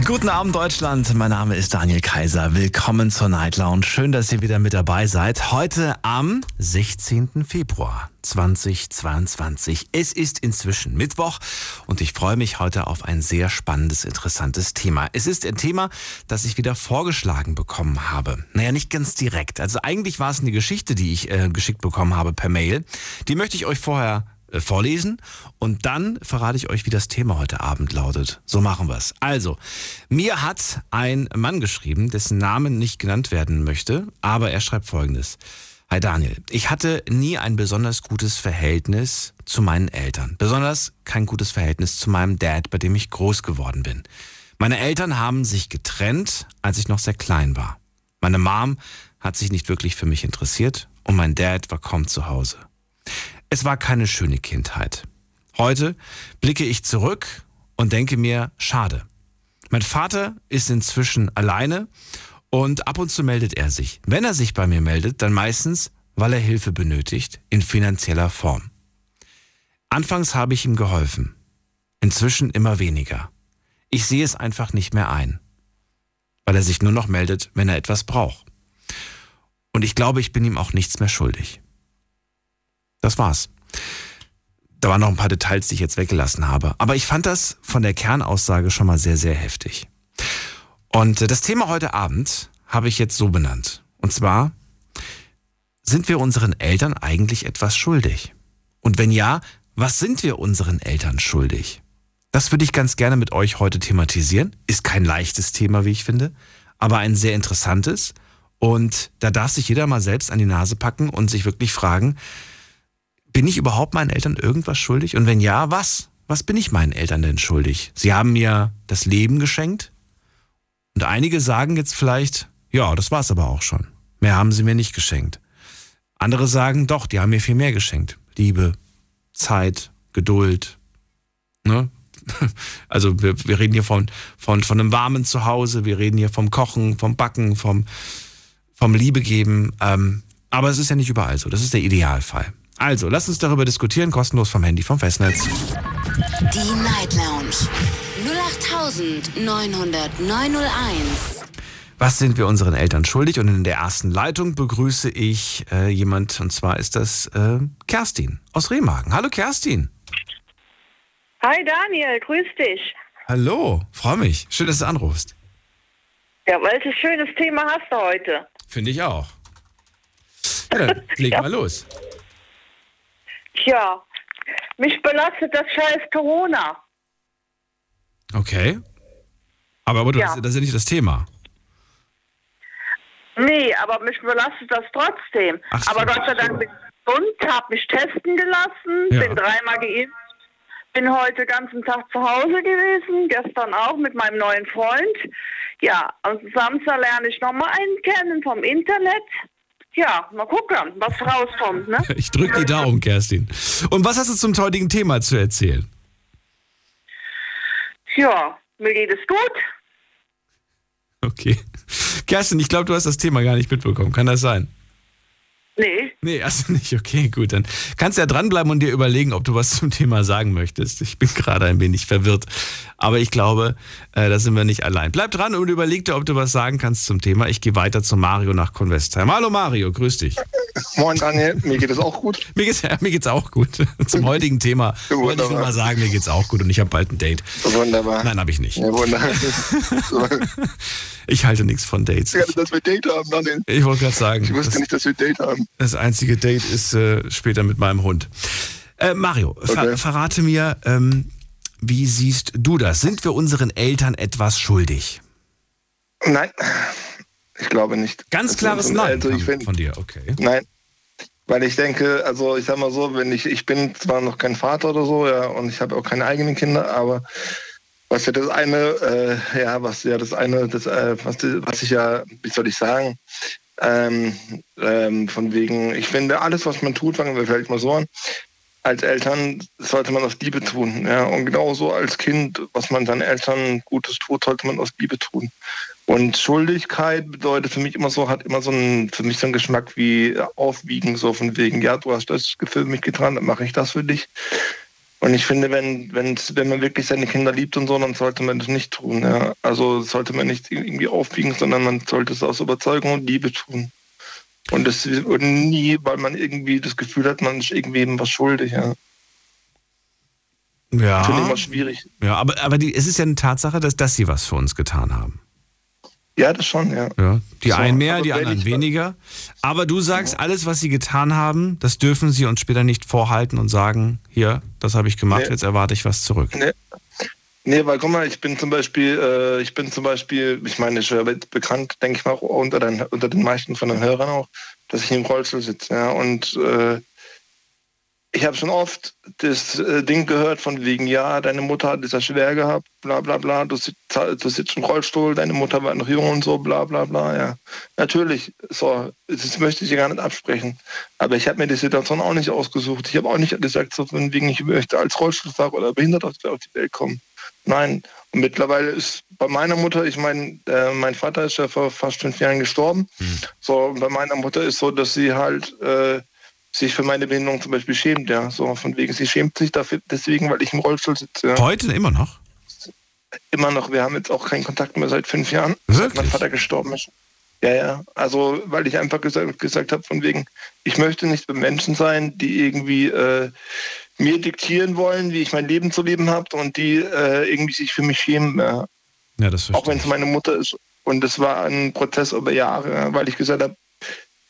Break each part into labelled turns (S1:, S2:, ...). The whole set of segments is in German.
S1: Guten Abend Deutschland, mein Name ist Daniel Kaiser. Willkommen zur Night Lounge. Schön, dass ihr wieder mit dabei seid. Heute am 16. Februar 2022. Es ist inzwischen Mittwoch und ich freue mich heute auf ein sehr spannendes, interessantes Thema. Es ist ein Thema, das ich wieder vorgeschlagen bekommen habe. Naja, nicht ganz direkt. Also eigentlich war es eine Geschichte, die ich äh, geschickt bekommen habe per Mail. Die möchte ich euch vorher vorlesen und dann verrate ich euch, wie das Thema heute Abend lautet. So machen wir es. Also, mir hat ein Mann geschrieben, dessen Namen nicht genannt werden möchte, aber er schreibt folgendes. Hi Daniel, ich hatte nie ein besonders gutes Verhältnis zu meinen Eltern. Besonders kein gutes Verhältnis zu meinem Dad, bei dem ich groß geworden bin. Meine Eltern haben sich getrennt, als ich noch sehr klein war. Meine Mom hat sich nicht wirklich für mich interessiert und mein Dad war kaum zu Hause. Es war keine schöne Kindheit. Heute blicke ich zurück und denke mir, schade. Mein Vater ist inzwischen alleine und ab und zu meldet er sich. Wenn er sich bei mir meldet, dann meistens, weil er Hilfe benötigt, in finanzieller Form. Anfangs habe ich ihm geholfen, inzwischen immer weniger. Ich sehe es einfach nicht mehr ein, weil er sich nur noch meldet, wenn er etwas braucht. Und ich glaube, ich bin ihm auch nichts mehr schuldig. Das war's. Da waren noch ein paar Details, die ich jetzt weggelassen habe. Aber ich fand das von der Kernaussage schon mal sehr, sehr heftig. Und äh, das Thema heute Abend habe ich jetzt so benannt. Und zwar, sind wir unseren Eltern eigentlich etwas schuldig? Und wenn ja, was sind wir unseren Eltern schuldig? Das würde ich ganz gerne mit euch heute thematisieren. Ist kein leichtes Thema, wie ich finde, aber ein sehr interessantes. Und da darf sich jeder mal selbst an die Nase packen und sich wirklich fragen, bin ich überhaupt meinen Eltern irgendwas schuldig? Und wenn ja, was? Was bin ich meinen Eltern denn schuldig? Sie haben mir das Leben geschenkt. Und einige sagen jetzt vielleicht, ja, das war's aber auch schon. Mehr haben sie mir nicht geschenkt. Andere sagen, doch, die haben mir viel mehr geschenkt. Liebe, Zeit, Geduld. Ne? Also wir, wir reden hier von, von, von einem warmen Zuhause, wir reden hier vom Kochen, vom Backen, vom, vom Liebe geben. Ähm, aber es ist ja nicht überall so. Das ist der Idealfall. Also, lasst uns darüber diskutieren, kostenlos vom Handy vom Festnetz.
S2: Die Night Lounge 0890901.
S1: Was sind wir unseren Eltern schuldig? Und in der ersten Leitung begrüße ich äh, jemand, und zwar ist das äh, Kerstin aus Remagen. Hallo Kerstin.
S3: Hi Daniel, grüß dich.
S1: Hallo, freue mich. Schön, dass du anrufst.
S3: Ja, welches schönes Thema hast du heute?
S1: Finde ich auch. Ja, dann leg
S3: Ja.
S1: mal los.
S3: Tja, mich belastet das scheiß Corona.
S1: Okay. Aber, aber du,
S3: Ja.
S1: das, das ist ja nicht das Thema.
S3: Nee, aber mich belastet das trotzdem.
S1: Ach
S3: aber Gott sei Dank bin ich gesund, habe mich testen gelassen,
S1: Ja.
S3: bin dreimal geimpft, bin heute den ganzen Tag zu Hause gewesen, gestern auch mit meinem neuen Freund. Ja, am Samstag lerne ich nochmal einen kennen vom Internet. Ja, mal gucken, was rauskommt, ne?
S1: Ich drücke die Daumen, Kerstin. Und was hast du zum heutigen Thema zu erzählen?
S3: Ja, mir geht es gut.
S1: Okay. Kerstin, ich glaube, du hast das Thema gar nicht mitbekommen. Kann das sein?
S3: Nee,
S1: Nee, also nicht. Okay, gut. Dann kannst du ja dranbleiben und dir überlegen, ob du was zum Thema sagen möchtest. Ich bin gerade ein wenig verwirrt. Aber ich glaube, äh, da sind wir nicht allein. Bleib dran und überleg dir, ob du was sagen kannst zum Thema. Ich gehe weiter zu Mario nach Convestheim. Hallo Mario, grüß dich.
S4: Moin Daniel, mir geht es auch gut.
S1: Mir geht's, ja, mir geht's auch gut. Zum heutigen Thema wollte ich nur mal sagen, mir geht's auch gut und ich habe bald ein Date.
S4: Wunderbar.
S1: Nein, habe ich nicht.
S4: Ja, wunderbar.
S1: Ich halte nichts von Dates.
S4: ich dass wir Date haben, Daniel.
S1: Ich wollte gerade sagen,
S4: Ich wusste
S1: das,
S4: nicht, dass wir Date haben.
S1: das einzige Date ist äh, später mit meinem Hund. Äh, Mario, ver
S4: Okay.
S1: verrate mir, ähm, wie siehst du das? Sind wir unseren Eltern etwas schuldig?
S4: Nein, ich glaube nicht.
S1: Ganz
S4: Das
S1: klares
S4: sind-
S1: Nein
S4: Also ich find,
S1: von dir, okay.
S4: nein. Weil ich denke, also ich sag mal so, wenn ich, ich bin zwar noch kein Vater oder so, ja, und ich habe auch keine eigenen Kinder, aber was ja das eine, äh, ja, was ja das eine, das, äh, was, was ich ja, wie soll ich sagen, ähm, ähm, von wegen, ich finde alles, was man tut, fangen wir vielleicht mal so an, als Eltern sollte man aus Liebe tun. Ja? Und genauso als Kind, was man seinen Eltern Gutes tut, sollte man aus Liebe tun. Und Schuldigkeit bedeutet für mich immer so, hat immer so einen, für mich so einen Geschmack wie Aufwiegen, so von wegen, ja, du hast das für mich getan, dann mache ich das für dich. Und ich finde, wenn, wenn, wenn man wirklich seine Kinder liebt und so, dann sollte man das nicht tun. Ja? Also sollte man nicht irgendwie aufwiegen, sondern man sollte es aus Überzeugung und Liebe tun. Und, das, und nie, weil man irgendwie das Gefühl hat, man ist irgendwie was schuldig. Ja.
S1: Ja.
S4: Finde ich immer schwierig.
S1: Ja, aber, aber die, es ist ja eine Tatsache, dass, dass sie was für uns getan haben.
S4: Ja, das schon, ja.
S1: ja die
S4: So,
S1: einen mehr, die anderen weniger. Aber du sagst, alles, was sie getan haben, das dürfen sie uns später nicht vorhalten und sagen, hier, das habe ich gemacht,
S4: Nee.
S1: jetzt erwarte ich was zurück.
S4: Nee. Nee, weil guck mal, ich bin zum Beispiel, äh, ich bin zum Beispiel, ich meine, ich bin bekannt, denke ich mal, auch unter den, unter den meisten von den Hörern auch, dass ich im Rollstuhl sitze. Ja, und äh, ich habe schon oft das äh, Ding gehört von wegen, ja, deine Mutter hat es ja schwer gehabt, bla bla bla, du, sitzt, du sitzt im Rollstuhl, deine Mutter war noch jung und so, bla bla bla, ja. Natürlich, so, das möchte ich dir gar nicht absprechen. Aber ich habe mir die Situation auch nicht ausgesucht. Ich habe auch nicht gesagt, so von wegen, ich möchte als Rollstuhlfahrer oder behindert auf die Welt kommen. Nein. Und mittlerweile ist bei meiner Mutter, ich meine, äh, mein Vater ist ja vor fast fünf Jahren gestorben. So, und bei meiner Mutter ist so, dass sie halt äh, sich für meine Behinderung zum Beispiel schämt, ja. So von wegen, sie schämt sich dafür, deswegen, weil ich im Rollstuhl sitze. Ja.
S1: Heute immer noch?
S4: Immer noch, wir haben jetzt auch keinen Kontakt mehr seit fünf Jahren, seit
S1: Wirklich?
S4: mein Vater gestorben ist. Ja, ja. Also, weil ich einfach gesagt, gesagt habe, von wegen, ich möchte nicht bei Menschen sein, die irgendwie äh, mir diktieren wollen, wie ich mein Leben zu leben habe und die äh, irgendwie sich für mich schämen. Ja.
S1: Ja, das
S4: Auch wenn
S1: verstehe
S4: es meine Mutter ist. Und das war ein Prozess über Jahre, ja, weil ich gesagt habe,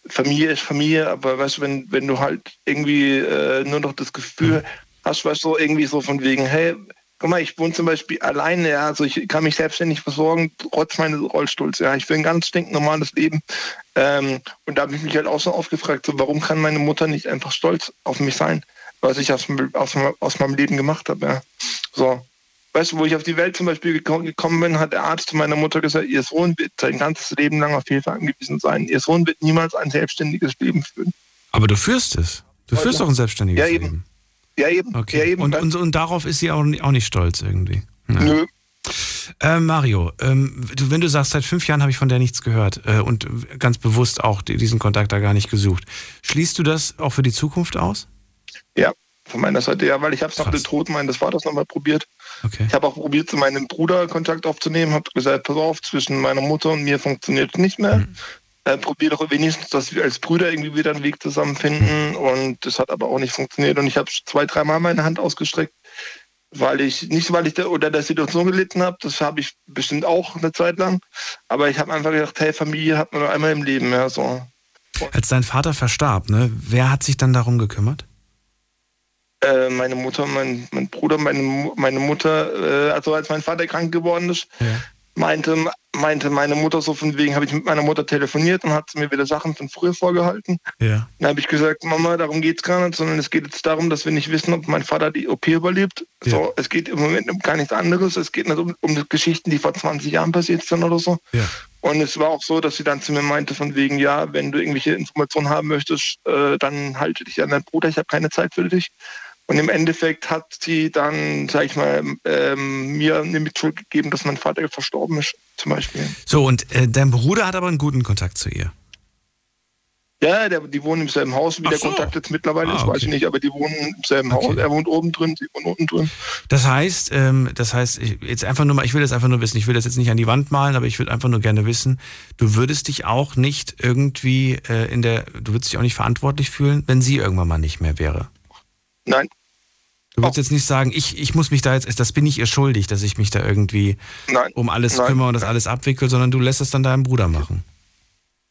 S4: Familie ist Familie, aber weißt du, wenn, wenn du halt irgendwie äh, nur noch das Gefühl hast, weißt du, irgendwie so von wegen, hey, guck mal, ich wohne zum Beispiel alleine, ja, also ich kann mich selbstständig versorgen, trotz meines Rollstuhls, ja, ich will ein ganz stinknormales Leben. Ähm, und da habe ich mich halt auch so aufgefragt, so, warum kann meine Mutter nicht einfach stolz auf mich sein, was ich aus, aus, aus meinem Leben gemacht habe, ja. So, Weißt du, wo ich auf die Welt zum Beispiel geko- gekommen bin, hat der Arzt zu meiner Mutter gesagt, ihr Sohn wird sein ganzes Leben lang auf Hilfe angewiesen sein. Ihr Sohn wird niemals ein selbstständiges Leben führen.
S1: Aber du führst es. Du führst doch ein selbstständiges
S4: Ja, eben.
S1: Leben.
S4: Ja, eben.
S1: Okay.
S4: Ja, eben.
S1: und, und, und darauf ist sie auch nicht, auch nicht stolz irgendwie. Ja.
S4: Nö.
S1: Äh, Mario, ähm, du, wenn du sagst, seit fünf Jahren habe ich von der nichts gehört äh, und ganz bewusst auch die- diesen Kontakt da gar nicht gesucht, schließt du das auch für die Zukunft aus?
S4: Ja, von meiner Seite ja, weil ich habe es nach dem Tod meines Vaters nochmal probiert.
S1: Okay.
S4: Ich habe auch probiert, zu meinem Bruder Kontakt aufzunehmen, habe gesagt, pass auf, zwischen meiner Mutter und mir funktioniert es nicht mehr.
S1: Mhm.
S4: Äh, probier doch wenigstens, dass wir als Brüder irgendwie wieder einen Weg zusammenfinden.
S1: Mhm.
S4: Und das hat aber auch nicht funktioniert. Und ich habe zwei, dreimal meine Hand ausgestreckt, weil ich, nicht weil ich da unter der Situation gelitten habe, das habe ich bestimmt auch eine Zeit lang. Aber ich habe einfach gedacht, hey, Familie hat man nur einmal im Leben, ja, so.
S1: Als dein Vater verstarb, ne, wer hat sich dann darum gekümmert?
S4: Äh, meine Mutter, mein, mein Bruder, meine, meine Mutter, äh, also als mein Vater krank geworden ist,
S1: Ja.
S4: meinte, meinte meine Mutter so von wegen, habe ich mit meiner Mutter telefoniert und hat sie mir wieder Sachen von früher vorgehalten.
S1: Ja.
S4: Dann habe ich gesagt, Mama, darum geht's gar nicht, sondern es geht jetzt darum, dass wir nicht wissen, ob mein Vater die OP überlebt.
S1: Ja.
S4: So, es geht im Moment um gar nichts anderes. Es geht nicht um, um die Geschichten, die vor 20 Jahren passiert sind oder so.
S1: Ja.
S4: Und es war auch so, dass sie dann zu mir meinte, von wegen, ja, wenn du irgendwelche Informationen haben möchtest, äh, dann halte dich an deinen Bruder, ich habe keine Zeit für dich. Und im Endeffekt hat sie dann, sag ich mal, ähm, mir eine Mitschuld gegeben, dass mein Vater verstorben ist, zum Beispiel.
S1: So, und äh, dein Bruder hat aber einen guten Kontakt zu ihr.
S4: Ja, der, die wohnen im selben Haus, wie
S1: Ach
S4: der
S1: so.
S4: Kontakt jetzt mittlerweile
S1: Ah,
S4: ist, weiß
S1: okay.
S4: ich nicht, aber die wohnen im selben
S1: Okay.
S4: Haus. Er wohnt oben drin, sie wohnen unten drin.
S1: Das heißt, ähm, das heißt, ich, jetzt einfach nur mal, ich will das einfach nur wissen, ich will das jetzt nicht an die Wand malen, aber ich würde einfach nur gerne wissen, du würdest dich auch nicht irgendwie äh, in der, du würdest dich auch nicht verantwortlich fühlen, wenn sie irgendwann mal nicht mehr wäre.
S4: Nein,
S1: Du würdest
S4: Oh.
S1: jetzt nicht sagen, ich, ich muss mich da jetzt, das bin ich ihr schuldig, dass ich mich da irgendwie
S4: nein,
S1: um alles
S4: Nein.
S1: kümmere und das alles abwickle, sondern du lässt es dann deinem Bruder machen.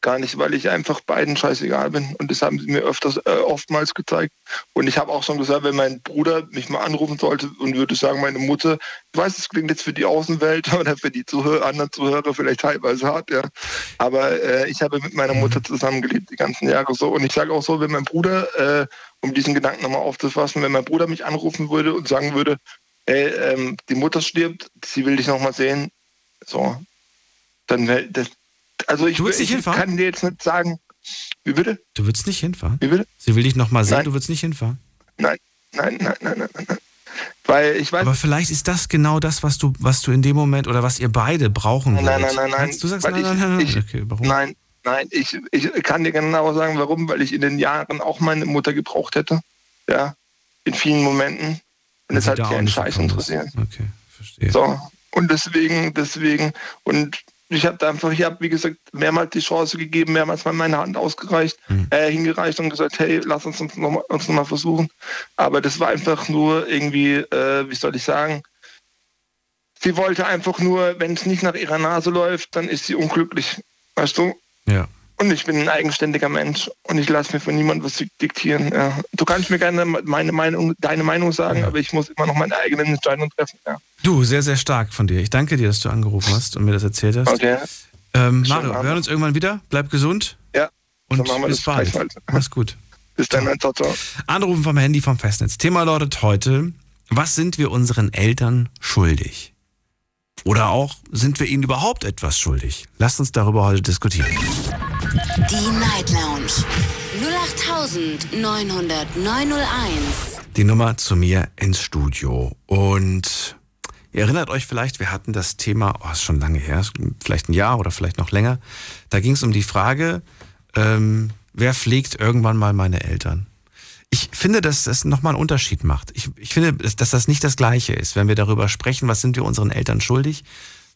S4: gar nicht, weil ich einfach beiden scheißegal bin. Und das haben sie mir öfters, äh, oftmals gezeigt. Und ich habe auch schon gesagt, wenn mein Bruder mich mal anrufen sollte und würde sagen, meine Mutter, ich weiß, das klingt jetzt für die Außenwelt oder für die Zuhörer, anderen Zuhörer vielleicht teilweise hart, ja. Aber äh, ich habe mit meiner Mutter zusammengelebt die ganzen Jahre so. Und ich sage auch so, wenn mein Bruder, äh, um diesen Gedanken nochmal aufzufassen, wenn mein Bruder mich anrufen würde und sagen würde, ey, ähm, die Mutter stirbt, sie will dich nochmal sehen, so, dann wäre das. Also ich, ich
S1: nicht hinfahren?
S4: kann dir jetzt nicht sagen, wie bitte?
S1: Du würdest nicht hinfahren?
S4: Wie bitte?
S1: Sie will dich nochmal sehen,
S4: Nein.
S1: du würdest nicht hinfahren?
S4: Nein, nein, nein, nein, nein, nein. Weil ich weiß.
S1: Aber vielleicht ist das genau das, was du, was du in dem Moment oder was ihr beide brauchen
S4: Nein, nein,
S1: würdet.
S4: nein, nein, nein.
S1: Du sagst nein,
S4: ich-
S1: nein, nein, nein.
S4: ich-
S1: okay, warum?
S4: Nein, nein, ich, ich kann dir genau sagen, warum, weil ich in den Jahren auch meine Mutter gebraucht hätte. Ja, in vielen Momenten. Und es hat keinen Scheiß interessiert.
S1: Okay, verstehe.
S4: So. Und deswegen, deswegen, und ich habe da einfach, ich habe, wie gesagt, mehrmals die Chance gegeben, mehrmals mal meine Hand ausgereicht,
S1: Mhm.
S4: äh, hingereicht und gesagt, hey, lass uns uns nochmal uns noch mal versuchen. Aber das war einfach nur irgendwie, äh, wie soll ich sagen, sie wollte einfach nur, wenn es nicht nach ihrer Nase läuft, dann ist sie unglücklich. Weißt du?
S1: Ja.
S4: Und ich bin ein eigenständiger Mensch und ich lasse mir von niemandem was diktieren. Ja. Du kannst mir gerne meine Meinung, deine Meinung sagen,
S1: Ja.
S4: aber ich muss immer noch meine eigenen Entscheidungen treffen. Ja.
S1: Du, sehr, sehr stark von dir. Ich danke dir, dass du angerufen hast und mir das erzählt hast.
S4: Okay.
S1: Ähm, Mario, wir hören uns irgendwann wieder. Bleib gesund
S4: Ja.
S1: und
S4: So machen wir
S1: bis
S4: das
S1: bald. Mach's gut.
S4: Bis dann, ciao, ciao.
S1: Anrufen vom Handy vom Festnetz. Thema lautet heute, was sind wir unseren Eltern schuldig? Oder auch, sind wir ihnen überhaupt etwas schuldig? Lasst uns darüber heute diskutieren.
S2: Die Night Lounge 08901.
S1: Die Nummer zu mir ins Studio. Und ihr erinnert euch vielleicht, wir hatten das Thema, oh, ist schon lange her, vielleicht ein Jahr oder vielleicht noch länger. Da ging es um die Frage, ähm, wer pflegt irgendwann mal meine Eltern? Ich finde, dass das nochmal einen Unterschied macht. Ich, ich finde, dass das nicht das Gleiche ist. Wenn wir darüber sprechen, was sind wir unseren Eltern schuldig,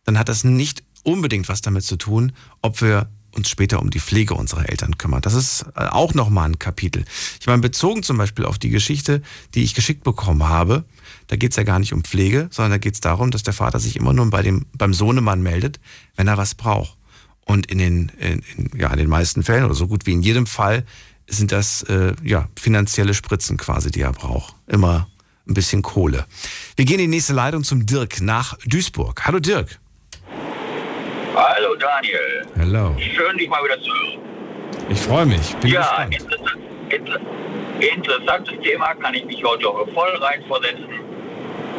S1: dann hat das nicht unbedingt was damit zu tun, ob wir uns später um die Pflege unserer Eltern kümmern. Das ist äh, auch nochmal ein Kapitel. Ich meine, bezogen zum Beispiel auf die Geschichte, die ich geschickt bekommen habe, da geht es ja gar nicht um Pflege, sondern da geht es darum, dass der Vater sich immer nur bei dem, beim Sohnemann meldet, wenn er was braucht. Und in den, in, in, ja, in den meisten Fällen oder so gut wie in jedem Fall sind das äh, ja, finanzielle Spritzen quasi, die er braucht. Immer ein bisschen Kohle. Wir gehen in die nächste Leitung zum Dirk nach Duisburg. Hallo Dirk.
S5: Hallo Daniel,
S1: Hallo.
S5: schön dich mal wieder zu hören.
S1: Ich freue mich. Bin
S5: ja, interessant, inter, interessantes Thema, kann ich mich heute auch voll reinversetzen.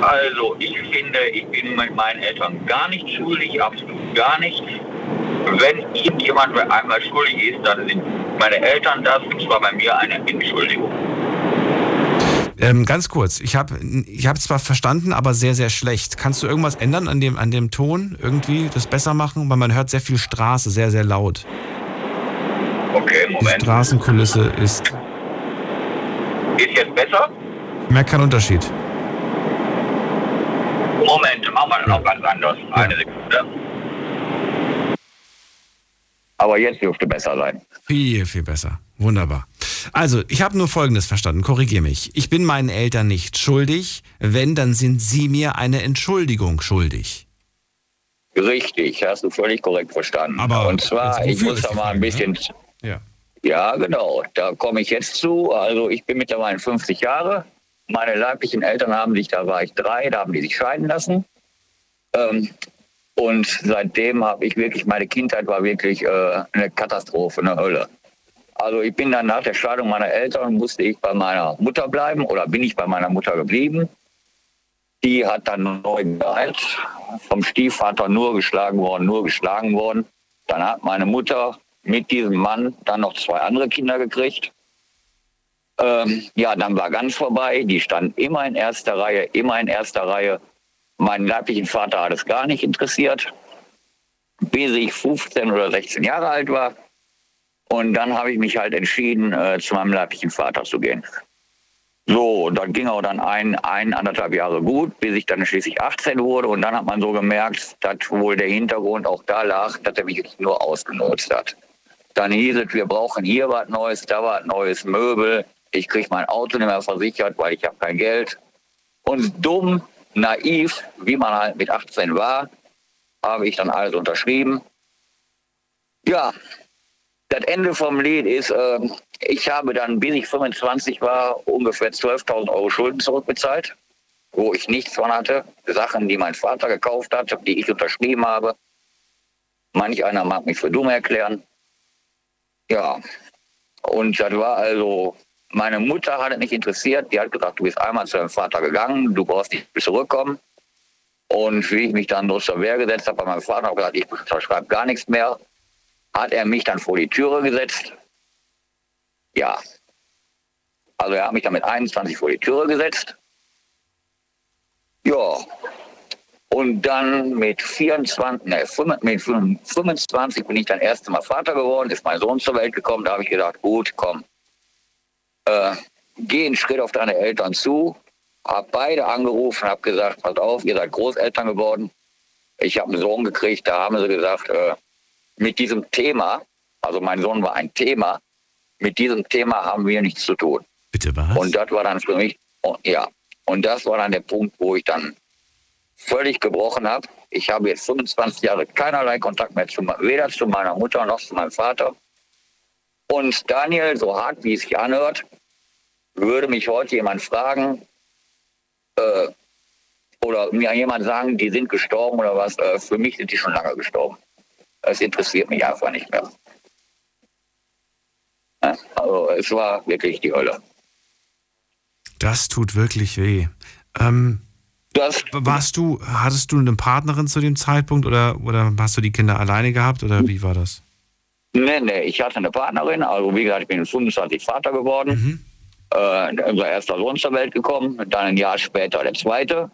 S5: Also, ich finde, ich bin mit meinen Eltern gar nicht schuldig, absolut gar nicht. Wenn irgendjemand einmal schuldig ist, dann sind meine Eltern das, und zwar bei mir eine Entschuldigung.
S1: Ähm, ganz kurz, ich habe ich hab zwar verstanden, aber sehr, sehr schlecht. Kannst du irgendwas ändern an dem, an dem Ton? Irgendwie das besser machen? Weil man hört sehr viel Straße, sehr, sehr laut.
S5: Okay,
S1: Die
S5: Moment.
S1: Straßenkulisse ist.
S5: Ist jetzt besser?
S1: Ich merke keinen Unterschied.
S5: Moment, machen wir noch ganz anders. Eine Sekunde. Aber jetzt dürfte besser sein.
S1: Viel, viel besser. Wunderbar. Also, ich habe nur Folgendes verstanden. Korrigier mich. Ich bin meinen Eltern nicht schuldig. Wenn, dann sind sie mir eine Entschuldigung schuldig.
S5: Richtig, hast du völlig korrekt verstanden.
S1: Aber
S5: Und zwar, ich muss da mal ein bisschen.
S1: Ja.
S5: Ja, genau. Da komme ich jetzt zu. Also ich bin mittlerweile 50 Jahre. Meine leiblichen Eltern haben sich, da war ich drei, da haben die sich scheiden lassen. Ähm, und seitdem habe ich wirklich, meine Kindheit war wirklich äh, eine Katastrophe, eine Hölle. Also ich bin dann nach der Scheidung meiner Eltern, musste ich bei meiner Mutter bleiben oder bin ich bei meiner Mutter geblieben. Die hat dann neu geheilt, vom Stiefvater nur geschlagen worden, nur geschlagen worden. Dann hat meine Mutter mit diesem Mann dann noch zwei andere Kinder gekriegt. Ähm, ja, dann war ganz vorbei. Die standen immer in erster Reihe, immer in erster Reihe. Meinen leiblichen Vater hat es gar nicht interessiert, bis ich 15 oder 16 Jahre alt war. Und dann habe ich mich halt entschieden, äh, zu meinem leiblichen Vater zu gehen. So, und dann ging auch dann ein, ein, anderthalb Jahre gut, bis ich dann schließlich 18 wurde. Und dann hat man so gemerkt, dass wohl der Hintergrund auch da lag, dass er mich nur ausgenutzt hat. Dann hieß es, wir brauchen hier was Neues, da was Neues, Möbel. Ich kriege mein Auto nicht mehr versichert, weil ich habe kein Geld. Und dumm, naiv, wie man halt mit 18 war, habe ich dann alles unterschrieben. Ja, das Ende vom Lied ist, äh, ich habe dann, bis ich 25 war, ungefähr 12.000 Euro Schulden zurückbezahlt, wo ich nichts von hatte. Sachen, die mein Vater gekauft hat, die ich unterschrieben habe. Manch einer mag mich für dumm erklären. Ja, und das war also, meine Mutter hat es nicht interessiert. Die hat gesagt, du bist einmal zu deinem Vater gegangen, du brauchst nicht zurückkommen. Und wie ich mich dann durch zur Wehr gesetzt habe bei meinem Vater, habe gesagt, ich unterschreibe gar nichts mehr, hat er mich dann vor die Türe gesetzt. Ja. Also er hat mich dann mit 21 vor die Türe gesetzt. Ja. Und dann mit 24, ne, 5 mit 25 bin ich dann erst Mal Vater geworden, ist mein Sohn zur Welt gekommen. Da habe ich gedacht, gut, komm, äh, geh einen Schritt auf deine Eltern zu. Hab beide angerufen, hab gesagt, pass auf, ihr seid Großeltern geworden. Ich habe einen Sohn gekriegt, da haben sie gesagt, äh, mit diesem Thema, also mein Sohn war ein Thema, mit diesem Thema haben wir nichts zu tun.
S1: Bitte was?
S5: Und das war dann für mich, oh, ja, und das war dann der Punkt, wo ich dann völlig gebrochen habe. Ich habe jetzt 25 Jahre keinerlei Kontakt mehr zu, weder zu meiner Mutter noch zu meinem Vater. Und Daniel, so hart wie es sich anhört, würde mich heute jemand fragen, äh, oder mir jemand sagen, die sind gestorben oder was, äh, für mich sind die schon lange gestorben. Es interessiert mich einfach nicht mehr. Also es war wirklich die Hölle.
S1: Das tut wirklich weh. Ähm, das, warst du, hattest du eine Partnerin zu dem Zeitpunkt oder, oder hast du die Kinder alleine gehabt oder wie war das?
S5: Nee, nee, ich hatte eine Partnerin, also wie gesagt, ich bin 25 Vater geworden. Mhm. Äh, unser erster Sohn zur Welt gekommen, dann ein Jahr später der zweite.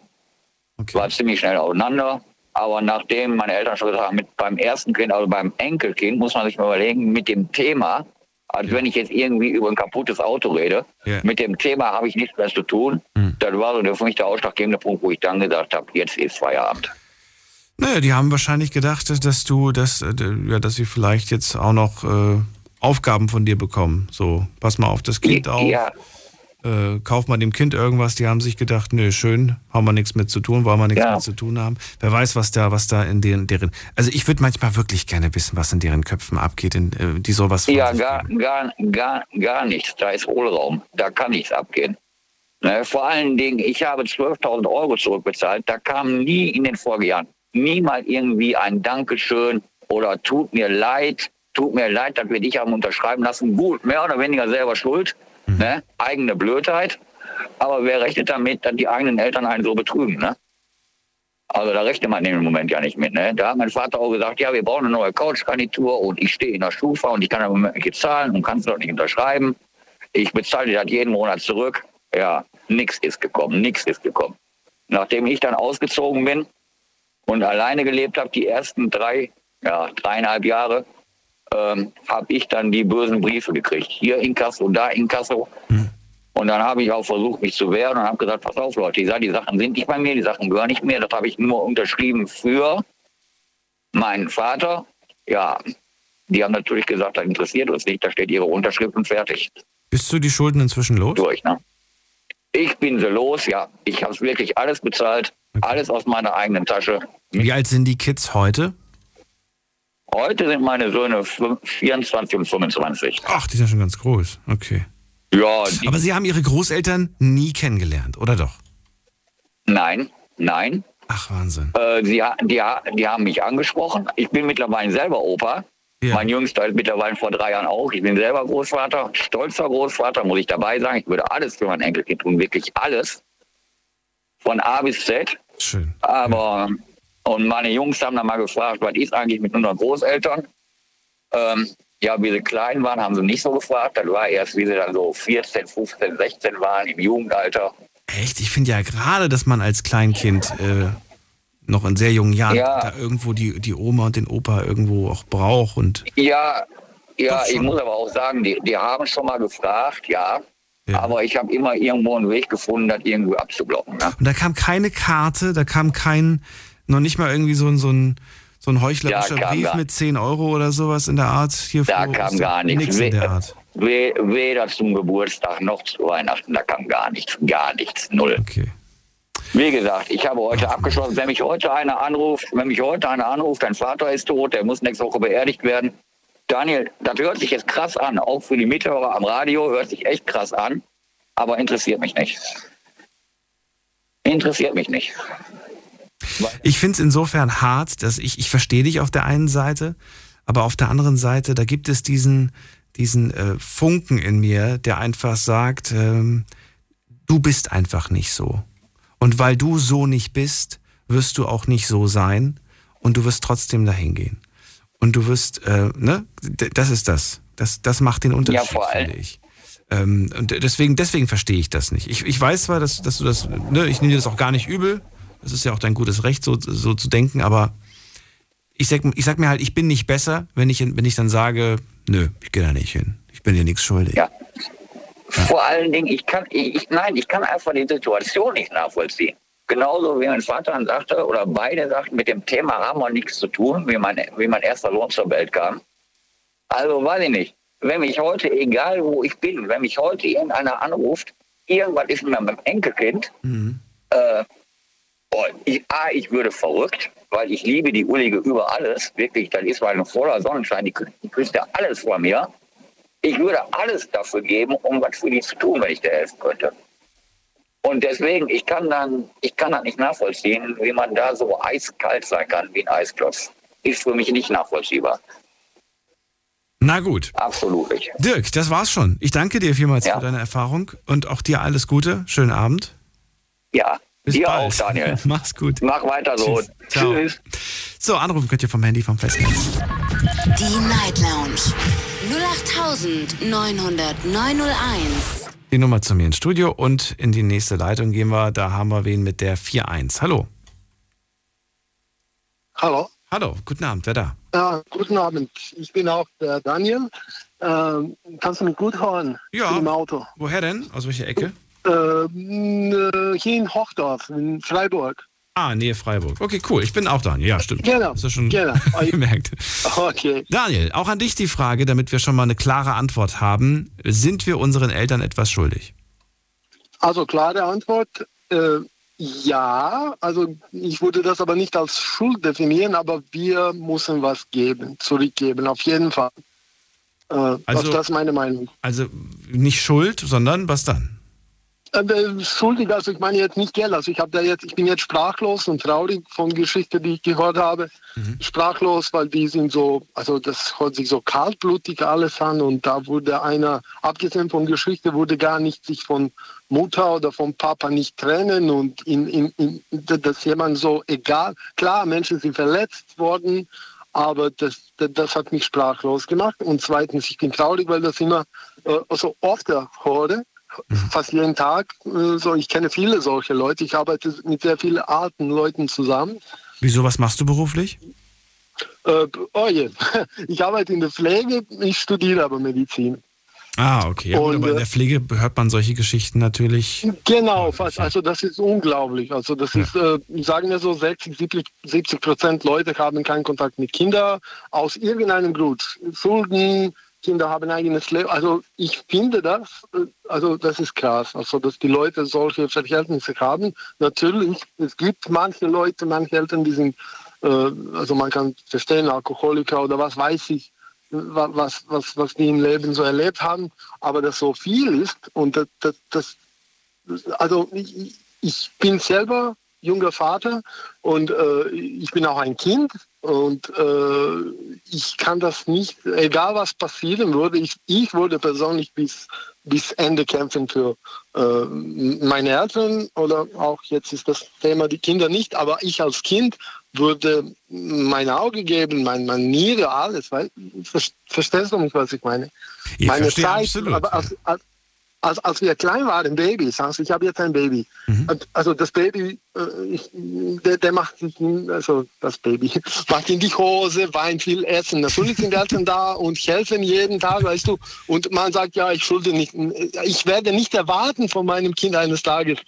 S5: Okay. War ziemlich schnell auseinander. Aber nachdem meine Eltern schon gesagt haben, mit, beim ersten Kind, also beim Enkelkind, muss man sich mal überlegen, mit dem Thema, als ja. wenn ich jetzt irgendwie über ein kaputtes Auto rede, ja. mit dem Thema habe ich nichts mehr zu tun. Mhm. Das war so für mich der ausschlaggebende Punkt, wo ich dann gesagt habe, jetzt ist Feierabend.
S1: Naja, die haben wahrscheinlich gedacht, dass du, dass, äh, ja, dass sie vielleicht jetzt auch noch äh, Aufgaben von dir bekommen. So, pass mal auf das Kind auf. Ja äh, kauf mal dem Kind irgendwas, die haben sich gedacht, nö, schön, haben wir nichts mit zu tun, wollen wir nichts ja. mit zu tun haben. Wer weiß, was da, was da in deren, deren also ich würde manchmal wirklich gerne wissen, was in deren Köpfen abgeht, in, äh, die sowas
S5: Ja, gar, gar, gar, gar nichts. Da ist Hohlraum. Da kann nichts abgehen. Ne, vor allen Dingen, ich habe 12.000 Euro zurückbezahlt. Da kam nie in den Folgejahren, nie mal irgendwie ein Dankeschön oder tut mir leid, tut mir leid, dass wir dich haben unterschreiben lassen. Gut, mehr oder weniger selber schuld. Mhm. Ne? Eigene Blödheit. Aber wer rechnet damit, dass die eigenen Eltern einen so betrügen? Ne? Also da rechnet man dem Moment ja nicht mit. Ne? Da hat mein Vater auch gesagt, ja, wir brauchen eine neue Couchgarnitur und ich stehe in der Schufa und ich kann im Moment nicht zahlen und kannst doch nicht unterschreiben. Ich bezahle dir das jeden Monat zurück. Ja, nichts ist gekommen, nichts ist gekommen. Nachdem ich dann ausgezogen bin und alleine gelebt habe, die ersten drei, ja, dreieinhalb Jahre, ähm, habe ich dann die bösen Briefe gekriegt. Hier Inkasso, da Inkasso. Mhm. Und dann habe ich auch versucht, mich zu wehren und habe gesagt, pass auf Leute, ich sage, die Sachen sind nicht bei mir, die Sachen gehören nicht mehr. Das habe ich nur unterschrieben für meinen Vater. Ja, die haben natürlich gesagt, das interessiert uns nicht, da steht ihre Unterschrift und fertig.
S1: Bist du die Schulden inzwischen los?
S5: Durch, ne? Ich bin sie los, ja. Ich habe wirklich alles bezahlt, okay. alles aus meiner eigenen Tasche.
S1: Wie alt sind die Kids heute?
S5: Heute sind meine Söhne 24 und 25.
S1: Ach, die sind schon ganz groß. Okay.
S5: Ja.
S1: Aber Sie haben Ihre Großeltern nie kennengelernt, oder doch?
S5: Nein, nein.
S1: Ach, Wahnsinn.
S5: Äh, sie, die, die haben mich angesprochen. Ich bin mittlerweile selber Opa. Ja. Mein Jüngster ist mittlerweile vor drei Jahren auch. Ich bin selber Großvater, stolzer Großvater, muss ich dabei sagen. Ich würde alles für mein Enkelkind tun, wirklich alles. Von A bis Z.
S1: Schön.
S5: Aber ja. Und meine Jungs haben dann mal gefragt, was ist eigentlich mit unseren Großeltern? Ähm, ja, wie sie klein waren, haben sie nicht so gefragt. Das war erst, wie sie dann so 14, 15, 16 waren im Jugendalter.
S1: Echt? Ich finde ja gerade, dass man als Kleinkind äh, noch in sehr jungen Jahren ja. da irgendwo die, die Oma und den Opa irgendwo auch braucht. Und
S5: ja, ja ich muss aber auch sagen, die, die haben schon mal gefragt, ja. Ja. Aber ich habe immer irgendwo einen Weg gefunden, das irgendwie abzublocken. Ne?
S1: Und da kam keine Karte, da kam kein noch nicht mal irgendwie so ein, so ein, so ein heuchlerischer Brief gar, mit 10 Euro oder sowas in der Art? Hier
S5: da kam gar nichts. nichts in der Art. Weder zum Geburtstag noch zu Weihnachten, da kam gar nichts, gar nichts, null.
S1: Okay.
S5: Wie gesagt, ich habe heute Ach, abgeschlossen, wenn mich heute einer anruft, wenn mich heute einer anruft, dein Vater ist tot, der muss nächste Woche beerdigt werden. Daniel, das hört sich jetzt krass an, auch für die Mithörer am Radio hört sich echt krass an, aber interessiert mich nicht. Interessiert mich nicht.
S1: Ich finde es insofern hart, dass ich, ich verstehe dich auf der einen Seite, aber auf der anderen Seite, da gibt es diesen, diesen äh, Funken in mir, der einfach sagt, ähm, du bist einfach nicht so. Und weil du so nicht bist, wirst du auch nicht so sein und du wirst trotzdem dahin gehen. Und du wirst, äh, ne, das ist das. Das, das macht den Unterschied, ja, finde ich. Ähm, und deswegen, deswegen verstehe ich das nicht. Ich, ich weiß zwar, dass, dass du das, ne, ich nehme dir das auch gar nicht übel. Das ist ja auch dein gutes Recht, so, so zu denken, aber ich sag, ich sag mir halt, ich bin nicht besser, wenn ich, wenn ich dann sage, nö, ich gehe da nicht hin. Ich bin dir nichts schuldig.
S5: Ja. Vor allen Dingen, ich kann, ich, nein, ich kann einfach die Situation nicht nachvollziehen. Genauso wie mein Vater dann sagte, oder beide sagten, mit dem Thema haben wir nichts zu tun, wie mein, wie mein erster Lohn zur Welt kam. Also weiß ich nicht. Wenn mich heute, egal wo ich bin, wenn mich heute irgendeiner anruft, irgendwas ist mit meinem Enkelkind,
S1: Mhm.
S5: äh, boah, ich, A, ich würde verrückt, weil ich liebe die Ullige über alles. Wirklich, das ist mal ein voller Sonnenschein, die, die küsst ja alles vor mir. Ich würde alles dafür geben, um was für die zu tun, wenn ich dir helfen könnte. Und deswegen, ich kann dann, ich kann das nicht nachvollziehen, wie man da so eiskalt sein kann wie ein Eisklotz. Ist für mich nicht nachvollziehbar.
S1: Na gut.
S5: Absolut nicht.
S1: Dirk, das war's schon. Ich danke dir vielmals
S5: Ja.
S1: für deine Erfahrung und auch dir alles Gute. Schönen Abend.
S5: Ja,
S1: Bis
S5: dir
S1: bald.
S5: auch, Daniel.
S1: Mach's gut.
S5: Mach weiter so.
S1: Tschüss.
S5: Tschüss.
S1: So, anrufen könnt ihr vom Handy vom Festnetz.
S2: Die Night Lounge 0890901.
S1: Die Nummer zu mir ins Studio und in die nächste Leitung gehen wir. Da haben wir wen mit der 41. Hallo.
S6: Hallo.
S1: Hallo, guten Abend, wer da?
S6: Ja, guten Abend. Ich bin auch der Daniel. Ähm, kannst du mich gut hören?
S1: Ja.
S6: Im Auto.
S1: Woher denn? Aus welcher Ecke?
S6: Ähm, äh, hier in Hochdorf, in Freiburg.
S1: Ah, Nähe Freiburg. Okay, cool. Ich bin auch Daniel. Ja, stimmt.
S6: Genau,
S1: Hast du schon
S6: genau.
S1: gemerkt.
S6: Okay.
S1: Daniel, auch an dich die Frage, damit wir schon mal eine klare Antwort haben. Sind wir unseren Eltern etwas schuldig?
S6: Also klare Antwort. Äh, ja, also ich würde das aber nicht als Schuld definieren, aber wir müssen was geben, zurückgeben, auf jeden Fall. Äh,
S1: Also-
S6: also, das ist meine Meinung.
S1: Also nicht Schuld, sondern was dann?
S6: Äh, schuldig, also ich meine jetzt nicht Geld. Also ich habe da jetzt, ich bin jetzt sprachlos und traurig von Geschichten, die ich gehört habe. Sprachlos, weil die sind so, also das hört sich so kaltblutig alles an und da wurde einer, abgesehen von Geschichte, wurde gar nicht sich von Mutter oder vom Papa nicht trennen und in, in, in, dass jemand so egal, klar, Menschen sind verletzt worden, aber das, das, das hat mich sprachlos gemacht. Und zweitens, ich bin traurig, weil das immer äh, so oft höre, fast jeden Tag. äh, So, ich kenne viele solche Leute. Ich arbeite mit sehr vielen alten Leuten zusammen.
S1: Wieso, was machst du beruflich?
S6: Äh, oh je. Ich arbeite in der Pflege, ich studiere aber Medizin.
S1: Ah, okay. Ja,
S6: Und,
S1: aber in
S6: äh,
S1: der Pflege hört man solche Geschichten natürlich.
S6: Genau, fast. Also das ist unglaublich. Also das
S1: Ja.
S6: ist, äh, sagen wir so, 60, 70, 70 Prozent Leute haben keinen Kontakt mit Kindern aus irgendeinem Grund. Schulden, Kinder haben eigenes Leben. Also ich finde das, äh, also das ist krass. Also dass die Leute solche Verhältnisse haben. Natürlich, es gibt manche Leute, manche Eltern, die sind, äh, also man kann verstehen, Alkoholiker oder was weiß ich, wa- was, was, was die im Leben so erlebt haben, aber dass so viel ist und das, das, das also ich, ich bin selber junger Vater und äh, ich bin auch ein Kind und äh, ich kann das nicht, egal was passieren würde, ich, ich würde persönlich bis, bis Ende kämpfen für äh, meine Eltern oder auch jetzt ist das Thema die Kinder nicht, aber ich als Kind würde mein Auge geben, mein, mein Niere, alles, weil, ver- verstehst du mich, was ich meine?
S1: Ich
S6: meine Zeit,
S1: absolut,
S6: aber als, als, als, als wir klein waren, Babys, also ich habe jetzt ein Baby.
S1: Mhm.
S6: Also das Baby, äh, ich, der, der macht sich, also das Baby, macht in die Hose, weint viel essen. Natürlich sind Eltern da und helfen jeden Tag, weißt du. Und man sagt, ja, ich schulde nicht, ich werde nicht erwarten von meinem Kind eines Tages.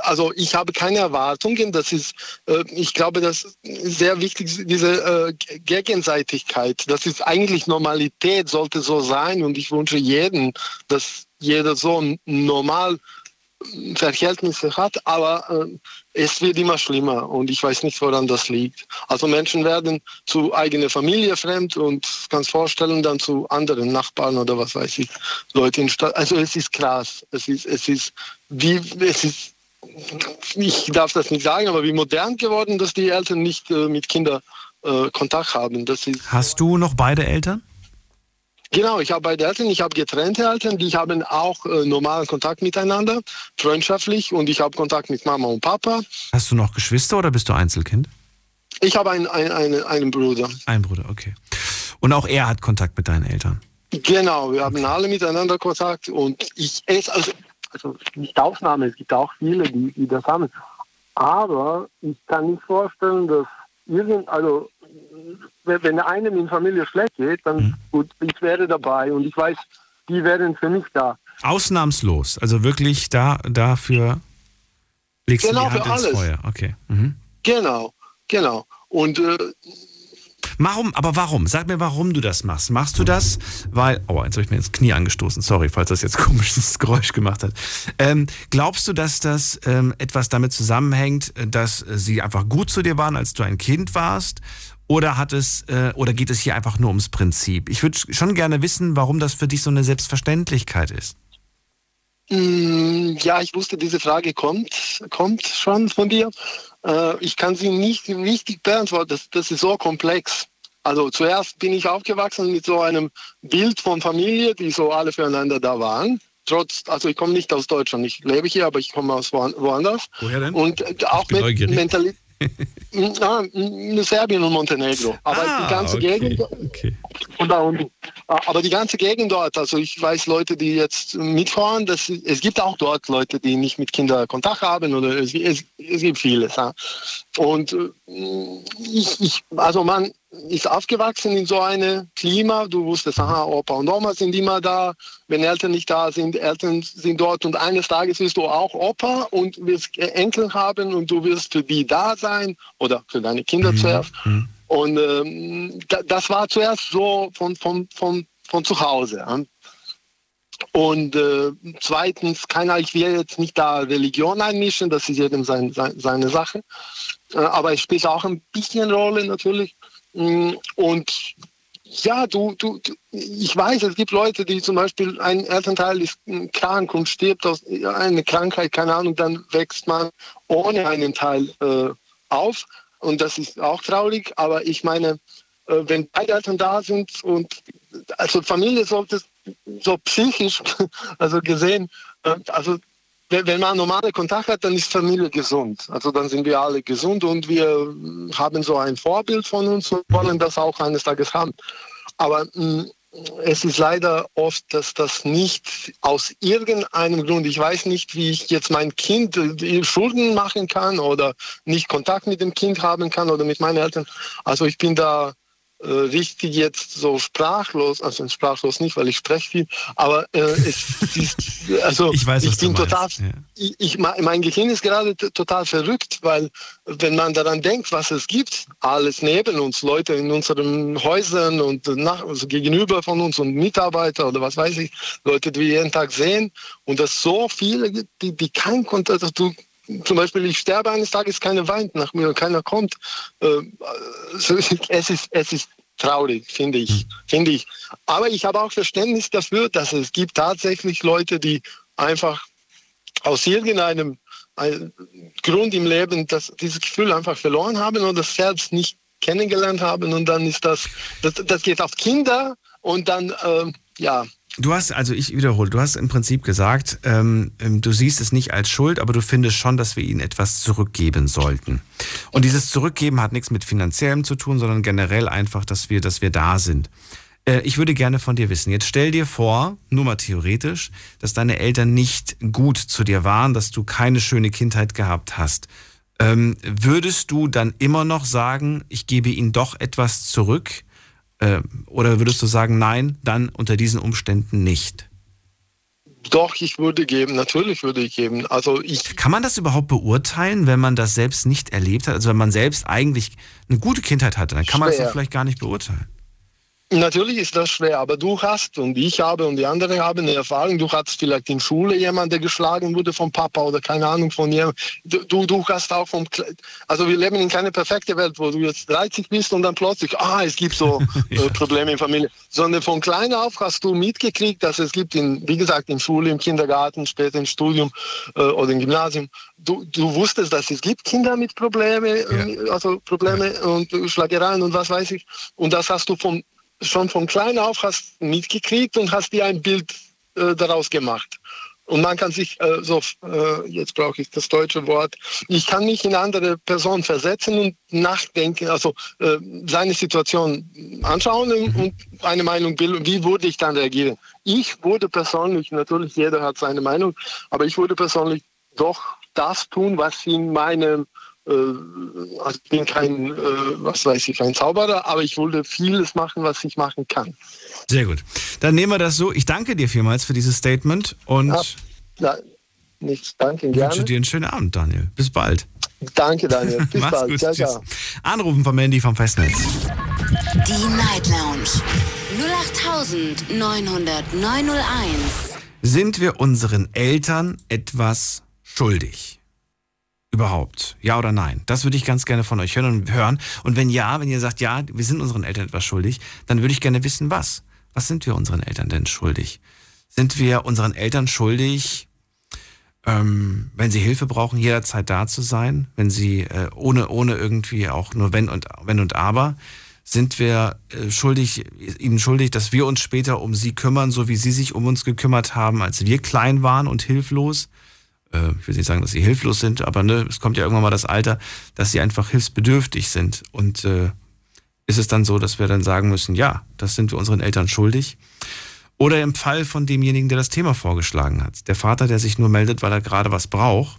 S6: Also ich habe keine Erwartungen. Das ist, äh, ich glaube, das ist sehr wichtig, diese äh, Gegenseitigkeit. Das ist eigentlich Normalität, sollte so sein. Und ich wünsche jedem, dass jeder so normal Verhältnisse hat, aber äh, es wird immer schlimmer und ich weiß nicht, woran das liegt. Also Menschen werden zu eigener Familie fremd und kannst vorstellen dann zu anderen Nachbarn oder was weiß ich, Leute in Stadt. Also es ist krass. Es ist, es ist wie, es ist, ich darf das nicht sagen, aber wie modern geworden, dass die Eltern nicht äh, mit Kindern äh, Kontakt haben. Das ist
S1: Hast du noch beide Eltern?
S6: Genau, ich habe beide Eltern, ich habe getrennte Eltern, die haben auch äh, normalen Kontakt miteinander, freundschaftlich und ich habe Kontakt mit Mama und Papa.
S1: Hast du noch Geschwister oder bist du Einzelkind?
S6: Ich habe einen, einen, einen, Bruder.
S1: Ein Bruder, okay. Und auch er hat Kontakt mit deinen Eltern.
S6: Genau, wir haben alle miteinander Kontakt und ich esse, also, also nicht Ausnahme, es gibt auch viele, die, die das haben. Aber ich kann nicht vorstellen, dass irgend, also wenn einem in Familie schlecht geht, dann
S1: Mhm.
S6: gut, ich wäre dabei und ich weiß, die wären für mich da.
S1: Ausnahmslos. Also wirklich da, dafür legst
S6: Genau,
S1: du die Hand
S6: für
S1: ins
S6: alles.
S1: Feuer. Okay. Mhm.
S6: Genau, genau. Und äh,
S1: Warum, aber warum? Sag mir, warum du das machst. Machst du das, weil, oh, jetzt habe ich mir ins Knie angestoßen, sorry, falls das jetzt komisches Geräusch gemacht hat. Ähm, glaubst du, dass das ähm, etwas damit zusammenhängt, dass sie einfach gut zu dir waren, als du ein Kind warst? Oder hat es, äh, oder geht es hier einfach nur ums Prinzip? Ich würde schon gerne wissen, warum das für dich so eine Selbstverständlichkeit ist.
S6: Mm, Ja, ich wusste, diese Frage kommt, kommt schon von dir. Äh, ich kann sie nicht richtig beantworten. Das, das ist so komplex. Also zuerst bin ich aufgewachsen mit so einem Bild von Familie, die so alle füreinander da waren. Trotz, also ich komme nicht aus Deutschland, ich lebe hier, aber ich komme aus woan- woanders.
S1: Woher denn?
S6: Und äh, auch mit. Mentalität. Ah, mm, Serbien und Montenegro. Aber
S1: Ah,
S6: die ganze Gegend,
S1: okay.
S6: und da unten. Aber die ganze Gegend dort, also ich weiß Leute, die jetzt mitfahren, dass, es gibt auch dort Leute, die nicht mit Kindern Kontakt haben oder es, es, es gibt vieles. Ja. Und äh, ich, ich, also man ist aufgewachsen in so einem Klima, du wusstest, aha, Opa und Oma sind immer da, wenn Eltern nicht da sind, Eltern sind dort und eines Tages wirst du auch Opa und wirst Enkel haben und du wirst für die da sein oder für deine Kinder zuerst. Und ähm, da, das war zuerst so von, von, von, von zu Hause. Und äh, zweitens kann ich will jetzt nicht da Religion einmischen, das ist jedem sein, sein, seine Sache. Äh, aber es spielt auch ein bisschen Rolle natürlich. Mm, Und ja, du, du, du, ich weiß, es gibt Leute, die zum Beispiel ein Elternteil ist mm, krank und stirbt aus einer Krankheit, keine Ahnung, dann wächst man ohne einen Teil äh, auf. Und das ist auch traurig, aber ich meine, äh, wenn beide Eltern da sind und also Familie sollte so psychisch, also gesehen, äh, also wenn man normale Kontakt hat, dann ist Familie gesund. Also dann sind wir alle gesund und wir haben so ein Vorbild von uns und wollen das auch eines Tages haben. Aber mh, es ist leider oft, dass das nicht aus irgendeinem Grund, ich weiß nicht, wie ich jetzt mein Kind äh, Schulden machen kann oder nicht Kontakt mit dem Kind haben kann oder mit meinen Eltern. Also ich bin da richtig jetzt so sprachlos, also sprachlos nicht, weil ich spreche viel, aber äh, es ist, also
S1: Ich weiß, du
S6: bin total,
S1: ja.
S6: ich, ich, mein Gehirn ist gerade total verrückt, weil wenn man daran denkt, was es gibt, alles neben uns, Leute in unseren Häusern und nach, also gegenüber von uns und Mitarbeiter oder was weiß ich, Leute, die wir jeden Tag sehen und das so viele gibt, die, die kein Kontakt, also du, zum Beispiel, ich sterbe eines Tages, keiner weint nach mir, keiner kommt. Äh, es, ist, es ist traurig, finde ich, finde ich. Aber ich habe auch Verständnis dafür, dass es gibt tatsächlich Leute, die einfach aus irgendeinem ein Grund im Leben das, dieses Gefühl einfach verloren haben und das selbst nicht kennengelernt haben und dann ist das, das, das geht auf Kinder und dann, ähm, ja,
S1: Du hast, also ich wiederhole, du hast im Prinzip gesagt, ähm, ähm, du siehst es nicht als Schuld, aber du findest schon, dass wir ihnen etwas zurückgeben sollten. Und dieses Zurückgeben hat nichts mit finanziellem zu tun, sondern generell einfach, dass wir, dass wir da sind. Äh, ich würde gerne von dir wissen, jetzt stell dir vor, nur mal theoretisch, dass deine Eltern nicht gut zu dir waren, dass du keine schöne Kindheit gehabt hast. Ähm, würdest du dann immer noch sagen, ich gebe ihnen doch etwas zurück? Äh, oder würdest du sagen, nein, dann unter diesen Umständen nicht?
S6: doch, ich würde geben, natürlich würde ich geben. Also ich,
S1: Kann man das überhaupt beurteilen, wenn man das selbst nicht erlebt hat? Also wenn man selbst eigentlich eine gute Kindheit hatte, dann kann man
S6: Schwer.
S1: doch vielleicht gar nicht beurteilen.
S6: Natürlich ist das schwer, aber du hast und ich habe und die anderen haben eine Erfahrung. Du hattest vielleicht in Schule jemanden, der geschlagen wurde vom Papa oder keine Ahnung von jemandem. Du, du, hast auch vom, Kle- also wir leben in keine perfekte Welt, wo du jetzt 30 bist und dann plötzlich, ah, es gibt so äh, Probleme in Familie. Sondern von klein auf hast du mitgekriegt, dass es gibt, in, wie gesagt, in Schule, im Kindergarten, später im Studium äh, oder im Gymnasium. Du, du wusstest, dass es gibt Kinder mit Probleme, äh, also Probleme und äh, Schlagereien und was weiß ich. Und das hast du von schon von klein auf hast mitgekriegt und hast dir ein Bild äh, daraus gemacht. und man kann sich äh, so, äh, jetzt brauche ich das deutsche Wort, ich kann mich in andere Person versetzen und nachdenken, also äh, seine Situation anschauen und,
S1: Mhm.
S6: eine Meinung bilden, wie würde ich dann reagieren. Ich würde persönlich, natürlich jeder hat seine Meinung, aber ich würde persönlich doch das tun, was in meinem also ich bin kein, äh, was weiß ich, kein Zauberer, aber ich würde vieles machen, was ich machen kann.
S1: Sehr gut. Dann nehmen wir das so. Ich danke dir vielmals für dieses Statement und
S6: Ja, ja, nichts, danke,
S1: wünsche
S6: gerne.
S1: dir einen schönen Abend, Daniel. Bis bald.
S6: Danke, Daniel. Bis
S1: Mach's
S6: bald.
S1: gut.
S6: Ciao,
S1: Tschüss.
S6: ciao.
S1: Anrufen von Mandy vom Festnetz.
S2: Die Night Lounge 08901.
S1: Sind wir unseren Eltern etwas schuldig? Überhaupt? Ja oder nein? Das würde ich ganz gerne von euch hören und hören. Und wenn ja, wenn ihr sagt, ja, wir sind unseren Eltern etwas schuldig, dann würde ich gerne wissen, was. Was sind wir unseren Eltern denn schuldig? Sind wir unseren Eltern schuldig, ähm, wenn sie Hilfe brauchen, jederzeit da zu sein, wenn sie äh, ohne, ohne irgendwie auch nur wenn und, wenn und aber, sind wir äh, schuldig, ihnen schuldig, dass wir uns später um sie kümmern, so wie sie sich um uns gekümmert haben, als wir klein waren und hilflos. Äh, ich will nicht sagen, dass sie hilflos sind, aber ne, es kommt ja irgendwann mal das Alter, dass sie einfach hilfsbedürftig sind. Und äh, ist es dann so, dass wir dann sagen müssen, ja, das sind wir unseren Eltern schuldig. Oder im Fall von demjenigen, der das Thema vorgeschlagen hat. Der Vater, der sich nur meldet, weil er gerade was braucht.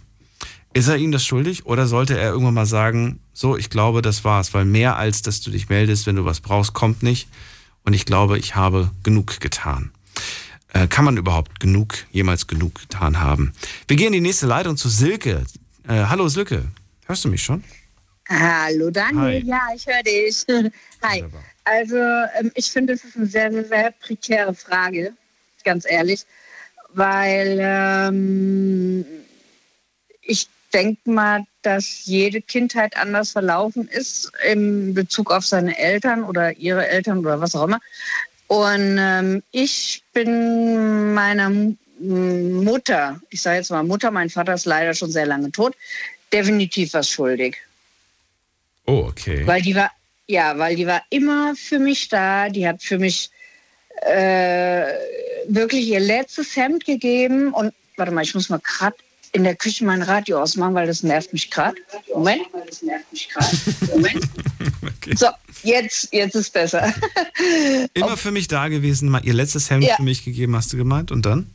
S1: Ist er ihm das schuldig oder sollte er irgendwann mal sagen, so, ich glaube, das war's, weil mehr als, dass du dich meldest, wenn du was brauchst, kommt nicht. Und ich glaube, ich habe genug getan. Äh, kann man überhaupt genug, jemals genug getan haben? Wir gehen in die nächste Leitung zu Silke. Äh, hallo Silke, hörst du mich schon?
S7: Hallo Daniel,
S1: Hi.
S7: ja, ich höre dich. Hi.
S1: Wunderbar.
S7: Also ähm, ich finde, das ist eine sehr, sehr, sehr prekäre Frage, ganz ehrlich, weil ähm, ich denke mal, dass jede Kindheit anders verlaufen ist in Bezug auf seine Eltern oder ihre Eltern oder was auch immer. Und ähm, ich bin meiner Mutter, ich sage jetzt mal Mutter, mein Vater ist leider schon sehr lange tot, definitiv was schuldig.
S1: Oh, okay.
S7: Weil die war, ja, weil die war immer für mich da. Die hat für mich äh, wirklich ihr letztes Hemd gegeben. Und warte mal, ich muss mal gerade in der Küche mein Radio ausmachen, weil das nervt mich gerade. Moment. Das nervt mich gerade. Moment.
S1: okay.
S7: So, jetzt, jetzt ist besser.
S1: Immer für mich da gewesen, mal ihr letztes Hemd
S7: Ja.
S1: für mich gegeben, hast du gemeint? Und dann?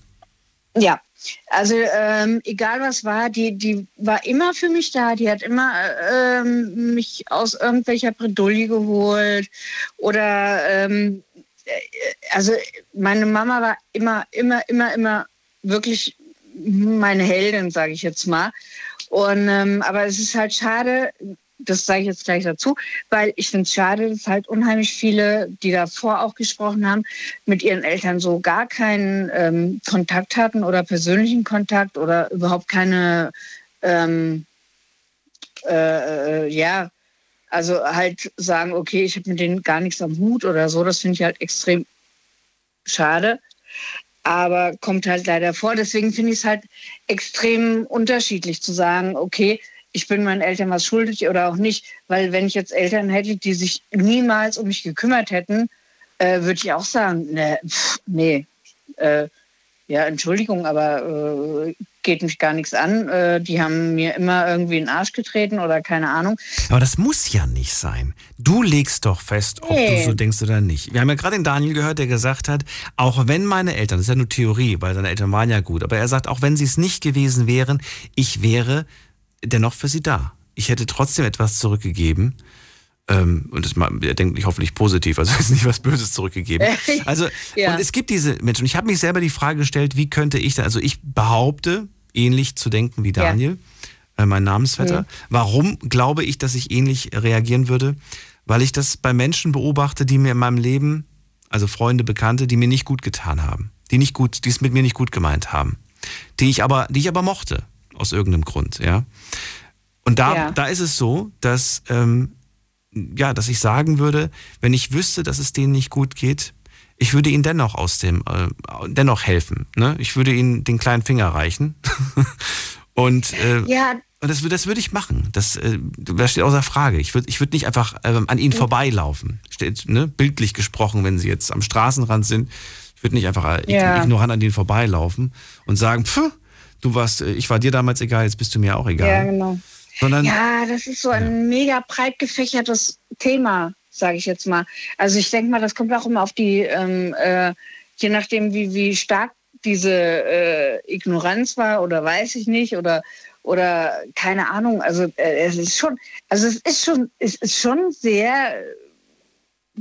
S7: Ja, also ähm, egal was war, die, die war immer für mich da. Die hat immer ähm, mich aus irgendwelcher Bredouille geholt. Oder ähm, äh, also meine Mama war immer, immer, immer, immer wirklich meine Heldin, sage ich jetzt mal. Und ähm, aber es ist halt schade, das sage ich jetzt gleich dazu, weil ich finde es schade, dass halt unheimlich viele, die davor auch gesprochen haben, mit ihren Eltern so gar keinen ähm, Kontakt hatten oder persönlichen Kontakt oder überhaupt keine, ähm, äh, äh, ja, also halt sagen, okay, ich habe mit denen gar nichts am Hut oder so. Das finde ich halt extrem schade. Aber kommt halt leider vor. Deswegen finde ich es halt extrem unterschiedlich zu sagen, okay, ich bin meinen Eltern was schuldig oder auch nicht. Weil wenn ich jetzt Eltern hätte, die sich niemals um mich gekümmert hätten, äh, würde ich auch sagen, ne, pff, nee, äh, ja, Entschuldigung, aber äh, geht mich gar nichts an. Äh, die haben mir immer irgendwie in den Arsch getreten oder keine Ahnung.
S1: Aber das muss ja nicht sein. Du legst doch fest, ob
S7: Nee.
S1: du so denkst oder nicht. Wir haben ja gerade den Daniel gehört, der gesagt hat, auch wenn meine Eltern, das ist ja nur Theorie, weil seine Eltern waren ja gut, aber er sagt, auch wenn sie es nicht gewesen wären, ich wäre dennoch für sie da. Ich hätte trotzdem etwas zurückgegeben. Ähm, und das, er denkt nicht hoffentlich positiv, also ist nicht was Böses zurückgegeben. Also,
S7: Ja.
S1: und es gibt diese Menschen. Und ich habe mich selber die Frage gestellt, wie könnte ich, da- also ich behaupte, ähnlich zu denken wie
S7: Ja.
S1: Daniel, äh, mein Namensvetter.
S7: Mhm.
S1: Warum glaube ich, dass ich ähnlich reagieren würde? Weil ich das bei Menschen beobachte, die mir in meinem Leben, also Freunde, Bekannte, die mir nicht gut getan haben, die nicht gut, die es mit mir nicht gut gemeint haben, die ich aber, die ich aber mochte aus irgendeinem Grund, ja. Und da,
S7: Ja.
S1: da ist es so, dass ähm, ja, dass ich sagen würde, wenn ich wüsste, dass es denen nicht gut geht, ich würde ihnen dennoch aus dem, äh, dennoch helfen. Ne? Ich würde ihnen den kleinen Finger reichen. und äh,
S7: Ja,
S1: und das, das würde ich machen. Das, äh, das steht außer Frage. Ich würde ich würd nicht einfach ähm, an ihnen vorbeilaufen. Steht, ne, bildlich gesprochen, wenn sie jetzt am Straßenrand sind, Ich würde nicht einfach äh,
S7: Ja.
S1: ignorant an denen vorbeilaufen und sagen, pff, du warst, äh, ich war dir damals egal, jetzt bist du mir auch egal.
S7: Ja, genau.
S1: Sondern
S7: Ja, das ist so ein mega breit gefächertes Thema, sage ich jetzt mal. Also ich denke mal, das kommt auch immer auf die, ähm, äh, je nachdem, wie, wie stark diese äh, Ignoranz war oder weiß ich nicht oder oder keine Ahnung. Also äh, es ist schon, also es ist schon, es ist schon sehr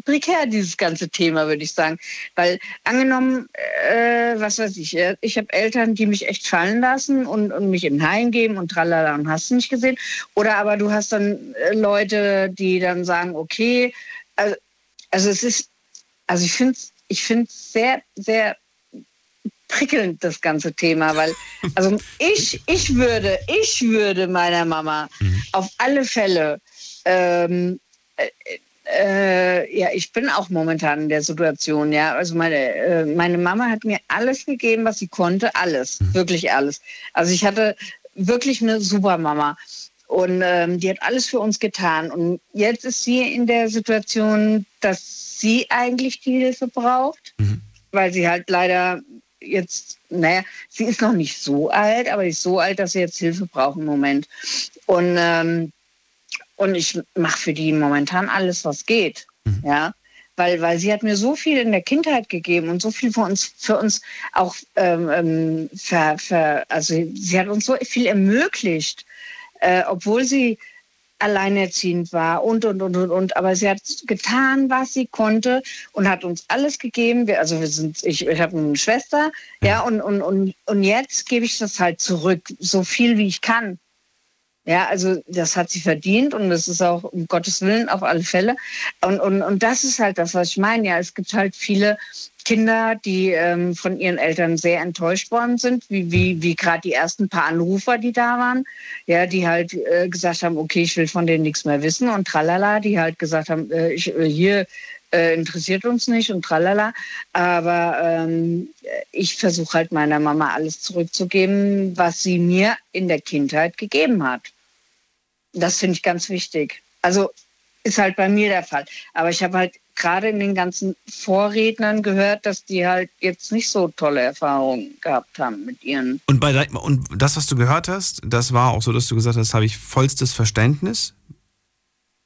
S7: prekär, dieses ganze Thema, würde ich sagen. Weil angenommen, äh, was weiß ich, äh, ich habe Eltern, die mich echt fallen lassen und, und mich in Heim geben und tralala und hast nicht gesehen. Oder aber du hast dann äh, Leute, die dann sagen, okay, also, also es ist, also ich finde es ich find's sehr, sehr prickelnd, das ganze Thema, weil, also ich, ich würde, ich würde meiner Mama auf alle Fälle ähm, äh, ja, ich bin auch momentan in der Situation, ja. Also meine, äh, meine Mama hat mir alles gegeben, was sie konnte, alles, wirklich alles. Also ich hatte wirklich eine super Mama. Und ähm, die hat alles für uns getan. Und jetzt ist sie in der Situation, dass sie eigentlich die Hilfe braucht, weil sie halt leider jetzt, naja, sie ist noch nicht so alt, aber sie ist so alt, dass sie jetzt Hilfe braucht im Moment. Und ähm, und ich mache für die momentan alles, was geht. Ja. Weil, weil sie hat mir so viel in der Kindheit gegeben und so viel für uns, für uns auch, ähm, ähm, ver, ver, also sie hat uns so viel ermöglicht, äh, obwohl sie alleinerziehend war und, und, und, und, und. Aber sie hat getan, was sie konnte und hat uns alles gegeben. Wir, also wir sind, ich, ich habe eine Schwester, ja, und, und, und, und jetzt gebe ich das halt zurück, so viel wie ich kann. Ja, also das hat sie verdient und das ist auch um Gottes Willen auf alle Fälle. Und, und, und das ist halt das, was ich meine. Ja, es gibt halt viele Kinder, die ähm, von ihren Eltern sehr enttäuscht worden sind, wie, wie, wie gerade die ersten paar Anrufer, die da waren, ja, die halt äh, gesagt haben, okay, ich will von denen nichts mehr wissen und tralala, die halt gesagt haben, äh, ich, äh, hier äh, interessiert uns nicht und tralala. Aber ähm, ich versuche halt meiner Mama alles zurückzugeben, was sie mir in der Kindheit gegeben hat. Das finde ich ganz wichtig. Also ist halt bei mir der Fall. Aber ich habe halt gerade in den ganzen Vorrednern gehört, dass die halt jetzt nicht so tolle Erfahrungen gehabt haben mit ihren.
S1: Und, bei dein, und das, was du gehört hast, das war auch so, dass du gesagt hast, habe ich vollstes Verständnis.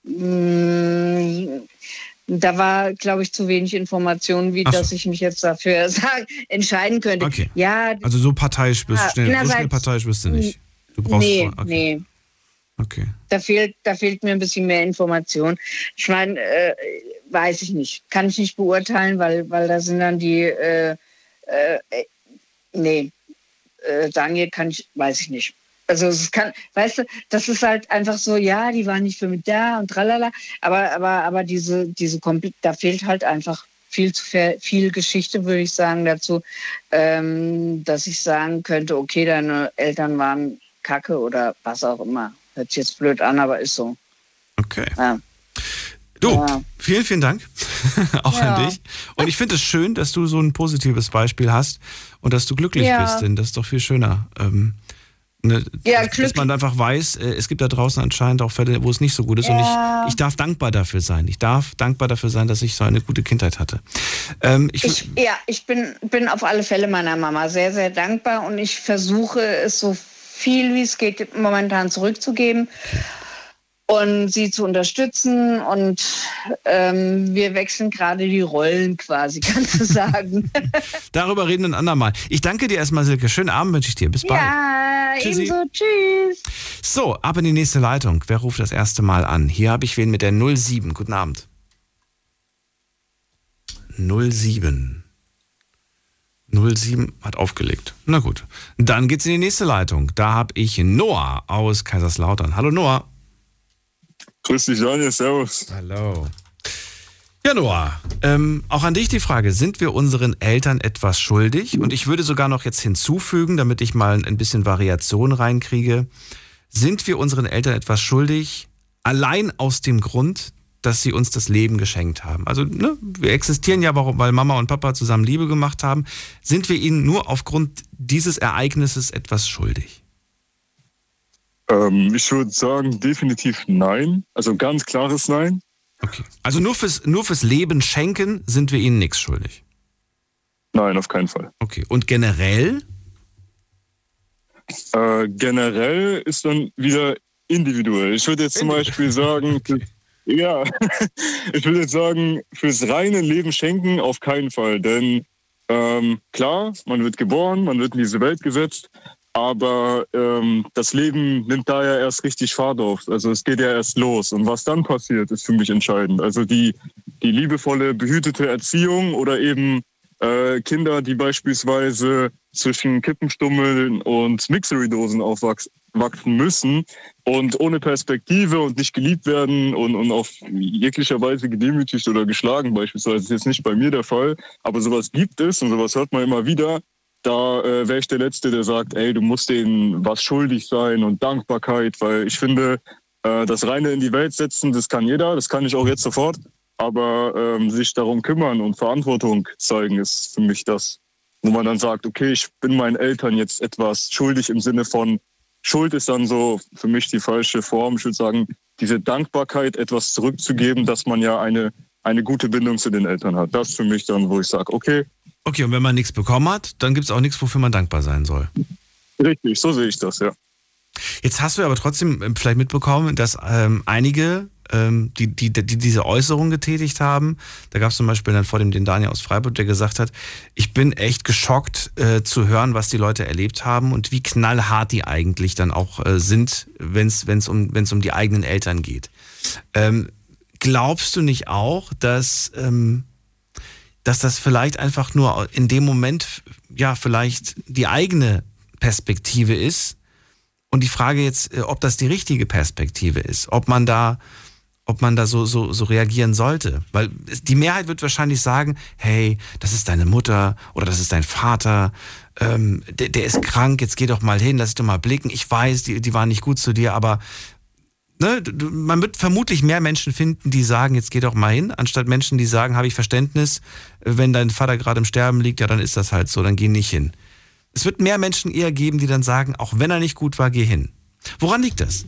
S7: Mm, Da war, glaube ich, zu wenig Information, wie
S1: so.
S7: dass ich mich jetzt dafür sagen, entscheiden könnte.
S1: Okay.
S7: Ja,
S1: Also so parteiisch bist
S7: Ja,
S1: du schnell, so schnell parteiisch bist du nicht. Du brauchst
S7: nee,
S1: okay.
S7: nee.
S1: Okay.
S7: Da fehlt, da fehlt mir ein bisschen mehr Information. Ich meine, äh, weiß ich nicht. Kann ich nicht beurteilen, weil, weil da sind dann die, äh, äh, nee, äh, Daniel kann ich, weiß ich nicht. Also es kann, weißt du, das ist halt einfach so, ja, die waren nicht für mich da und tralala, aber, aber, aber diese, diese komplett, da fehlt halt einfach viel zu viel, viel Geschichte, würde ich sagen, dazu, ähm, dass ich sagen könnte, okay, deine Eltern waren kacke oder was auch immer. Hört sich jetzt blöd an, aber ist so.
S1: Okay.
S7: Ja.
S1: Du,
S7: Ja.
S1: vielen, vielen Dank auch
S7: Ja.
S1: an dich. Und ich finde es schön, dass du so ein positives Beispiel hast und dass du glücklich
S7: Ja.
S1: bist, denn das ist doch viel schöner. Ähm, ne,
S7: Ja,
S1: dass
S7: Glück-
S1: man einfach weiß, äh, es gibt da draußen anscheinend auch Fälle, wo es nicht so gut ist.
S7: Ja.
S1: Und ich, ich darf dankbar dafür sein. Ich darf dankbar dafür sein, dass ich so eine gute Kindheit hatte. Ähm, ich,
S7: Ich, ja, ich bin, bin auf alle Fälle meiner Mama sehr, sehr dankbar und ich versuche es so viel wie es geht momentan zurückzugeben und sie zu unterstützen und ähm, wir wechseln gerade die Rollen quasi, kannst du sagen.
S1: darüber reden ein andermal. Ich danke dir erstmal, Silke. Schönen Abend wünsche ich dir. Bis bald.
S7: ja,
S1: Tschüssi.
S7: ebenso. Tschüss.
S1: So, ab in die nächste Leitung. Wer ruft das erste Mal an? Hier habe ich wen mit der 07. Guten Abend. 07. 07 hat aufgelegt. Na gut. Dann geht's in die nächste Leitung. Da habe ich Noah aus Kaiserslautern. Hallo Noah.
S8: Grüß dich, Daniel, servus.
S1: Hallo. Ja, Noah, ähm, auch an dich die Frage, sind wir unseren Eltern etwas schuldig? Und ich würde sogar noch jetzt hinzufügen, damit ich mal ein bisschen Variation reinkriege, sind wir unseren Eltern etwas schuldig, allein aus dem Grund, dass sie uns das Leben geschenkt haben. Also ne, wir existieren ja, weil Mama und Papa zusammen Liebe gemacht haben. Sind wir ihnen nur aufgrund dieses Ereignisses etwas schuldig?
S8: Ähm, ich würde sagen, definitiv nein. Also ganz klares Nein.
S1: Okay. Also nur fürs, nur fürs Leben schenken sind wir ihnen nichts schuldig.
S8: Nein, auf keinen Fall.
S1: Okay. Und generell?
S8: Äh, generell ist dann wieder individuell. Ich würde jetzt zum Beispiel sagen, ja, ich würde jetzt sagen, fürs reine Leben schenken auf keinen Fall. Denn ähm, klar, man wird geboren, man wird in diese Welt gesetzt, aber ähm, das Leben nimmt da ja erst richtig Fahrt auf. Also es geht ja erst los. Und was dann passiert, ist für mich entscheidend. Also die, die liebevolle, behütete Erziehung oder eben äh, Kinder, die beispielsweise zwischen Kippenstummeln und Mixery-Dosen aufwachsen wachsen müssen und ohne Perspektive und nicht geliebt werden und, und auf jeglicher Weise gedemütigt oder geschlagen beispielsweise. Das ist jetzt nicht bei mir der Fall, aber sowas gibt es und sowas hört man immer wieder. Da äh, wäre ich der Letzte, der sagt, ey, du musst denen was schuldig sein und Dankbarkeit, weil ich finde, äh, das reine in die Welt setzen, das kann jeder, das kann ich auch jetzt sofort, aber ähm, sich darum kümmern und Verantwortung zeigen, ist für mich das, wo man dann sagt, okay, ich bin meinen Eltern jetzt etwas schuldig im Sinne von, Schuld ist dann so für mich die falsche Form. Ich würde sagen, diese Dankbarkeit, etwas zurückzugeben, dass man ja eine, eine gute Bindung zu den Eltern hat. Das ist für mich dann, wo ich sage, okay.
S1: Okay, und wenn man nichts bekommen hat, dann gibt es auch nichts, wofür man dankbar sein soll.
S8: Richtig, so sehe ich das, ja.
S1: Jetzt hast du aber trotzdem ähm, vielleicht mitbekommen, dass ähm, einige ähm, die, die, die diese Äußerung getätigt haben. Da gab es zum Beispiel dann vor dem den Daniel aus Freiburg, der gesagt hat, ich bin echt geschockt äh, zu hören, was die Leute erlebt haben und wie knallhart die eigentlich dann auch äh, sind, wenn es um, wenn's um die eigenen Eltern geht. Ähm, glaubst du nicht auch, dass, ähm, dass das vielleicht einfach nur in dem Moment, ja, vielleicht die eigene Perspektive ist? Und die Frage jetzt, äh, ob das die richtige Perspektive ist, ob man da ob man da so, so, so reagieren sollte. Weil die Mehrheit wird wahrscheinlich sagen, hey, das ist deine Mutter oder das ist dein Vater, ähm, der, der ist krank, jetzt geh doch mal hin, lass dich doch mal blicken. Ich weiß, die, die waren nicht gut zu dir, aber ne, man wird vermutlich mehr Menschen finden, die sagen, jetzt geh doch mal hin, anstatt Menschen, die sagen, habe ich Verständnis, wenn dein Vater gerade im Sterben liegt, ja, dann ist das halt so, dann geh nicht hin. Es wird mehr Menschen eher geben, die dann sagen, auch wenn er nicht gut war, geh hin. Woran liegt das?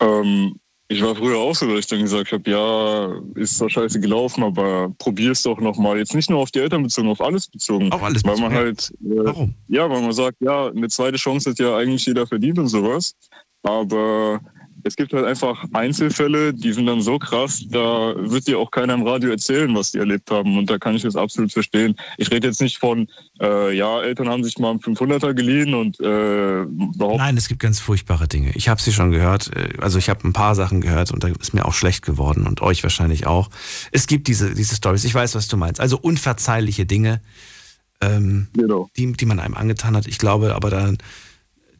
S8: Ähm, ich war früher auch so, dass ich dann gesagt habe, ja, ist zwar scheiße gelaufen, aber probier's doch nochmal. Jetzt nicht nur auf die Eltern bezogen, auf alles bezogen.
S1: Auf alles
S8: bezogen.
S1: Weil
S8: man halt, äh,
S1: Warum?
S8: Ja, weil man sagt, ja, eine zweite Chance hat ja eigentlich jeder verdient und sowas. Aber es gibt halt einfach Einzelfälle, die sind dann so krass, da wird dir auch keiner im Radio erzählen, was die erlebt haben. Und da kann ich das absolut verstehen. Ich rede jetzt nicht von, äh, ja, Eltern haben sich mal einen 500er geliehen und äh,
S1: überhaupt. Nein, es gibt ganz furchtbare Dinge. Ich habe sie schon gehört. Äh, also ich habe ein paar Sachen gehört und da ist mir auch schlecht geworden und euch wahrscheinlich auch. Es gibt diese, diese Stories. Ich weiß, was du meinst. Also unverzeihliche Dinge, ähm,
S8: genau.
S1: die, die man einem angetan hat. Ich glaube aber dann,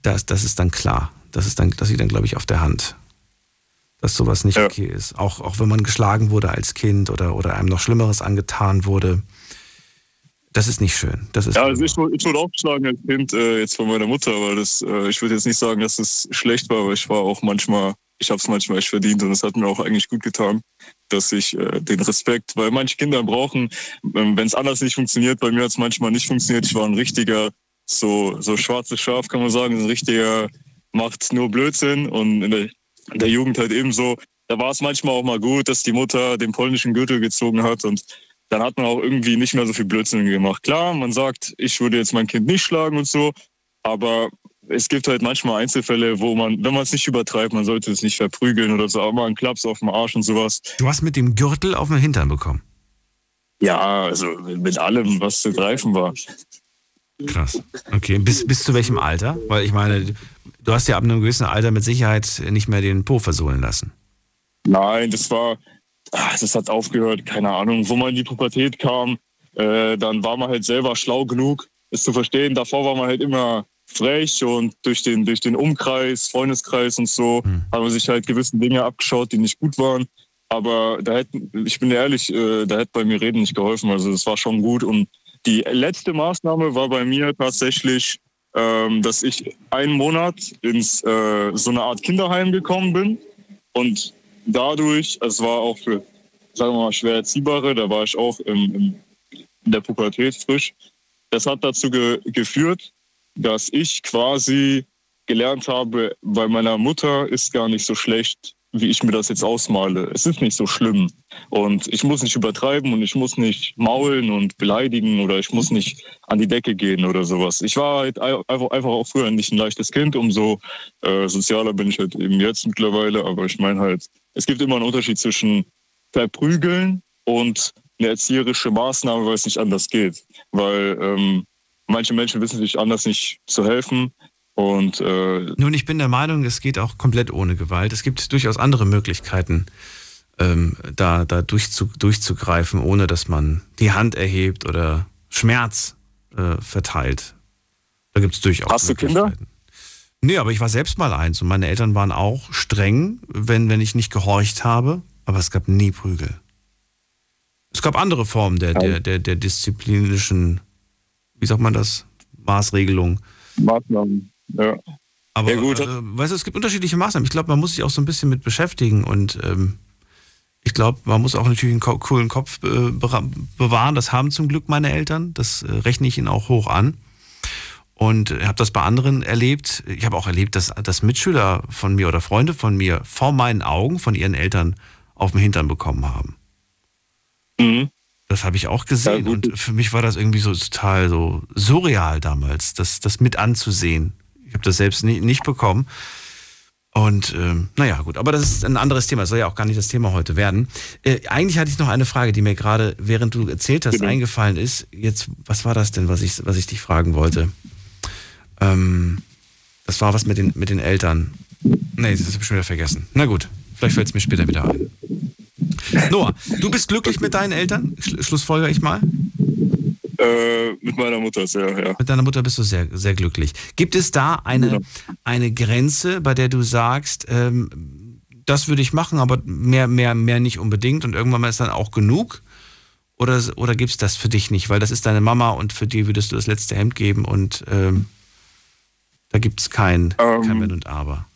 S1: das, das ist dann klar das ist dann, das liegt dann, glaube ich, auf der Hand, dass sowas nicht ja. okay ist. Auch, auch wenn man geschlagen wurde als Kind oder, oder einem noch Schlimmeres angetan wurde. Das ist nicht schön. Das ist
S8: ja, also ich, ich wurde auch geschlagen als Kind, äh, jetzt von meiner Mutter, aber das, äh, ich würde jetzt nicht sagen, dass es schlecht war, aber ich war auch manchmal, ich habe es manchmal echt verdient und es hat mir auch eigentlich gut getan, dass ich äh, den Respekt, weil manche Kinder brauchen, ähm, wenn es anders nicht funktioniert, bei mir hat es manchmal nicht funktioniert, ich war ein richtiger, so, so schwarzes Schaf, kann man sagen, ein richtiger macht nur Blödsinn und in der, in der Jugend halt ebenso. Da war es manchmal auch mal gut, dass die Mutter den polnischen Gürtel gezogen hat und dann hat man auch irgendwie nicht mehr so viel Blödsinn gemacht. Klar, man sagt, ich würde jetzt mein Kind nicht schlagen und so, aber es gibt halt manchmal Einzelfälle, wo man, wenn man es nicht übertreibt, man sollte es nicht verprügeln oder so, aber mal einen Klaps auf dem Arsch und sowas.
S1: Du hast mit dem Gürtel auf den Hintern bekommen?
S8: Ja, also mit allem, was zu greifen war.
S1: Krass. Okay, bis, bis zu welchem Alter? Weil ich meine, du hast ja ab einem gewissen Alter mit Sicherheit nicht mehr den Po versohlen lassen.
S8: Nein, das war, ach, das hat aufgehört, keine Ahnung. Wo man in die Pubertät kam, äh, dann war man halt selber schlau genug, es zu verstehen. Davor war man halt immer frech und durch den, durch den Umkreis, Freundeskreis und so, hm. hat man sich halt gewisse Dinge abgeschaut, die nicht gut waren. Aber da hätte, ich bin ehrlich, äh, da hätte bei mir Reden nicht geholfen. Also das war schon gut und die letzte Maßnahme war bei mir tatsächlich, ähm, dass ich einen Monat ins äh, so eine Art Kinderheim gekommen bin und dadurch, es war auch für, sagen wir mal, schwer Erziehbare, da war ich auch im, im, in der Pubertät frisch. Das hat dazu ge geführt, dass ich quasi gelernt habe, bei meiner Mutter ist gar nicht so schlecht, wie ich mir das jetzt ausmale. Es ist nicht so schlimm. Und ich muss nicht übertreiben und ich muss nicht maulen und beleidigen oder ich muss nicht an die Decke gehen oder sowas. Ich war halt einfach, auch früher nicht ein leichtes Kind, umso äh, sozialer bin ich halt eben jetzt mittlerweile. Aber ich meine halt, es gibt immer einen Unterschied zwischen verprügeln und eine erzieherische Maßnahme, weil es nicht anders geht. Weil ähm, manche Menschen wissen sich anders nicht zu helfen. Und, äh,
S1: Nun, ich bin der Meinung, es geht auch komplett ohne Gewalt. Es gibt durchaus andere Möglichkeiten, ähm, da, da durchzu, durchzugreifen, ohne dass man die Hand erhebt oder Schmerz äh, verteilt. Da gibt es durchaus
S8: Hast du Kinder?
S1: Nee, aber ich war selbst mal eins und meine Eltern waren auch streng, wenn, wenn ich nicht gehorcht habe, aber es gab nie Prügel. Es gab andere Formen der, der, der, der disziplinischen, wie sagt man das, Maßregelung.
S8: Maßnahmen, ja.
S1: Aber
S8: Ja, gut.
S1: Äh, weißt du, es gibt unterschiedliche Maßnahmen. Ich glaube, man muss sich auch so ein bisschen mit beschäftigen und ähm, ich glaube, man muss auch natürlich einen ko- coolen Kopf äh, bewahren. Das haben zum Glück meine Eltern. Das äh, rechne ich ihnen auch hoch an. Und habe das bei anderen erlebt. Ich habe auch erlebt, dass, dass Mitschüler von mir oder Freunde von mir vor meinen Augen von ihren Eltern auf den Hintern bekommen haben.
S8: Mhm.
S1: Das habe ich auch gesehen.
S8: Ja,
S1: und für mich war das irgendwie so total so surreal damals, das, das mit anzusehen. Ich habe das selbst nie, nicht bekommen. Und ähm, naja, gut, aber das ist ein anderes Thema. Das soll ja auch gar nicht das Thema heute werden. Äh, eigentlich hatte ich noch eine Frage, die mir gerade, während du erzählt hast,
S8: Bitte.
S1: eingefallen ist. Jetzt, was war das denn, was ich, was ich dich fragen wollte? Ähm, das war was mit den, mit den Eltern. Nee, das habe ich schon wieder vergessen. Na gut, vielleicht fällt es mir später wieder ein. Noah, du bist glücklich mit deinen Eltern? Sch Schlussfolger ich mal.
S8: Äh, mit meiner Mutter sehr, ja.
S1: Mit deiner Mutter bist du sehr, sehr glücklich. Gibt es da eine,
S8: Ja.
S1: eine Grenze, bei der du sagst, ähm, das würde ich machen, aber mehr, mehr, mehr nicht unbedingt und irgendwann mal ist dann auch genug? Oder, oder gibt es das für dich nicht? Weil das ist deine Mama und für die würdest du das letzte Hemd geben und ähm, da gibt es kein,
S8: Ähm,
S1: kein Wenn und Aber.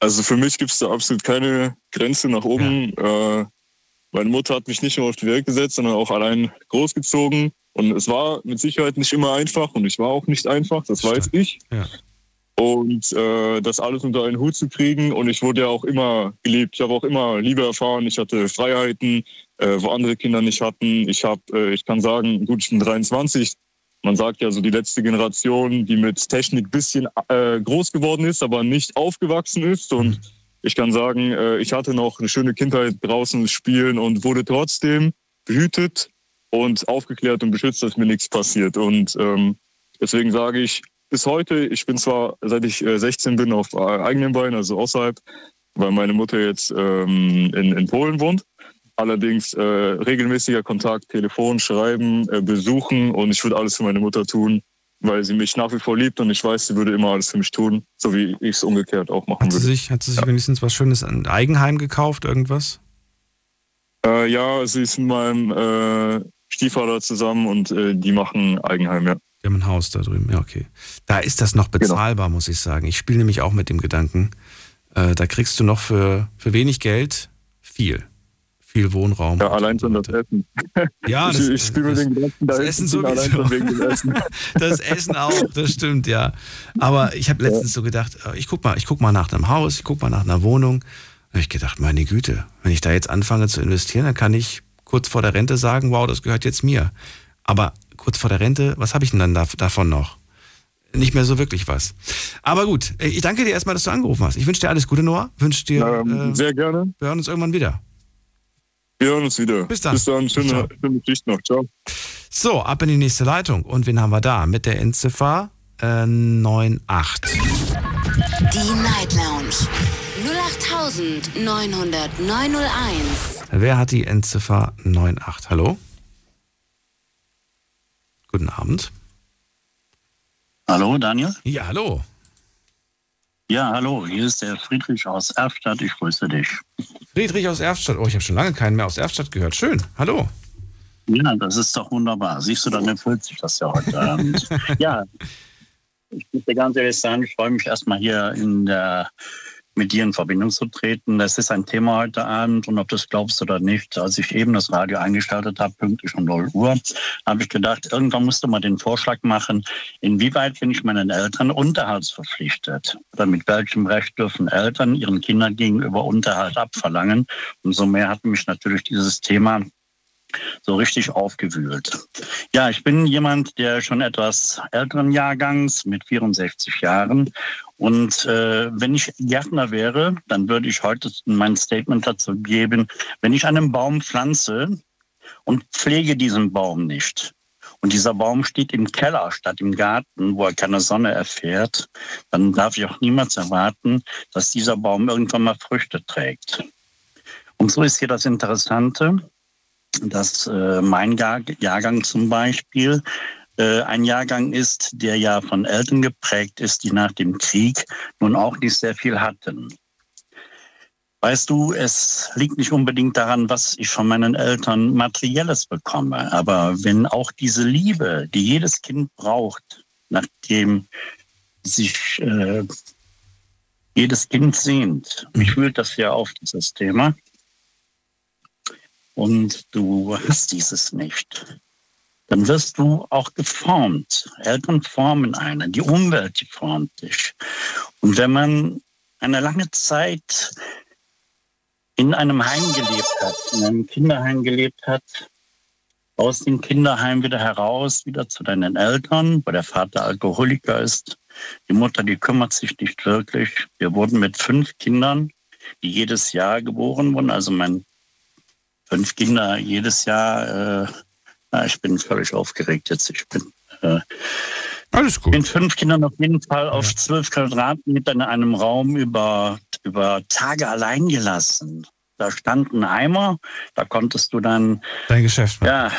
S8: Also für mich gibt es da absolut keine Grenze nach oben. Äh, meine Mutter hat mich nicht nur auf die Welt gesetzt, sondern auch allein großgezogen. Und es war mit Sicherheit nicht immer einfach und ich war auch nicht einfach, das weiß ich.
S1: Ja.
S8: Und äh, das alles unter einen Hut zu kriegen. Und ich wurde ja auch immer geliebt. Ich habe auch immer Liebe erfahren. Ich hatte Freiheiten, äh, wo andere Kinder nicht hatten. Ich habe, äh, ich kann sagen, gut, ich bin 23. Man sagt ja so die letzte Generation, die mit Technik bisschen äh, groß geworden ist, aber nicht aufgewachsen ist. Und ich kann sagen, äh, ich hatte noch eine schöne Kindheit draußen spielen und wurde trotzdem behütet und aufgeklärt und beschützt, dass mir nichts passiert. Und ähm, deswegen sage ich, bis heute, ich bin zwar, seit ich äh, 16 bin, auf äh, eigenen Beinen, also außerhalb, weil meine Mutter jetzt ähm, in, in Polen wohnt. Allerdings äh, regelmäßiger Kontakt, Telefon, Schreiben, äh, Besuchen und ich würde alles für meine Mutter tun, weil sie mich nach wie vor liebt und ich weiß, sie würde immer alles für mich tun, so wie ich es umgekehrt auch machen
S1: Hat sie
S8: würde.
S1: sich, hat sie sich wenigstens was Schönes, ein Eigenheim gekauft, irgendwas?
S8: Äh, ja, sie ist mit meinem äh, Stiefvater zusammen und äh, die machen Eigenheim, ja.
S1: Die haben ein Haus da drüben, ja, okay. Da ist das noch bezahlbar, muss ich sagen. Ich spiele nämlich auch mit dem Gedanken. Äh, da kriegst du noch für, für wenig Geld viel. Viel Wohnraum.
S8: Ja, allein schon das. Essen.
S1: Ja,
S8: ich,
S1: das,
S8: ich spiele mit
S1: das,
S8: den Gedanken, da
S1: das Essen sowieso.
S8: Essen.
S1: das Essen auch, das stimmt, ja. Aber ich habe letztens so gedacht, äh, ich guck mal, ich guck mal nach einem Haus, ich guck mal nach einer Wohnung. Da habe ich gedacht, meine Güte, wenn ich da jetzt anfange zu investieren, dann kann ich kurz vor der Rente sagen, wow, das gehört jetzt mir. Aber kurz vor der Rente, was habe ich denn dann da, davon noch? Nicht mehr so wirklich was. Aber gut, äh, ich danke dir erstmal, dass du angerufen hast. Ich wünsche dir alles Gute, Noah. Wünsche dir,
S8: Ähm,
S1: äh,
S8: sehr gerne.
S1: wir hören uns irgendwann wieder.
S8: Wir hören uns wieder.
S1: Bis dann.
S8: Bis dann. Schöne,
S1: Ciao.
S8: schöne Schicht noch. Ciao.
S1: So, ab in die nächste Leitung. Und wen haben wir da? Mit der Endziffer äh, 98.
S2: Die Night Lounge 0890901.
S1: Wer hat die Endziffer 98? Hallo? Guten Abend.
S9: Hallo, Daniel?
S1: Ja, hallo.
S9: Ja, hallo, hier ist der Friedrich aus Erfstadt. Ich grüße dich.
S1: Friedrich aus Erfstadt. Oh, ich habe schon lange keinen mehr aus Erfstadt gehört. Schön. Hallo.
S9: Ja, das ist doch wunderbar. Siehst du, dann erfüllt sich das ja heute Abend. ja, ich muss dir ganz ehrlich sagen, ich freue mich erstmal hier in der mit dir in Verbindung zu treten. Das ist ein Thema heute Abend und ob du es glaubst oder nicht, als ich eben das Radio eingeschaltet habe, pünktlich um 0 Uhr, habe ich gedacht, irgendwann musst du mal den Vorschlag machen, inwieweit bin ich meinen Eltern unterhaltsverpflichtet? Oder mit welchem Recht dürfen Eltern ihren Kindern gegenüber Unterhalt abverlangen? Umso mehr hat mich natürlich dieses Thema so richtig aufgewühlt. Ja, ich bin jemand, der schon etwas älteren Jahrgangs mit 64 Jahren. Und äh, wenn ich Gärtner wäre, dann würde ich heute mein Statement dazu geben, wenn ich einen Baum pflanze und pflege diesen Baum nicht, und dieser Baum steht im Keller statt im Garten, wo er keine Sonne erfährt, dann darf ich auch niemals erwarten, dass dieser Baum irgendwann mal Früchte trägt. Und so ist hier das Interessante dass äh, mein Jahr, Jahrgang zum Beispiel äh, ein Jahrgang ist, der ja von Eltern geprägt ist, die nach dem Krieg nun auch nicht sehr viel hatten. Weißt du, es liegt nicht unbedingt daran, was ich von meinen Eltern materielles bekomme, aber wenn auch diese Liebe, die jedes Kind braucht, nachdem sich äh, jedes Kind sehnt, mich fühlt das ja auf dieses Thema, und du hast dieses nicht, dann wirst du auch geformt. Eltern formen einen, die Umwelt, die formt dich. Und wenn man eine lange Zeit in einem Heim gelebt hat, in einem Kinderheim gelebt hat, aus dem Kinderheim wieder heraus, wieder zu deinen Eltern, wo der Vater Alkoholiker ist. Die Mutter, die kümmert sich nicht wirklich. Wir wurden mit fünf Kindern, die jedes Jahr geboren wurden. Also mein fünf Kinder jedes Jahr. Äh, na, ich bin völlig aufgeregt jetzt. Ich bin äh,
S1: alles gut.
S9: Mit fünf Kindern auf jeden Fall auf zwölf Quadratmeter in einem Raum über, über Tage allein gelassen. Da stand ein Eimer, da konntest du dann
S1: dein Geschäft machen.
S9: Ja,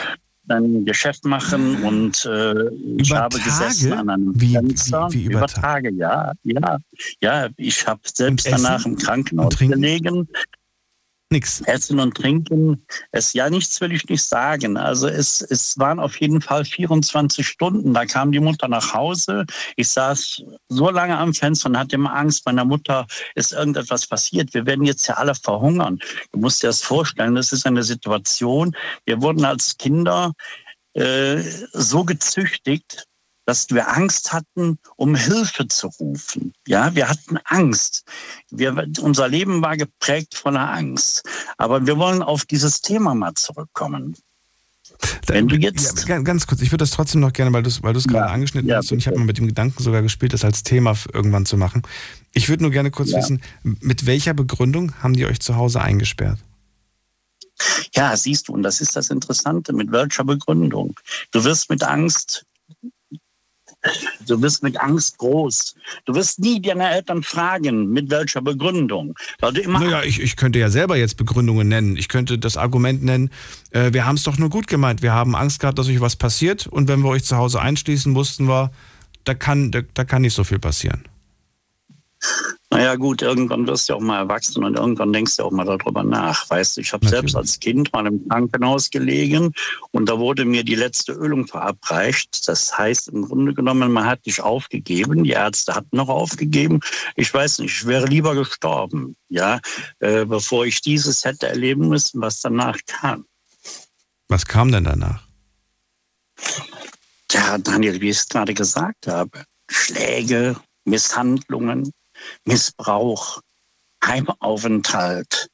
S9: dein Geschäft machen und äh, ich habe Tage? gesessen an einem
S1: wie,
S9: Fenster.
S1: Wie, wie über,
S9: über Tage? ja, ja, ja. Ich habe selbst danach im Krankenhaus gelegen.
S1: Nix.
S9: Essen und Trinken, es ja nichts will ich nicht sagen. Also es, es waren auf jeden Fall 24 Stunden. Da kam die Mutter nach Hause. Ich saß so lange am Fenster und hatte immer Angst, meiner Mutter ist irgendetwas passiert. Wir werden jetzt ja alle verhungern. Du musst dir das vorstellen, das ist eine Situation. Wir wurden als Kinder äh, so gezüchtigt, dass wir Angst hatten, um Hilfe zu rufen. Ja, wir hatten Angst. Wir, unser Leben war geprägt von der Angst. Aber wir wollen auf dieses Thema mal zurückkommen. Wenn du jetzt
S1: ja, ganz kurz, ich würde das trotzdem noch gerne, weil du es weil ja, gerade angeschnitten ja, hast und ich habe mal mit dem Gedanken sogar gespielt, das als Thema irgendwann zu machen. Ich würde nur gerne kurz wissen, mit welcher Begründung haben die euch zu Hause eingesperrt?
S9: Ja, siehst du, und das ist das Interessante, mit welcher Begründung? Du wirst mit Angst Du wirst mit Angst groß. Du wirst nie deine Eltern fragen, mit welcher Begründung.
S1: Weil du immer naja, ich, ich könnte ja selber jetzt Begründungen nennen. Ich könnte das Argument nennen, äh, wir haben es doch nur gut gemeint. Wir haben Angst gehabt, dass euch was passiert. Und wenn wir euch zu Hause einschließen, wussten wir, da kann, da, da kann nicht so viel passieren.
S9: Naja gut, irgendwann wirst du auch mal erwachsen und irgendwann denkst du auch mal darüber nach. Weißt du, ich habe selbst als Kind mal im Krankenhaus gelegen und da wurde mir die letzte Ölung verabreicht. Das heißt im Grunde genommen, man hat dich aufgegeben, die Ärzte hatten noch aufgegeben. Ich weiß nicht, ich wäre lieber gestorben, ja, äh, bevor ich dieses hätte erleben müssen, was danach kam.
S1: Was kam denn danach?
S9: Ja, Daniel, wie ich es gerade gesagt habe, Schläge, Misshandlungen, Missbrauch, Heimaufenthalt.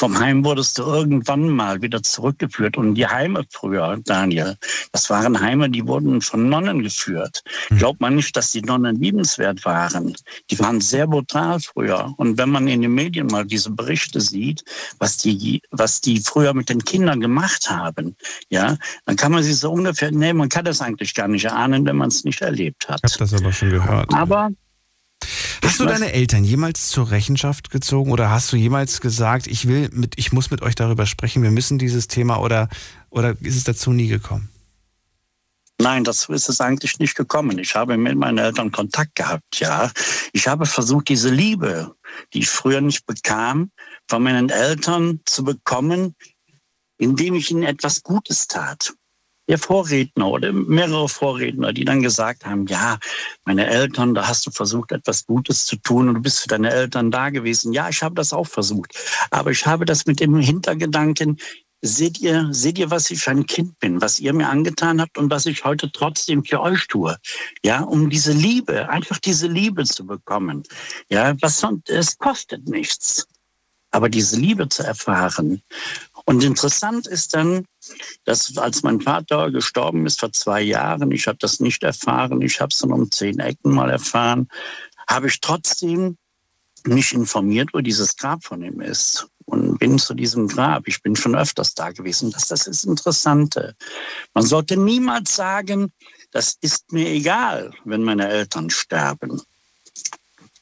S9: Vom Heim wurdest du irgendwann mal wieder zurückgeführt. Und die Heime früher, Daniel, das waren Heime, die wurden von Nonnen geführt. Hm. Glaubt man nicht, dass die Nonnen liebenswert waren. Die waren sehr brutal früher. Und wenn man in den Medien mal diese Berichte sieht, was die, was die früher mit den Kindern gemacht haben, ja, dann kann man sich so ungefähr, nee, man kann das eigentlich gar nicht ahnen, wenn man es nicht erlebt hat.
S1: Ich habe das aber schon gehört.
S9: Aber
S1: Hast du deine Eltern jemals zur Rechenschaft gezogen oder hast du jemals gesagt, ich will mit, ich muss mit euch darüber sprechen, wir müssen dieses Thema oder, oder ist es dazu nie gekommen?
S9: Nein, dazu ist es eigentlich nicht gekommen. Ich habe mit meinen Eltern Kontakt gehabt, ja. Ich habe versucht, diese Liebe, die ich früher nicht bekam, von meinen Eltern zu bekommen, indem ich ihnen etwas Gutes tat. Der Vorredner oder mehrere Vorredner, die dann gesagt haben, ja, meine Eltern, da hast du versucht, etwas Gutes zu tun und du bist für deine Eltern da gewesen. Ja, ich habe das auch versucht. Aber ich habe das mit dem Hintergedanken, seht ihr, seht ihr, was ich für ein Kind bin, was ihr mir angetan habt und was ich heute trotzdem für euch tue. Ja, um diese Liebe, einfach diese Liebe zu bekommen. Ja, was, es kostet nichts. Aber diese Liebe zu erfahren. Und interessant ist dann, dass als mein Vater gestorben ist vor zwei Jahren, ich habe das nicht erfahren, ich habe es dann um zehn Ecken mal erfahren, habe ich trotzdem mich informiert, wo dieses Grab von ihm ist und bin zu diesem Grab. Ich bin schon öfters da gewesen. Das, das ist Interessante. Man sollte niemals sagen, das ist mir egal, wenn meine Eltern sterben.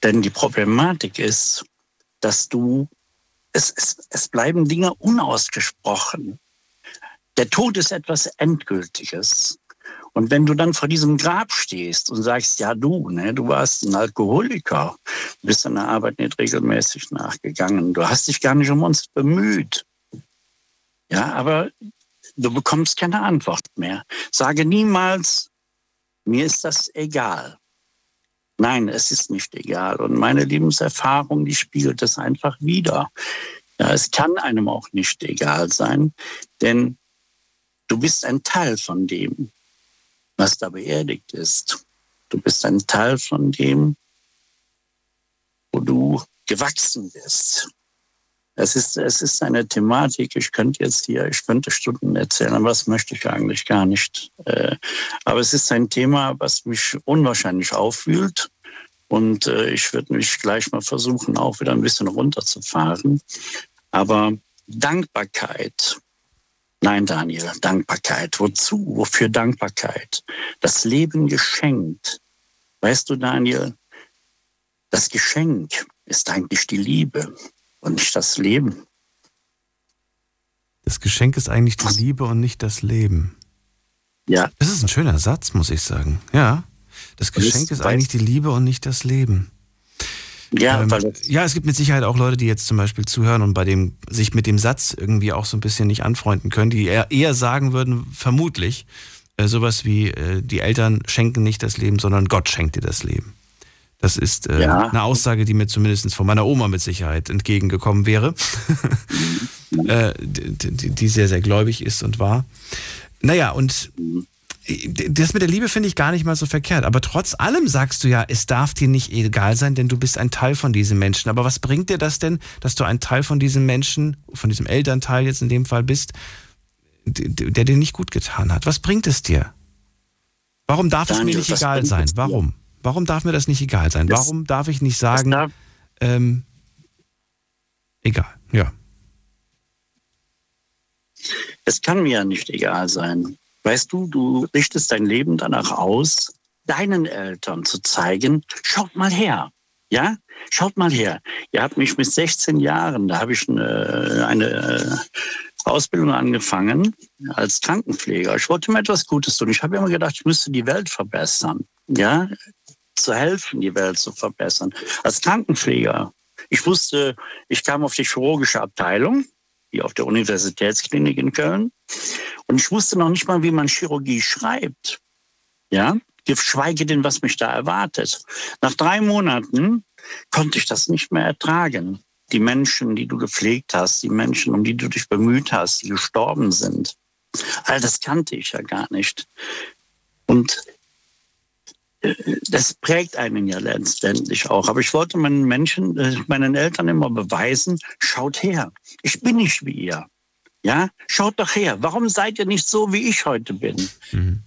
S9: Denn die Problematik ist, dass du, es, es, es bleiben Dinge unausgesprochen. Der Tod ist etwas Endgültiges. Und wenn du dann vor diesem Grab stehst und sagst, ja du, ne, du warst ein Alkoholiker, bist deiner Arbeit nicht regelmäßig nachgegangen, du hast dich gar nicht um uns bemüht. Ja, aber du bekommst keine Antwort mehr. Sage niemals, mir ist das egal. Nein, es ist nicht egal. Und meine Lebenserfahrung, die spiegelt es einfach wieder. Ja, es kann einem auch nicht egal sein, denn du bist ein Teil von dem was da beerdigt ist. Du bist ein Teil von dem, wo du gewachsen bist. Es ist, es ist eine Thematik, ich könnte jetzt hier, ich könnte Stunden erzählen, aber das möchte ich eigentlich gar nicht. Äh, aber es ist ein Thema, was mich unwahrscheinlich aufwühlt. Und äh, ich würde mich gleich mal versuchen, auch wieder ein bisschen runterzufahren. Aber Dankbarkeit Nein, Daniel, Dankbarkeit. Wozu? Wofür Dankbarkeit? Das Leben geschenkt. Weißt du, Daniel, das Geschenk ist eigentlich die Liebe und nicht das Leben.
S1: Das Geschenk ist eigentlich die Liebe und nicht das Leben.
S9: Ja.
S1: Das ist ein schöner Satz, muss ich sagen. Ja. Das Geschenk ist eigentlich die Liebe und nicht das Leben.
S9: Ja, ähm,
S1: ja, es gibt mit Sicherheit auch Leute, die jetzt zum Beispiel zuhören und bei dem sich mit dem Satz irgendwie auch so ein bisschen nicht anfreunden können, die eher, eher sagen würden, vermutlich, äh, sowas wie, äh, die Eltern schenken nicht das Leben, sondern Gott schenkt dir das Leben. Das ist äh, ja. eine Aussage, die mir zumindest von meiner Oma mit Sicherheit entgegengekommen wäre, äh, die, die sehr, sehr gläubig ist und war. Naja, und das mit der Liebe finde ich gar nicht mal so verkehrt. Aber trotz allem sagst du ja, es darf dir nicht egal sein, denn du bist ein Teil von diesem Menschen. Aber was bringt dir das denn, dass du ein Teil von diesem Menschen, von diesem Elternteil jetzt in dem Fall bist, der dir nicht gut getan hat? Was bringt es dir? Warum darf Daniel, es mir nicht egal sein? Warum? Warum darf mir das nicht egal sein? Das, Warum darf ich nicht sagen, ähm, egal, ja.
S9: Es kann mir ja nicht egal sein. Weißt du, du richtest dein Leben danach aus, deinen Eltern zu zeigen, schaut mal her. Ja, schaut mal her. Ihr habt mich mit 16 Jahren, da habe ich eine, eine äh, Ausbildung angefangen als Krankenpfleger. Ich wollte mir etwas Gutes tun. Ich habe immer gedacht, ich müsste die Welt verbessern. Ja, zu helfen, die Welt zu verbessern. Als Krankenpfleger. Ich wusste, ich kam auf die chirurgische Abteilung, hier auf der Universitätsklinik in Köln. Und ich wusste noch nicht mal, wie man Chirurgie schreibt. Ja, geschweige denn, was mich da erwartet. Nach drei Monaten konnte ich das nicht mehr ertragen. Die Menschen, die du gepflegt hast, die Menschen, um die du dich bemüht hast, die gestorben sind. All das kannte ich ja gar nicht. Und das prägt einen ja letztendlich auch. Aber ich wollte meinen Menschen, äh, meinen Eltern immer beweisen, schaut her, ich bin nicht wie ihr. Ja, schaut doch her. Warum seid ihr nicht so, wie ich heute bin? Mhm.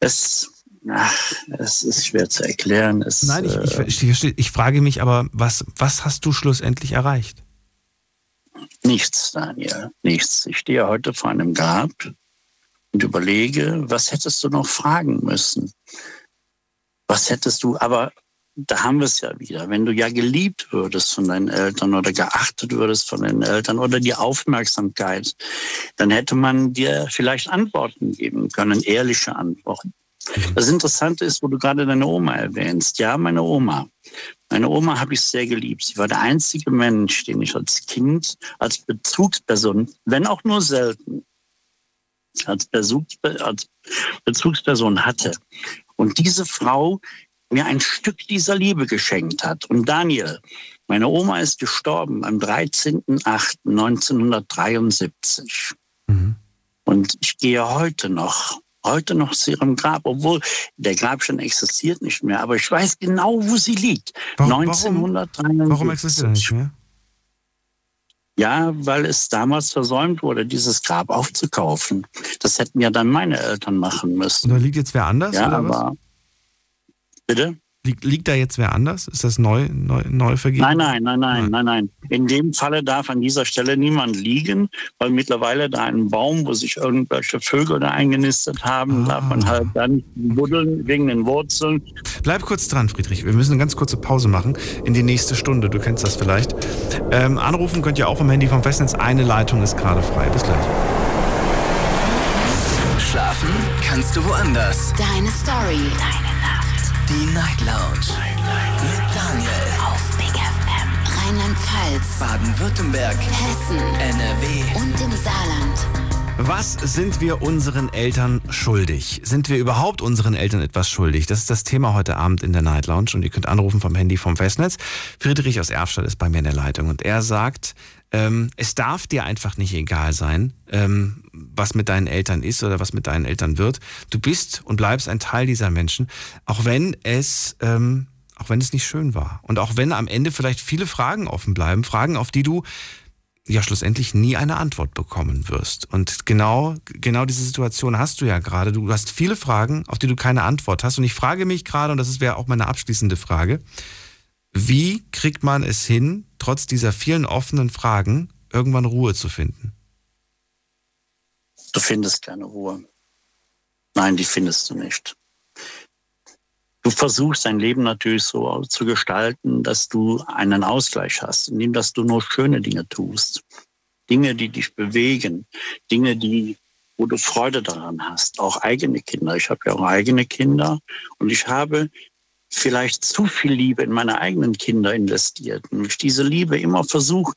S9: Es, ach, es ist schwer zu erklären. Es,
S1: Nein, ich, ich, äh, ich, ich frage mich aber, was, was hast du schlussendlich erreicht?
S9: Nichts, Daniel, nichts. Ich stehe heute vor einem Grab und überlege, was hättest du noch fragen müssen? Was hättest du, aber da haben wir es ja wieder. Wenn du ja geliebt würdest von deinen Eltern oder geachtet würdest von deinen Eltern oder die Aufmerksamkeit, dann hätte man dir vielleicht Antworten geben können, ehrliche Antworten. Mhm. Das Interessante ist, wo du gerade deine Oma erwähnst. Ja, meine Oma. Meine Oma habe ich sehr geliebt. Sie war der einzige Mensch, den ich als Kind, als Bezugsperson, wenn auch nur selten, als Bezugsperson hatte und diese Frau mir ein Stück dieser Liebe geschenkt hat. Und Daniel, meine Oma ist gestorben am 13.08.1973. Mhm. Und ich gehe heute noch, heute noch zu ihrem Grab, obwohl der Grab schon existiert nicht mehr. Aber ich weiß genau, wo sie liegt.
S1: Warum, 1973. Warum existiert er nicht mehr?
S9: Ja, weil es damals versäumt wurde, dieses Grab aufzukaufen. Das hätten ja dann meine Eltern machen müssen.
S1: Und da liegt jetzt wer anders?
S9: Ja, aber. Bitte?
S1: Liegt, liegt da jetzt wer anders? Ist das neu, neu, neu vergeben?
S9: Nein, nein, nein, nein, nein, nein. In dem Falle darf an dieser Stelle niemand liegen, weil mittlerweile da ein Baum, wo sich irgendwelche Vögel da eingenistet haben, ah. darf man halt dann buddeln wegen den Wurzeln.
S1: Bleib kurz dran, Friedrich. Wir müssen eine ganz kurze Pause machen in die nächste Stunde. Du kennst das vielleicht. Ähm, anrufen könnt ihr auch vom Handy vom Festnetz. Eine Leitung ist gerade frei. Bis gleich.
S10: Schlafen kannst du woanders.
S2: Deine Story. Deine
S10: die Night Lounge. Night. Mit Daniel.
S2: Auf Big FM. Rheinland-Pfalz.
S10: Baden-Württemberg.
S2: Hessen.
S10: NRW.
S2: Und im Saarland.
S1: Was sind wir unseren Eltern schuldig? Sind wir überhaupt unseren Eltern etwas schuldig? Das ist das Thema heute Abend in der Night Lounge und ihr könnt anrufen vom Handy vom Festnetz. Friedrich aus Erfstadt ist bei mir in der Leitung und er sagt, ähm, es darf dir einfach nicht egal sein, ähm, was mit deinen Eltern ist oder was mit deinen Eltern wird. Du bist und bleibst ein Teil dieser Menschen, auch wenn es, ähm, auch wenn es nicht schön war. Und auch wenn am Ende vielleicht viele Fragen offen bleiben, Fragen, auf die du ja schlussendlich nie eine Antwort bekommen wirst. Und genau, genau diese Situation hast du ja gerade. Du hast viele Fragen, auf die du keine Antwort hast. Und ich frage mich gerade, und das wäre auch meine abschließende Frage, wie kriegt man es hin, trotz dieser vielen offenen Fragen irgendwann Ruhe zu finden?
S9: Du findest keine Ruhe. Nein, die findest du nicht. Du versuchst dein Leben natürlich so zu gestalten, dass du einen Ausgleich hast, indem dass du nur schöne Dinge tust. Dinge, die dich bewegen, Dinge, die, wo du Freude daran hast. Auch eigene Kinder. Ich habe ja auch eigene Kinder und ich habe vielleicht zu viel Liebe in meine eigenen Kinder investiert und ich diese Liebe immer versuche,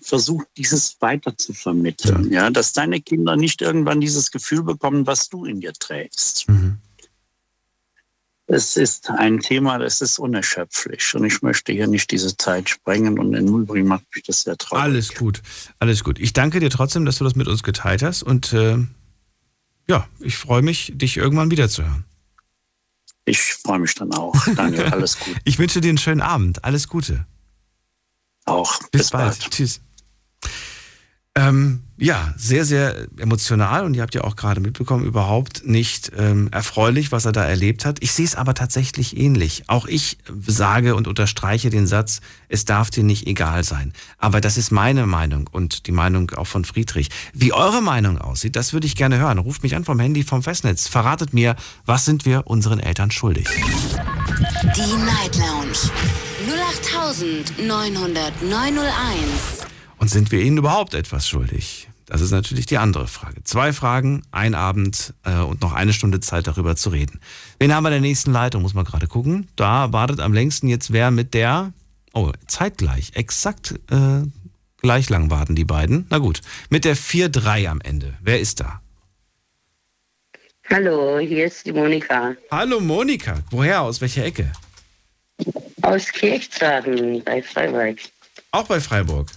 S9: versucht, dieses weiter zu vermitteln, ja. ja. dass deine Kinder nicht irgendwann dieses Gefühl bekommen, was du in dir trägst. Mhm. Es ist ein Thema, das ist unerschöpflich und ich möchte hier nicht diese Zeit sprengen und in Übrigen macht mich das sehr traurig.
S1: Alles gut, alles gut. Ich danke dir trotzdem, dass du das mit uns geteilt hast und äh, ja, ich freue mich, dich irgendwann wiederzuhören.
S9: Ich freue mich dann auch. Daniel, alles gut.
S1: ich wünsche dir einen schönen Abend. Alles Gute.
S9: Auch.
S1: Bis, Bis bald. bald. Tschüss. Ähm, ja, sehr, sehr emotional und ihr habt ja auch gerade mitbekommen, überhaupt nicht ähm, erfreulich, was er da erlebt hat. Ich sehe es aber tatsächlich ähnlich. Auch ich sage und unterstreiche den Satz, es darf dir nicht egal sein. Aber das ist meine Meinung und die Meinung auch von Friedrich. Wie eure Meinung aussieht, das würde ich gerne hören. Ruft mich an vom Handy vom Festnetz. Verratet mir, was sind wir unseren Eltern schuldig?
S2: Die Night Lounge 0890901
S1: und sind wir ihnen überhaupt etwas schuldig? Das ist natürlich die andere Frage. Zwei Fragen, ein Abend äh, und noch eine Stunde Zeit darüber zu reden. Wen haben wir in der nächsten Leitung? Muss man gerade gucken. Da wartet am längsten jetzt wer mit der. Oh, zeitgleich. Exakt äh, gleich lang warten die beiden. Na gut. Mit der 4-3 am Ende. Wer ist da?
S11: Hallo, hier ist die Monika.
S1: Hallo Monika. Woher? Aus welcher Ecke?
S11: Aus Kirchzarten bei Freiburg.
S1: Auch bei Freiburg?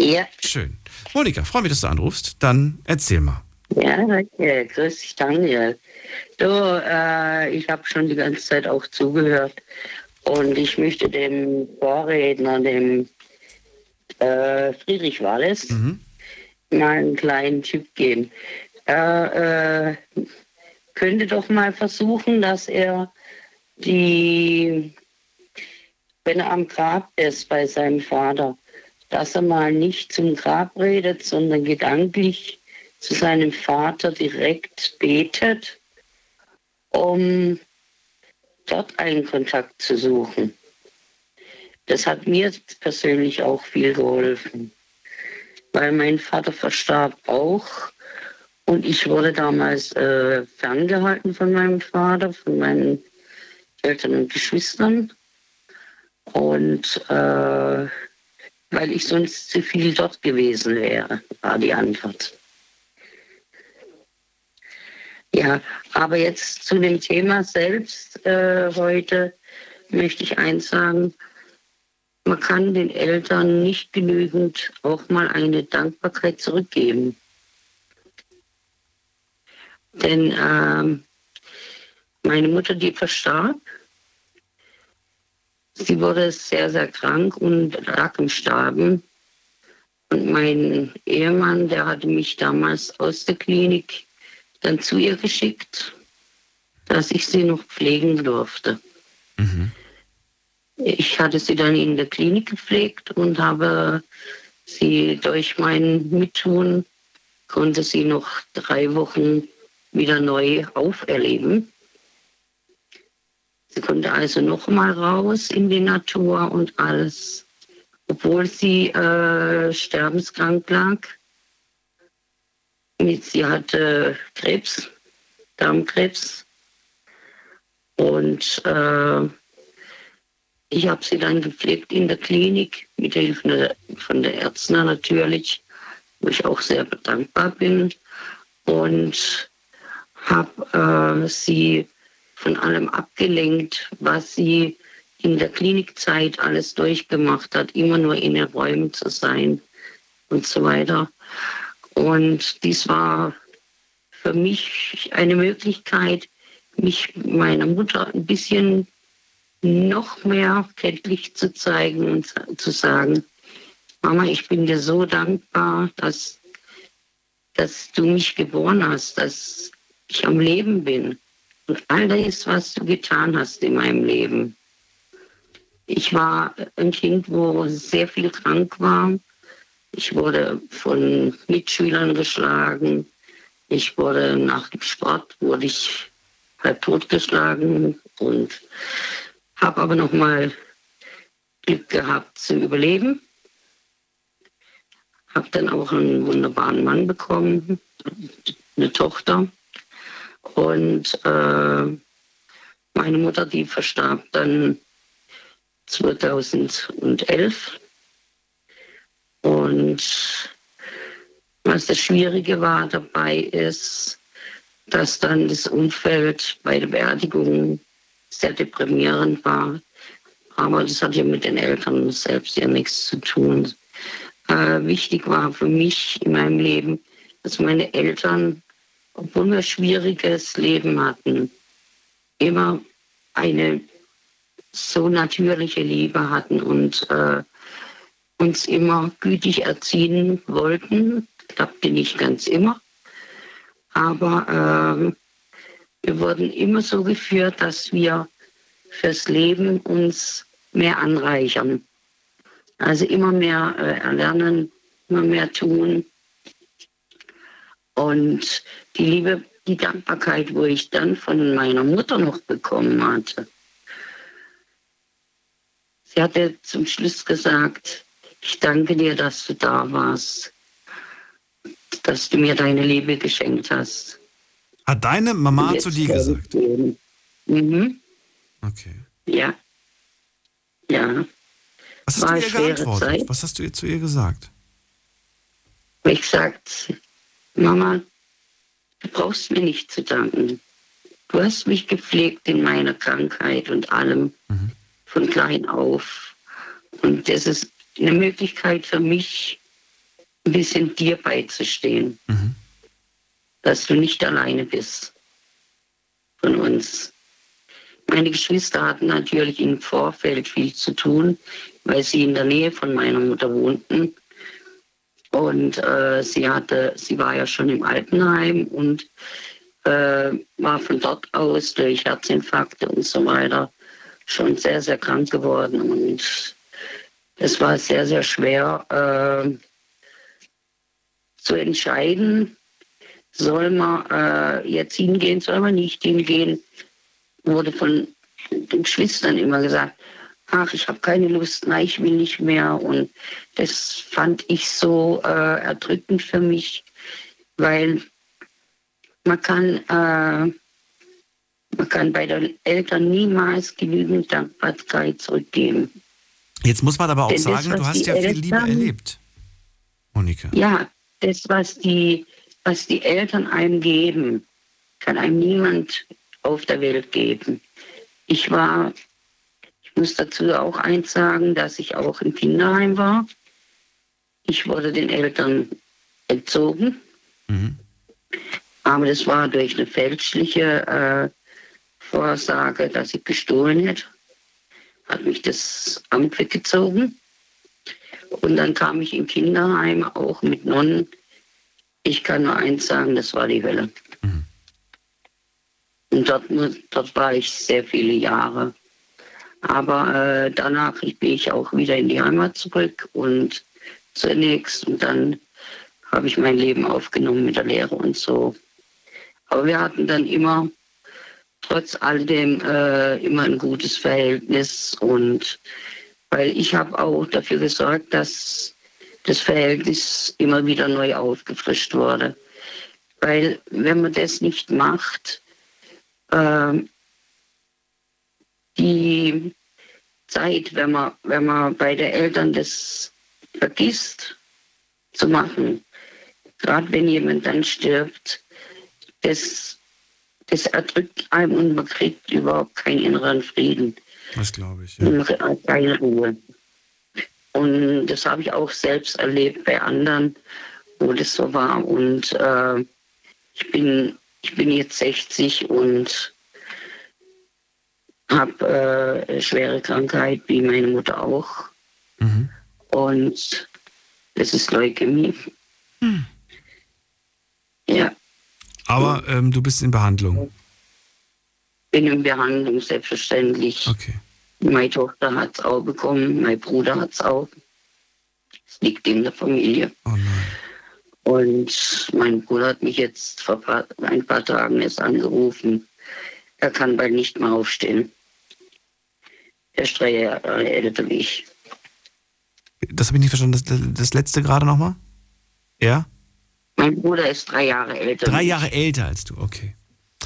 S11: Ja.
S1: Schön. Monika, freue mich, dass du anrufst. Dann erzähl mal.
S11: Ja, danke. Grüß dich, Daniel. Du, äh, ich habe schon die ganze Zeit auch zugehört. Und ich möchte dem Vorredner, dem äh, Friedrich Walles, mhm. mal einen kleinen Tipp geben. Er äh, könnte doch mal versuchen, dass er die, wenn er am Grab ist bei seinem Vater, dass er mal nicht zum Grab redet, sondern gedanklich zu seinem Vater direkt betet, um dort einen Kontakt zu suchen. Das hat mir persönlich auch viel geholfen, weil mein Vater verstarb auch und ich wurde damals äh, ferngehalten von meinem Vater, von meinen Eltern und Geschwistern. Und äh, weil ich sonst zu viel dort gewesen wäre, war die Antwort. Ja, aber jetzt zu dem Thema selbst äh, heute möchte ich eins sagen. Man kann den Eltern nicht genügend auch mal eine Dankbarkeit zurückgeben. Denn ähm, meine Mutter, die verstarb, sie wurde sehr, sehr krank und lag im Starben. Und mein Ehemann, der hatte mich damals aus der Klinik dann zu ihr geschickt, dass ich sie noch pflegen durfte. Mhm. Ich hatte sie dann in der Klinik gepflegt und habe sie durch mein Mittun, konnte sie noch drei Wochen wieder neu auferleben. Sie konnte also noch mal raus in die Natur und alles, obwohl sie äh, sterbenskrank lag. Sie hatte Krebs, Darmkrebs. Und äh, ich habe sie dann gepflegt in der Klinik, mit Hilfe von der Ärzten natürlich, wo ich auch sehr dankbar bin. Und habe äh, sie von allem abgelenkt, was sie in der Klinikzeit alles durchgemacht hat, immer nur in den Räumen zu sein und so weiter. Und dies war für mich eine Möglichkeit, mich meiner Mutter ein bisschen noch mehr kenntlich zu zeigen und zu sagen, Mama, ich bin dir so dankbar, dass, dass du mich geboren hast, dass ich am Leben bin und all das, was du getan hast in meinem Leben. Ich war ein Kind, wo sehr viel krank war ich wurde von Mitschülern geschlagen. Ich wurde nach dem Sport wurde ich halb totgeschlagen und habe aber noch mal Glück gehabt zu überleben. Habe dann auch einen wunderbaren Mann bekommen, eine Tochter. Und äh, meine Mutter, die verstarb dann 2011. Und was das Schwierige war dabei ist, dass dann das Umfeld bei der Beerdigung sehr deprimierend war. Aber das hat ja mit den Eltern selbst ja nichts zu tun. Äh, wichtig war für mich in meinem Leben, dass meine Eltern, obwohl wir schwieriges Leben hatten, immer eine so natürliche Liebe hatten und äh, uns immer gütig erziehen wollten. Klappte nicht ganz immer. Aber äh, wir wurden immer so geführt, dass wir fürs Leben uns mehr anreichern. Also immer mehr äh, erlernen, immer mehr tun. Und die Liebe, die Dankbarkeit, wo ich dann von meiner Mutter noch bekommen hatte. Sie hatte zum Schluss gesagt, ich danke dir, dass du da warst, dass du mir deine Liebe geschenkt hast.
S1: Hat deine Mama zu dir gesagt?
S11: Mhm.
S1: Okay.
S11: Ja. Ja.
S1: Was hast War du ihr geantwortet? Zeit. Was hast du ihr zu ihr gesagt?
S11: Ich gesagt, Mama, du brauchst mir nicht zu danken. Du hast mich gepflegt in meiner Krankheit und allem mhm. von klein auf. Und das ist eine Möglichkeit für mich, ein bisschen dir beizustehen. Mhm. Dass du nicht alleine bist von uns. Meine Geschwister hatten natürlich im Vorfeld viel zu tun, weil sie in der Nähe von meiner Mutter wohnten. Und äh, sie hatte, sie war ja schon im Altenheim und äh, war von dort aus durch Herzinfarkte und so weiter schon sehr, sehr krank geworden. Und es war sehr, sehr schwer äh, zu entscheiden, soll man äh, jetzt hingehen, soll man nicht hingehen. Wurde von den Geschwistern immer gesagt, ach, ich habe keine Lust, nein, ich will nicht mehr. Und das fand ich so äh, erdrückend für mich, weil man kann, äh, man kann bei den Eltern niemals genügend Dankbarkeit zurückgeben.
S1: Jetzt muss man aber auch das, sagen, du hast ja Eltern, viel Liebe erlebt, Monika.
S11: Ja, das, was die, was die Eltern einem geben, kann einem niemand auf der Welt geben. Ich war, muss dazu auch eins sagen, dass ich auch im Kinderheim war. Ich wurde den Eltern entzogen. Aber das war durch eine fälschliche äh, Vorsage, dass ich gestohlen hätte. Hat mich das Amt weggezogen. Und dann kam ich im Kinderheim auch mit Nonnen. Ich kann nur eins sagen, das war die Hölle. Und dort, dort war ich sehr viele Jahre. Aber äh, danach bin ich auch wieder in die Heimat zurück und zunächst und dann habe ich mein Leben aufgenommen mit der Lehre und so. Aber wir hatten dann immer, trotz alledem, äh, immer ein gutes Verhältnis und weil ich habe auch dafür gesorgt, dass das Verhältnis immer wieder neu aufgefrischt wurde. Weil wenn man das nicht macht, ähm, die Zeit, wenn man, wenn man bei den Eltern das vergisst zu machen, gerade wenn jemand dann stirbt, das, das erdrückt einem und man kriegt überhaupt keinen inneren Frieden.
S1: Das glaube ich.
S11: Hat keine Ruhe. Und das habe ich auch selbst erlebt bei anderen, wo das so war. Und äh, ich, bin, ich bin jetzt 60 und habe äh, schwere Krankheit, wie meine Mutter auch. Und das ist Leukämie. Ja,
S1: Aber ähm, du bist in Behandlung.
S11: bin in Behandlung, selbstverständlich.
S1: Okay.
S11: Meine Tochter hat es auch bekommen, mein Bruder hat es auch. Es liegt in der Familie.
S1: Oh
S11: Und mein Bruder hat mich jetzt vor ein paar Tagen erst angerufen. Er kann bald nicht mehr aufstehen. Er ist drei Jahre älter wie ich.
S1: Das habe ich nicht verstanden. Das, das letzte gerade nochmal? Ja?
S11: Mein Bruder ist drei Jahre älter.
S1: Drei Jahre älter als du, okay.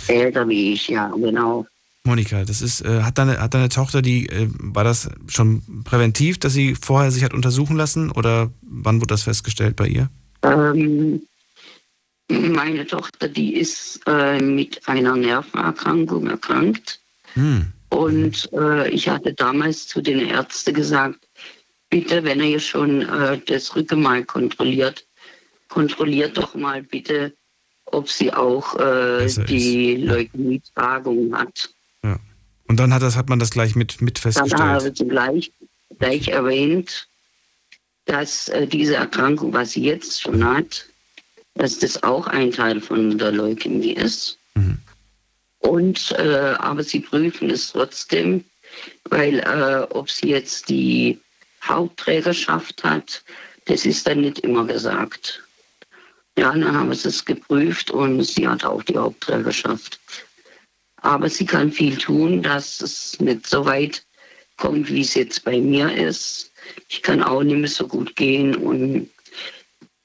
S11: Älter wie ich, ja, genau.
S1: Monika, das ist, äh, hat, deine, hat deine Tochter die, äh, war das schon präventiv, dass sie vorher sich hat untersuchen lassen oder wann wurde das festgestellt bei ihr?
S11: Ähm, meine Tochter, die ist äh, mit einer Nervenerkrankung erkrankt.
S1: Hm.
S11: Und äh, ich hatte damals zu den Ärzten gesagt, bitte, wenn ihr schon äh, das Rückenmark kontrolliert, kontrolliert doch mal bitte, ob sie auch äh, die Leukämie-Tragung hat.
S1: Und dann hat, das, hat man das gleich mit, mit
S11: Dann
S1: festgestellt.
S11: habe sie gleich, gleich erwähnt, dass äh, diese Erkrankung, was sie jetzt schon hat, dass das auch ein Teil von der Leukämie ist. Und äh, aber sie prüfen es trotzdem, weil äh, ob sie jetzt die Hauptträgerschaft hat, das ist dann nicht immer gesagt. Ja, dann haben sie es geprüft und sie hat auch die Hauptträgerschaft. Aber sie kann viel tun, dass es nicht so weit kommt, wie es jetzt bei mir ist. Ich kann auch nicht mehr so gut gehen und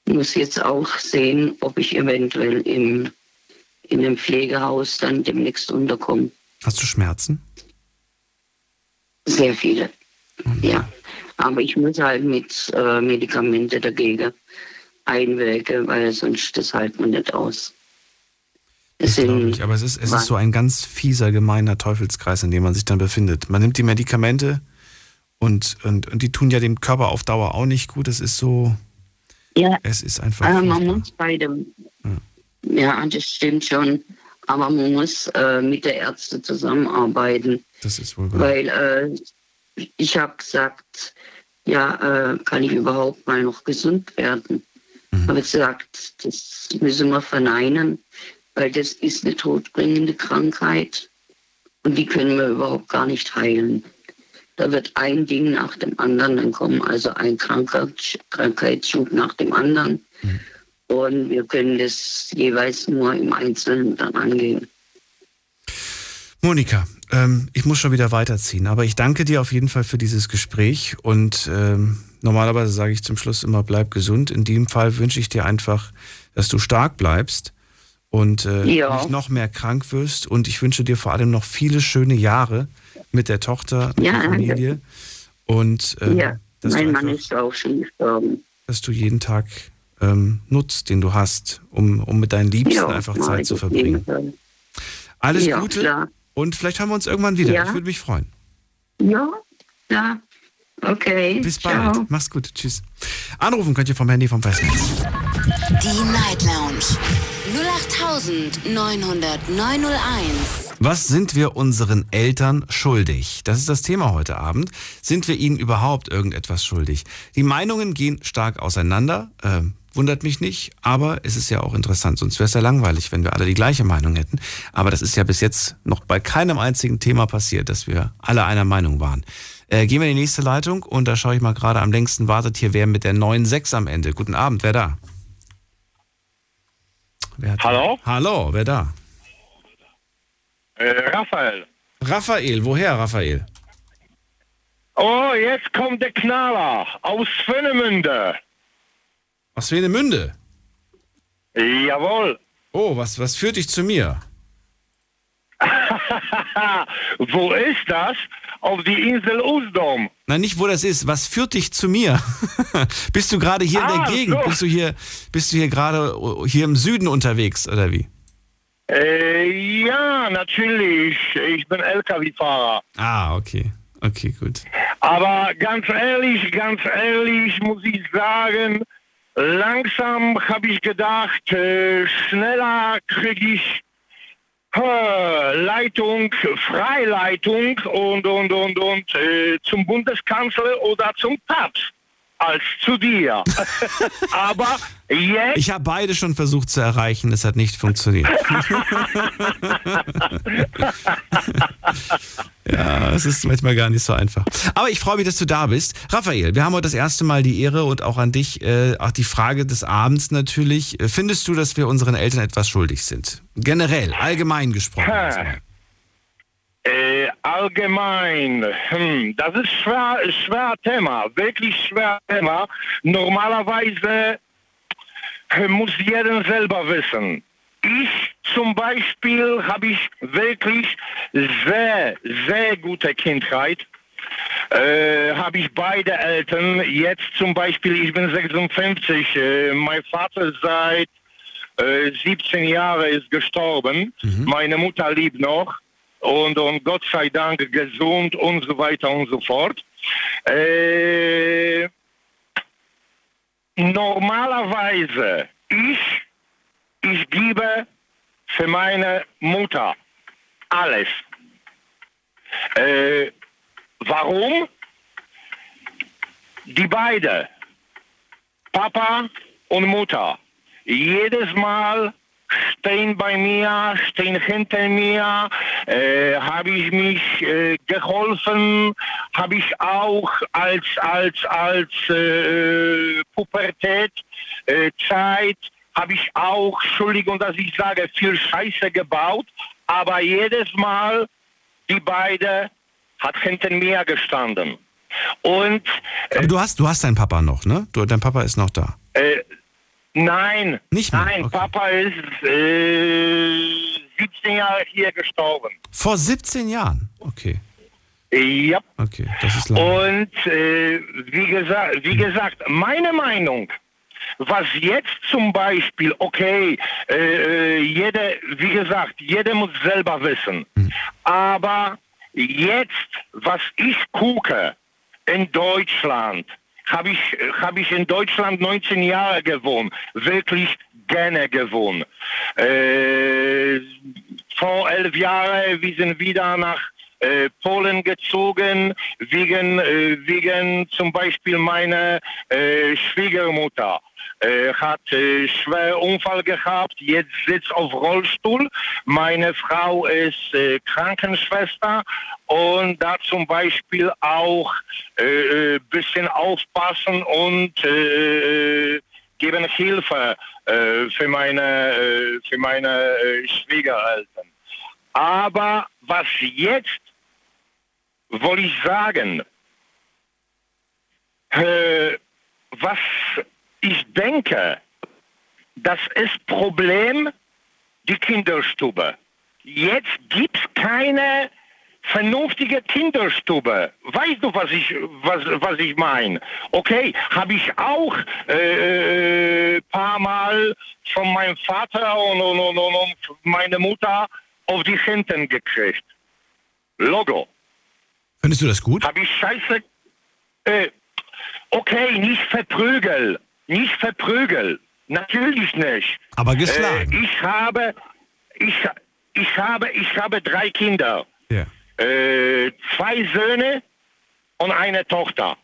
S11: muss jetzt auch sehen, ob ich eventuell im, in einem Pflegehaus dann demnächst unterkomme.
S1: Hast du Schmerzen?
S11: Sehr viele. Ja. Aber ich muss halt mit äh, Medikamente dagegen einwirken, weil sonst das hält man nicht aus.
S1: Das glaube ich, aber es ist, es ist so ein ganz fieser, gemeiner Teufelskreis, in dem man sich dann befindet. Man nimmt die Medikamente und, und, und die tun ja dem Körper auf Dauer auch nicht gut. Es ist so,
S11: Ja.
S1: es ist einfach.
S11: Aber man muss bei dem, ja, das stimmt schon. Aber man muss äh, mit der Ärzte zusammenarbeiten.
S1: Das ist wohl wahr.
S11: Weil äh, ich habe gesagt, ja, äh, kann ich überhaupt mal noch gesund werden?
S1: Mhm.
S11: Habe gesagt, das müssen wir verneinen, weil das ist eine todbringende Krankheit und die können wir überhaupt gar nicht heilen. Da wird ein Ding nach dem anderen dann kommen, also ein Krankheits Krankheitsschub nach dem anderen. Und wir können das jeweils nur im Einzelnen dann angehen.
S1: Monika, ähm, ich muss schon wieder weiterziehen, aber ich danke dir auf jeden Fall für dieses Gespräch und ähm, normalerweise sage ich zum Schluss immer, bleib gesund. In dem Fall wünsche ich dir einfach, dass du stark bleibst und äh,
S11: Ja.
S1: nicht noch mehr krank wirst und ich wünsche dir vor allem noch viele schöne Jahre mit der Tochter, mit
S11: Ja,
S1: der
S11: danke.
S1: Familie und ähm,
S11: ja,
S1: dass, du
S11: mein Mann
S1: einfach,
S11: ist auch schon gestorben.
S1: dass du jeden Tag ähm, nutzt, den du hast, um, um mit deinen Liebsten
S11: Ja,
S1: einfach Zeit zu verbringen. Alles
S11: Ja,
S1: Gute
S11: klar.
S1: und vielleicht hören wir uns irgendwann wieder.
S11: Ja.
S1: Ich würde mich freuen.
S11: Ja, ja. Okay.
S1: Bis bald.
S11: Ciao.
S1: Mach's gut. Tschüss. Anrufen könnt ihr vom Handy vom Festnetz.
S2: Die Night Lounge 0890901.
S1: Was sind wir unseren Eltern schuldig? Das ist das Thema heute Abend. Sind wir ihnen überhaupt irgendetwas schuldig? Die Meinungen gehen stark auseinander. Ähm, wundert mich nicht, aber es ist ja auch interessant. Sonst wäre es ja langweilig, wenn wir alle die gleiche Meinung hätten. Aber das ist ja bis jetzt noch bei keinem einzigen Thema passiert, dass wir alle einer Meinung waren. Äh, gehen wir in die nächste Leitung und da schaue ich mal gerade am längsten wartet hier wer mit der 9.6 am Ende. Guten Abend, wer da? Wer hat
S12: Hallo?
S1: Hallo, wer da?
S12: Äh, Raphael.
S1: Raphael, woher Raphael?
S12: Oh, jetzt kommt der Knaller aus Svennemünde.
S1: Aus Swenemünde?
S12: Jawohl.
S1: Oh, was, was führt dich zu mir?
S12: Wo ist das? Auf die Insel Usedom.
S1: Nein, nicht wo das ist. Was führt dich zu mir? bist du gerade hier in
S12: Ah,
S1: der Gegend?
S12: so.
S1: Bist du hier, bist du hier gerade hier im Süden unterwegs oder wie?
S12: Äh, ja, natürlich. Ich bin LKW-Fahrer.
S1: Ah, okay. Okay, gut.
S12: Aber ganz ehrlich, ganz ehrlich muss ich sagen, langsam habe ich gedacht, äh, schneller kriege ich Leitung, Freileitung und, und, und, und äh, zum Bundeskanzler oder zum Papst als zu dir. Aber jetzt...
S1: Ich habe beide schon versucht zu erreichen, es hat nicht funktioniert. ja, es ist manchmal gar nicht so einfach. Aber ich freue mich, dass du da bist. Raphael, wir haben heute das erste Mal die Ehre und auch an dich, äh, auch die Frage des Abends natürlich. Findest du, dass wir unseren Eltern etwas schuldig sind? Generell, allgemein gesprochen.
S12: Äh, allgemein, hm, das ist schwer, schwer Thema, wirklich schwer Thema. Normalerweise äh, muss jeder selber wissen. Ich zum Beispiel habe ich wirklich sehr, sehr gute Kindheit. Äh, habe ich beide Eltern. Jetzt zum Beispiel, ich bin 56. Äh, mein Vater seit äh, 17 Jahren ist gestorben. Meine Mutter lebt noch und, und Gott sei Dank gesund und so weiter und so fort. Äh, normalerweise, ich, ich gebe für meine Mutter alles. Äh, warum? Die beiden, Papa und Mutter, jedes Mal stehen bei mir, stehen hinter mir, äh, habe ich mich äh, geholfen, habe ich auch als als als äh, Pubertät äh, Zeit habe ich auch, Entschuldigung, dass ich sage, viel Scheiße gebaut, aber jedes Mal die beiden hat hinter mir gestanden. Und
S1: Aber du hast, du hast deinen Papa noch, ne? Du, dein Papa ist noch da.
S12: äh, nein,
S1: Nicht mehr?
S12: nein, Papa ist äh, 17 Jahre hier gestorben.
S1: Vor 17 Jahren. Okay.
S12: Ja.
S1: Okay, das ist lang.
S12: Und äh, wie, gesagt, wie gesagt, meine Meinung, was jetzt zum Beispiel, okay, äh, äh, jeder, wie gesagt, jeder muss selber wissen. Aber jetzt, was ich gucke in Deutschland, habe ich, hab ich in Deutschland 19 Jahre gewohnt, wirklich gerne gewohnt. Äh, vor elf Jahren, wir sind wieder nach äh, Polen gezogen, wegen, äh, wegen zum Beispiel meiner äh, Schwiegermutter. Äh, hat äh, schwer Unfall gehabt, jetzt sitzt auf Rollstuhl. Meine Frau ist äh, Krankenschwester und da zum Beispiel auch äh, bisschen aufpassen und geben Hilfe für meine, für meine Schwiegereltern. Aber was jetzt, wollte ich sagen, was ich denke, das ist Problem die Kinderstube. Jetzt gibt es keine vernünftige Kinderstube. Weißt du, was ich, was, was ich meine? Okay, habe ich auch äh, paar Mal von meinem Vater und, und, und, und, und meine Mutter auf die Händen gekriegt. Logo.
S1: Findest du das gut?
S12: Habe ich scheiße. Äh, okay, nicht verprügel. Nicht verprügel. Natürlich nicht.
S1: Aber geschlagen.
S12: Äh, ich habe, ich, ich habe, ich habe drei Kinder.
S1: Ja.
S12: Äh, zwei Söhne und eine Tochter.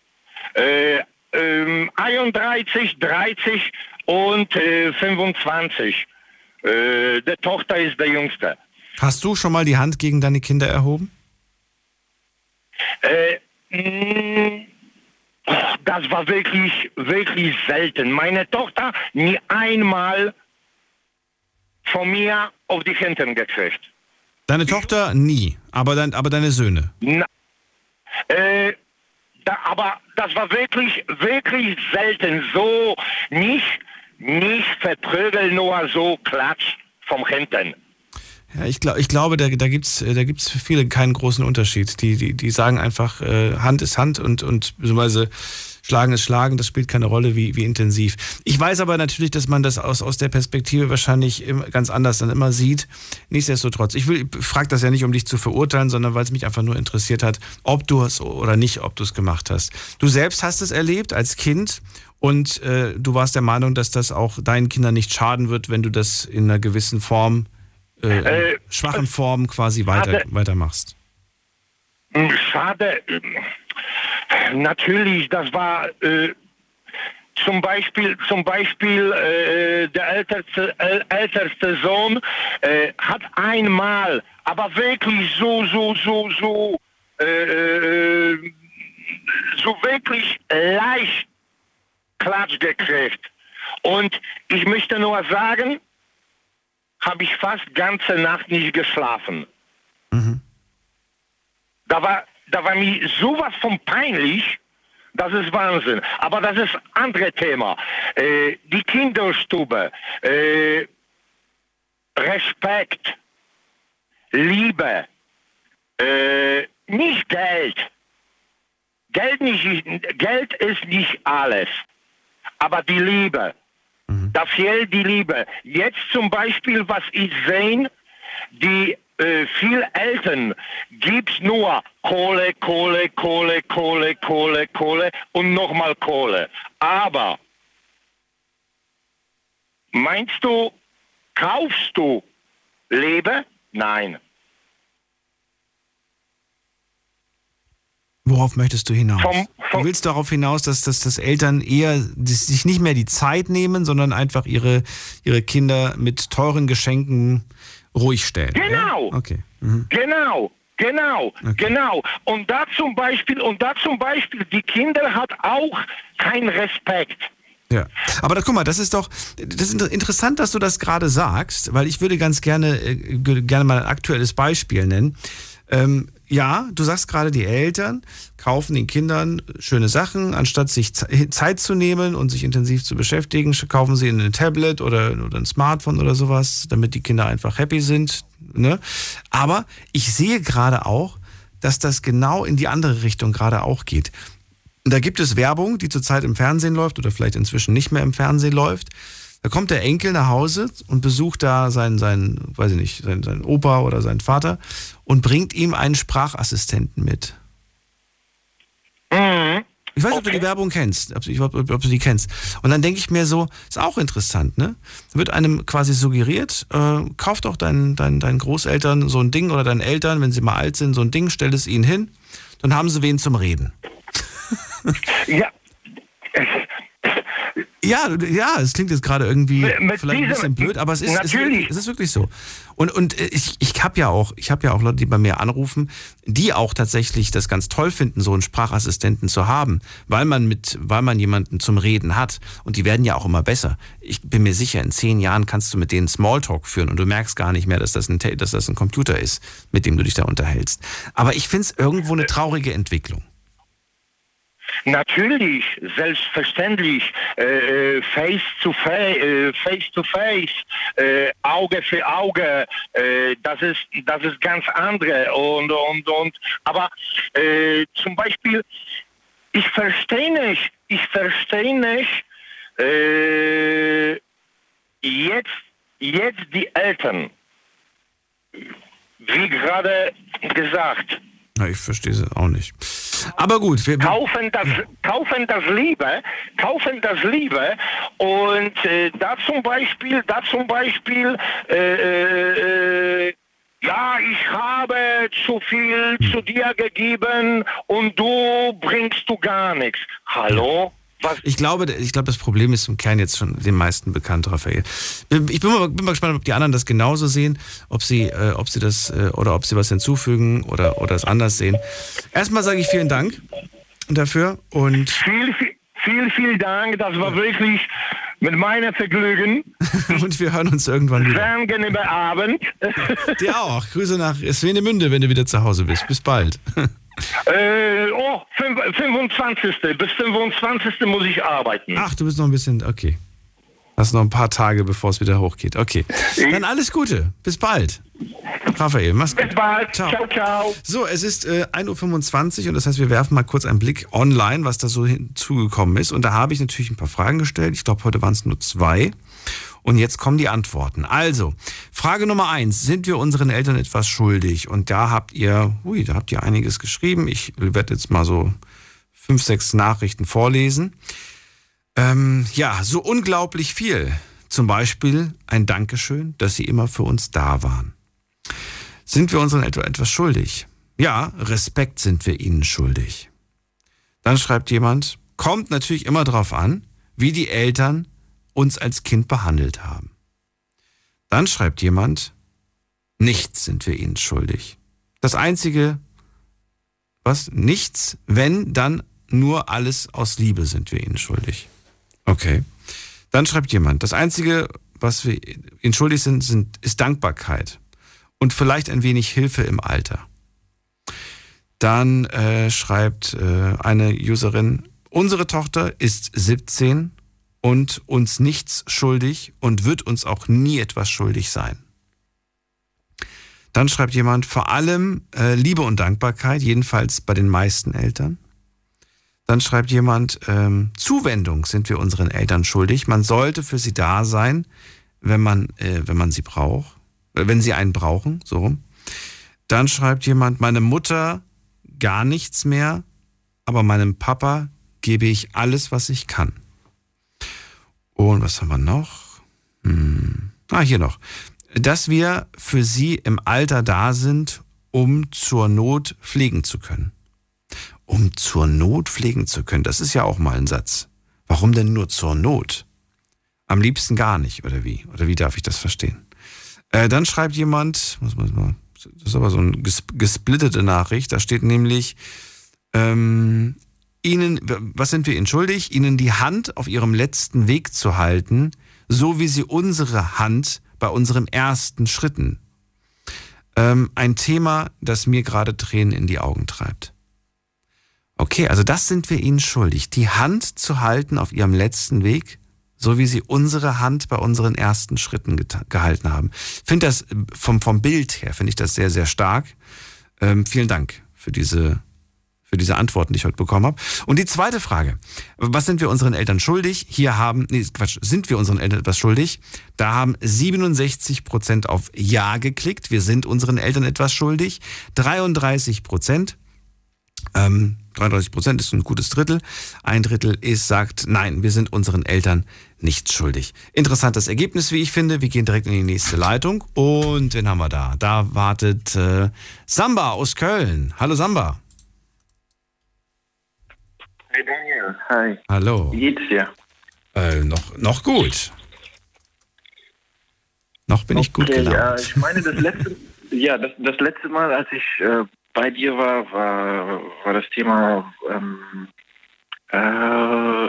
S12: Äh, ähm, 31, 30 und äh, 25. Äh, der Tochter ist der Jüngste.
S1: Hast du schon mal die Hand gegen deine Kinder erhoben?
S12: Äh, mh, das war wirklich, wirklich selten. Meine Tochter nie einmal von mir auf die Händen gekriegt.
S1: Deine Tochter nie, aber, dein, aber deine Söhne.
S12: Na, äh, da, aber das war wirklich, wirklich selten. So nicht, nicht verprügeln, nur so Klatsch vom Händen.
S1: Ja, ich, glaub, ich glaube, da, da gibt es da gibt's für viele keinen großen Unterschied. Die, die, die sagen einfach, äh, Hand ist Hand und, und beziehungsweise Schlagen ist Schlagen, das spielt keine Rolle, wie, wie intensiv. Ich weiß aber natürlich, dass man das aus, aus der Perspektive wahrscheinlich ganz anders dann immer sieht. Nichtsdestotrotz, ich, will, ich frage das ja nicht, um dich zu verurteilen, sondern weil es mich einfach nur interessiert hat, ob du es oder nicht, ob du es gemacht hast. Du selbst hast es erlebt als Kind und äh, du warst der Meinung, dass das auch deinen Kindern nicht schaden wird, wenn du das in einer gewissen Form, äh,
S12: Äh,
S1: schwachen Form quasi weiter, weitermachst.
S12: Hm, Schade. ähm, Natürlich, das war äh, zum Beispiel, zum Beispiel äh, der älteste, äl- älteste Sohn äh, hat einmal, aber wirklich so, so, so, so, äh, äh, so wirklich leicht Klatsch gekriegt. Und ich möchte nur sagen, habe ich fast ganze Nacht nicht geschlafen. Da war, da war mir sowas von peinlich, das ist Wahnsinn. Aber das ist andere Thema. Äh, die Kinderstube, äh, Respekt, Liebe, äh, nicht Geld. Geld, nicht, Geld ist nicht alles, aber die Liebe. Da fehlt die Liebe. Jetzt zum Beispiel, was ich sehe, die äh, viel Eltern gibt's nur Kohle, Kohle, Kohle, Kohle, Kohle, Kohle und nochmal Kohle. Aber meinst du, kaufst du Liebe? Nein.
S1: Worauf möchtest du hinaus?
S12: Vom-
S1: du willst darauf hinaus, dass, dass, dass Eltern eher sich nicht mehr die Zeit nehmen, sondern einfach ihre, ihre Kinder mit teuren Geschenken ruhig stellen.
S12: Genau.
S1: Ja? Okay. Mhm.
S12: Genau, genau, genau. Und da zum Beispiel, und da zum Beispiel, die Kinder hat auch keinen Respekt.
S1: Ja, aber da, guck mal, das ist doch, das ist inter- interessant, dass du das gerade sagst, weil ich würde ganz gerne, äh, gerne mal ein aktuelles Beispiel nennen. Ähm, ja, du sagst gerade, die Eltern kaufen den Kindern schöne Sachen, anstatt sich Ze- Zeit zu nehmen und sich intensiv zu beschäftigen, sch- kaufen sie ihnen ein Tablet oder, oder ein Smartphone oder sowas, damit die Kinder einfach happy sind. Ne? Aber ich sehe gerade auch, dass das genau in die andere Richtung gerade auch geht. Da gibt es Werbung, die zurzeit im Fernsehen läuft oder vielleicht inzwischen nicht mehr im Fernsehen läuft. Da kommt der Enkel nach Hause und besucht da seinen, seinen weiß ich nicht, seinen, seinen Opa oder seinen Vater und bringt ihm einen Sprachassistenten mit. Ich weiß nicht, ob du die Werbung kennst, ob, ob, ob, ob du die kennst. Und dann denke ich mir so, ist auch interessant, ne? Wird einem quasi suggeriert, äh, kauf doch deinen, deinen, deinen Großeltern so ein Ding oder deinen Eltern, wenn sie mal alt sind, so ein Ding, stell es ihnen hin, dann haben sie wen zum Reden.
S12: Ja.
S1: Ja, ja, es klingt jetzt gerade irgendwie
S12: Mit-
S1: vielleicht ein bisschen
S12: diesem-
S1: blöd, aber es ist, es ist, es ist wirklich so. Und, und äh, ich, ich habe ja auch, ich habe ja auch Leute, die bei mir anrufen, die auch tatsächlich das ganz toll finden, so einen Sprachassistenten zu haben, weil man mit, weil man jemanden zum Reden hat. Und die werden ja auch immer besser. Ich bin mir sicher, in zehn Jahren kannst du mit denen Smalltalk führen und du merkst gar nicht mehr, dass das ein, dass das ein Computer ist, mit dem du dich da unterhältst. Aber ich finde es irgendwo eine traurige Entwicklung.
S12: Natürlich, selbstverständlich, äh, äh, face to face, äh, face to face, äh, Auge für Auge, äh, das ist das ist ganz andere und und und. Aber äh, zum Beispiel, ich verstehe nicht, ich verstehe nicht. Jetzt jetzt die Eltern wie gerade gesagt,
S1: Na, ich verstehe es auch nicht. Aber gut, wir,
S12: kaufen das, kaufen das Liebe, kaufen das Liebe und äh, da zum Beispiel, da zum Beispiel, äh, äh, äh, ja, ich habe zu viel zu dir gegeben und du bringst du gar nichts. Hallo? Was?
S1: Ich glaube, ich glaube, das Problem ist im Kern jetzt schon den meisten bekannt, Raphael. Ich bin mal, bin mal gespannt, ob die anderen das genauso sehen, ob sie, äh, ob sie das äh, oder ob sie was hinzufügen oder, oder es anders sehen. Erstmal sage ich vielen Dank dafür und
S12: Viel, viel, viel, vielen Dank. Das war wirklich mit meinem Vergnügen.
S1: und wir hören uns irgendwann wieder.
S12: Sehr angenehmer Abend.
S1: Dir auch. Grüße nach Swenemünde, wenn du wieder zu Hause bist. Bis bald.
S12: Äh, oh, fünf- 25. Bis 25. muss ich arbeiten.
S1: Ach, du bist noch ein bisschen, okay. Hast noch ein paar Tage, bevor es wieder hochgeht. Okay. Dann alles Gute. Bis bald. Raphael, mach's gut.
S12: Bis bald. Ciao, ciao.
S1: So, es ist äh, 1.25 Uhr und das heißt, wir werfen mal kurz einen Blick online, was da so hinzugekommen ist. Und da habe ich natürlich ein paar Fragen gestellt. Ich glaube, heute waren es nur zwei. Und jetzt kommen die Antworten. Also, Frage Nummer eins. Sind wir unseren Eltern etwas schuldig? Und da habt ihr, ui, da habt ihr einiges geschrieben. Ich werde jetzt mal so fünf, sechs Nachrichten vorlesen. Ähm, ja, so unglaublich viel. Zum Beispiel ein Dankeschön, dass Sie immer für uns da waren. Sind wir unseren Eltern etwas schuldig? Ja, Respekt sind wir ihnen schuldig. Dann schreibt jemand, kommt natürlich immer darauf an, wie die Eltern uns als Kind behandelt haben. Dann schreibt jemand, nichts sind wir ihnen schuldig. Das Einzige, was nichts, wenn, dann nur alles aus Liebe sind wir ihnen schuldig. Okay. Dann schreibt jemand, das Einzige, was wir ihnen schuldig sind, sind ist Dankbarkeit und vielleicht ein wenig Hilfe im Alter. Dann äh, schreibt äh, eine Userin, unsere Tochter ist 17 und uns nichts schuldig und wird uns auch nie etwas schuldig sein. Dann schreibt jemand, vor allem äh, Liebe und Dankbarkeit, jedenfalls bei den meisten Eltern. Dann schreibt jemand, ähm, Zuwendung sind wir unseren Eltern schuldig. Man sollte für sie da sein, wenn man, äh, wenn man sie braucht, äh, wenn sie einen brauchen, so rum. Dann schreibt jemand, meine Mutter gar nichts mehr, aber meinem Papa gebe ich alles, was ich kann. Und was haben wir noch? Hm. Ah, hier noch. Dass wir für sie im Alter da sind, um zur Not pflegen zu können. Um zur Not pflegen zu können, das ist ja auch mal ein Satz. Warum denn nur zur Not? Am liebsten gar nicht, oder wie? Oder wie darf ich das verstehen? Äh, dann schreibt jemand, muss man mal, das ist aber so eine ges gesplittete Nachricht, da steht nämlich, ähm, Ihnen, was sind wir Ihnen schuldig? Ihnen die Hand auf Ihrem letzten Weg zu halten, so wie Sie unsere Hand bei unserem ersten Schritten. Ähm, ein Thema, das mir gerade Tränen in die Augen treibt. Okay, also das sind wir Ihnen schuldig, die Hand zu halten auf Ihrem letzten Weg, so wie Sie unsere Hand bei unseren ersten Schritten gehalten haben. Finde das vom, vom Bild her, finde ich das sehr, sehr stark. Ähm, vielen Dank für diese für diese Antworten, die ich heute bekommen habe. Und die zweite Frage, was sind wir unseren Eltern schuldig? Hier haben, nee, Quatsch, sind wir unseren Eltern etwas schuldig? Da haben 67 Prozent auf Ja geklickt. Wir sind unseren Eltern etwas schuldig. 33 Prozent, ähm, 33 Prozent ist ein gutes Drittel. Ein Drittel ist, sagt, nein, wir sind unseren Eltern nichts schuldig. Interessantes Ergebnis, wie ich finde. Wir gehen direkt in die nächste Leitung. Und wen haben wir da? Da wartet äh, Samba aus Köln. Hallo Samba.
S13: Hey Daniel, hi.
S1: Hallo.
S13: Wie geht's dir?
S1: Äh, noch, noch gut. Noch bin ich gut
S13: Okay,
S1: gelaunt.
S13: ja, ich meine, das letzte, ja, das, das letzte Mal, als ich äh, bei dir war, war, war das Thema, ähm, äh,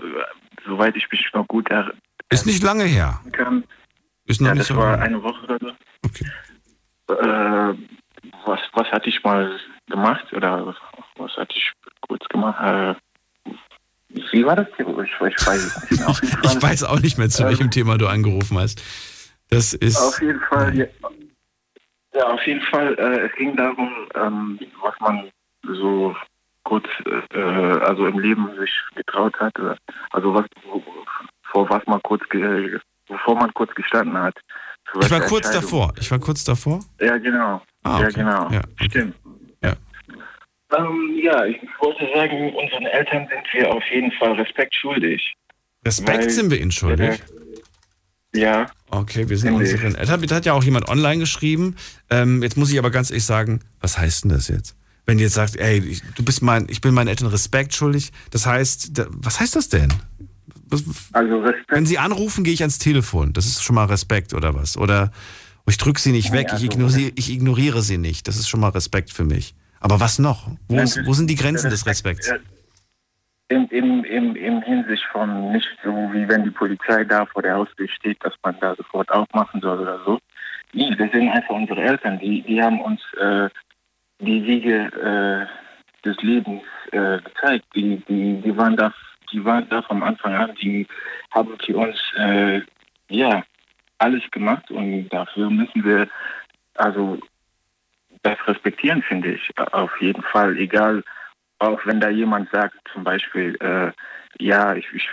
S13: soweit ich mich noch gut erinnern
S1: Ist nicht lange her.
S13: kann.
S1: Ist noch
S13: ja,
S1: nicht
S13: das
S1: so
S13: war
S1: lange.
S13: eine Woche oder so. Äh, was, was hatte ich mal gemacht oder was, was hatte ich kurz gemacht? Äh, wie war das? Ich, ich weiß es nicht mehr.
S1: Ich weiß auch nicht mehr, zu
S13: Ähm,
S1: welchem Thema du angerufen hast. Das ist.
S13: Auf jeden Fall, ja. Ja, auf jeden Fall. Äh, es ging darum, ähm, was man so kurz, äh, also im Leben sich getraut hat. Also was, vor was man kurz, ge bevor man kurz gestanden hat.
S1: Ich war kurz davor. Ich war kurz davor.
S4: Ja, genau.
S1: Ah,
S4: Ja,
S1: okay.
S4: genau.
S1: Ja,
S4: Stimmt. Ähm, ja, ich wollte sagen, unseren Eltern sind wir auf jeden Fall Respekt schuldig.
S1: Respekt
S4: Weil-
S1: sind wir ihnen schuldig.
S4: Ja.
S1: Okay, wir sind unseren Eltern. Da hat ja auch jemand online geschrieben. Ähm, jetzt muss ich aber ganz ehrlich sagen, was heißt denn das jetzt? Wenn ihr jetzt sagt, ey, ich, du bist mein, ich bin meinen Eltern Respekt schuldig, das heißt, da, was heißt das denn? Was,
S4: also Respekt.
S1: Wenn sie anrufen, gehe ich ans Telefon. Das ist schon mal Respekt oder was? Oder ich drücke sie nicht
S4: Nee,
S1: weg, ich,
S4: also-
S1: ignoriere, ich ignoriere sie nicht. Das ist schon mal Respekt für mich. Aber was noch? Wo, ist, wo sind die Grenzen
S4: der
S1: des Respekts?
S4: äh, Im, im, im, Im Hinsicht von nicht so, wie wenn die Polizei da vor der Haustür steht, dass man da sofort aufmachen soll oder so. Nee, das sind einfach unsere Eltern, die, die haben uns äh, die Wiege äh, des Lebens äh, gezeigt. Die, die, die, waren da, die waren da vom Anfang an, die haben für uns äh, ja, alles gemacht und dafür müssen wir also das respektieren, finde ich, auf jeden Fall. Egal, auch wenn da jemand sagt, zum Beispiel, äh, ja, ich, ich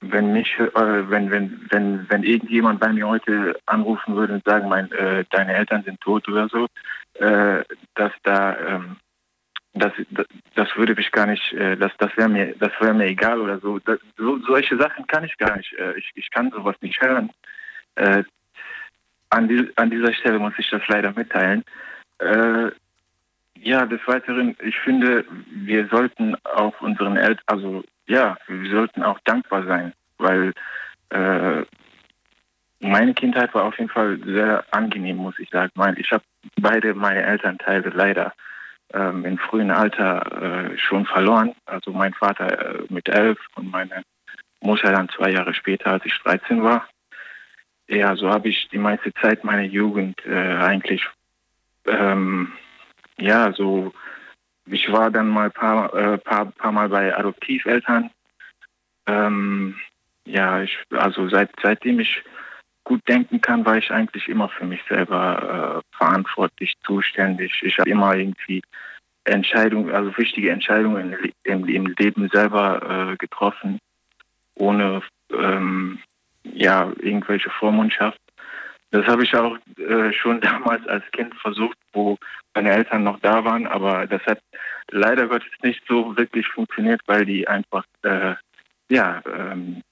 S4: wenn mich, äh, wenn, wenn, wenn, wenn irgendjemand bei mir heute anrufen würde und sagen, mein, äh, deine Eltern sind tot oder so, äh, dass da, ähm, das, das, würde mich gar nicht, äh, das, das wäre mir, das wäre mir egal oder so. Das, so. Solche Sachen kann ich gar nicht. Äh, ich, ich kann sowas nicht hören. An, die, an dieser Stelle muss ich das leider mitteilen. Äh, ja, des Weiteren, ich finde, wir sollten auch unseren Eltern, also ja, wir sollten auch dankbar sein, weil äh, meine Kindheit war auf jeden Fall sehr angenehm, muss ich sagen. Ich habe beide meine Elternteile leider ähm, im frühen Alter äh, schon verloren. Also mein Vater äh, mit elf und meine Mutter dann zwei Jahre später, als ich 13 war. Ja, so habe ich die meiste Zeit meiner Jugend äh, eigentlich ähm, ja, so, ich war dann mal paar, äh, paar, paar Mal bei Adoptiveltern. Ähm, ja, ich, also seit, seitdem ich gut denken kann, war ich eigentlich immer für mich selber äh, verantwortlich, zuständig. Ich habe immer irgendwie Entscheidungen, also wichtige Entscheidungen im, im Leben selber äh, getroffen, ohne ähm, ja, irgendwelche Vormundschaft. Das habe ich auch äh, schon damals als Kind versucht, wo meine Eltern noch da waren, aber das hat leider Gottes nicht so wirklich funktioniert, weil die einfach äh, ja ähm,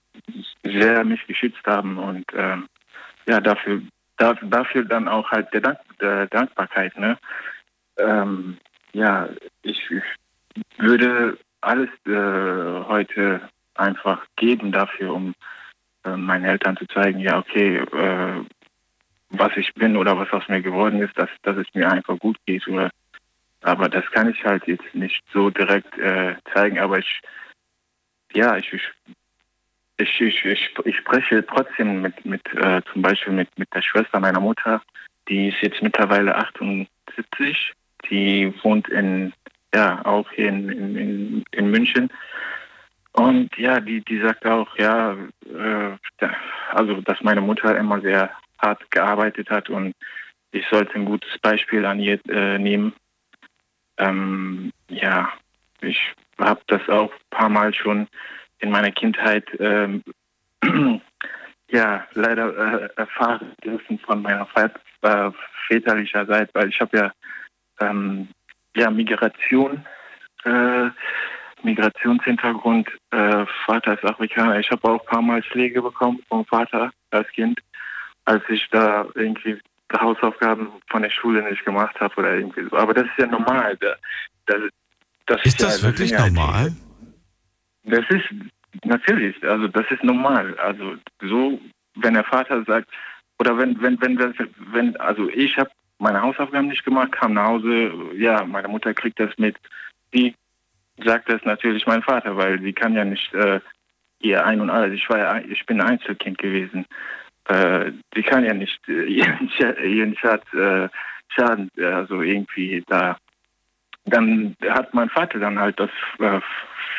S4: sehr mich geschützt haben und ähm, ja dafür da, dafür dann auch halt der, Dank, der Dankbarkeit ne? Ähm, ja ich, ich würde alles äh, heute einfach geben dafür um äh, meinen Eltern zu zeigen ja okay äh, was ich bin oder was aus mir geworden ist, dass, dass es mir einfach gut geht. Oder, aber das kann ich halt jetzt nicht so direkt äh, zeigen. Aber ich, ja, ich, ich, ich, ich, ich, spreche trotzdem mit, mit äh, zum Beispiel mit, mit der Schwester meiner Mutter. Die ist jetzt mittlerweile 78. Die wohnt in, ja, auch hier in, in, in, in München. Und ja, die, die sagt auch, ja, äh, also dass meine Mutter immer sehr hart gearbeitet hat und ich sollte ein gutes Beispiel an ihr äh, nehmen. Ähm, ja, ich habe das auch ein paar Mal schon in meiner Kindheit ähm, ja leider äh, erfahren dürfen von meiner äh, väterlicher Seite, weil ich habe ja ähm, ja Migration äh, Migrationshintergrund. Äh, Vater ist Afrikaner. Ich habe auch ein paar Mal Schläge bekommen vom Vater als Kind, als ich da irgendwie Hausaufgaben von der Schule nicht gemacht habe oder irgendwie so. Aber das ist ja normal. Da, das, das
S1: Ist
S4: ja,
S1: das wirklich
S4: sind ja-
S1: normal?
S4: Das ist natürlich, also das ist normal. Also so, wenn der Vater sagt, oder wenn, wenn, wenn, das, wenn, also ich habe meine Hausaufgaben nicht gemacht, kam nach Hause, ja, meine Mutter kriegt das mit. Die sagt das natürlich mein Vater, weil sie kann ja nicht äh, ihr ein und alles. Ich war ja, ich bin ein Einzelkind gewesen. Äh, sie kann ja nicht äh, ihren, Sch- ihren Schatz äh, Schaden, äh, also irgendwie da. Dann hat mein Vater dann halt das äh,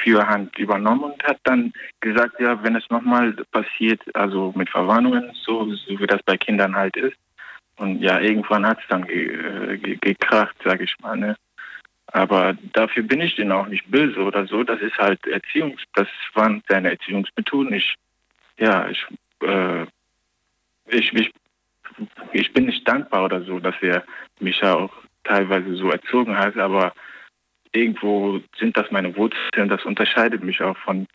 S4: für Hand übernommen und hat dann gesagt, ja, wenn es nochmal passiert, also mit Verwarnungen, so, so wie das bei Kindern halt ist. Und ja, irgendwann hat es dann ge, äh, ge, gekracht, sage ich mal. Ne? Aber dafür bin ich denen auch nicht böse oder so. Das ist halt Erziehungs, das waren seine Erziehungsmethoden. Ich, ja, ich, äh, ich, ich ich bin nicht dankbar oder so, dass er mich ja auch teilweise so erzogen hat, aber irgendwo sind das meine Wurzeln, das unterscheidet mich auch von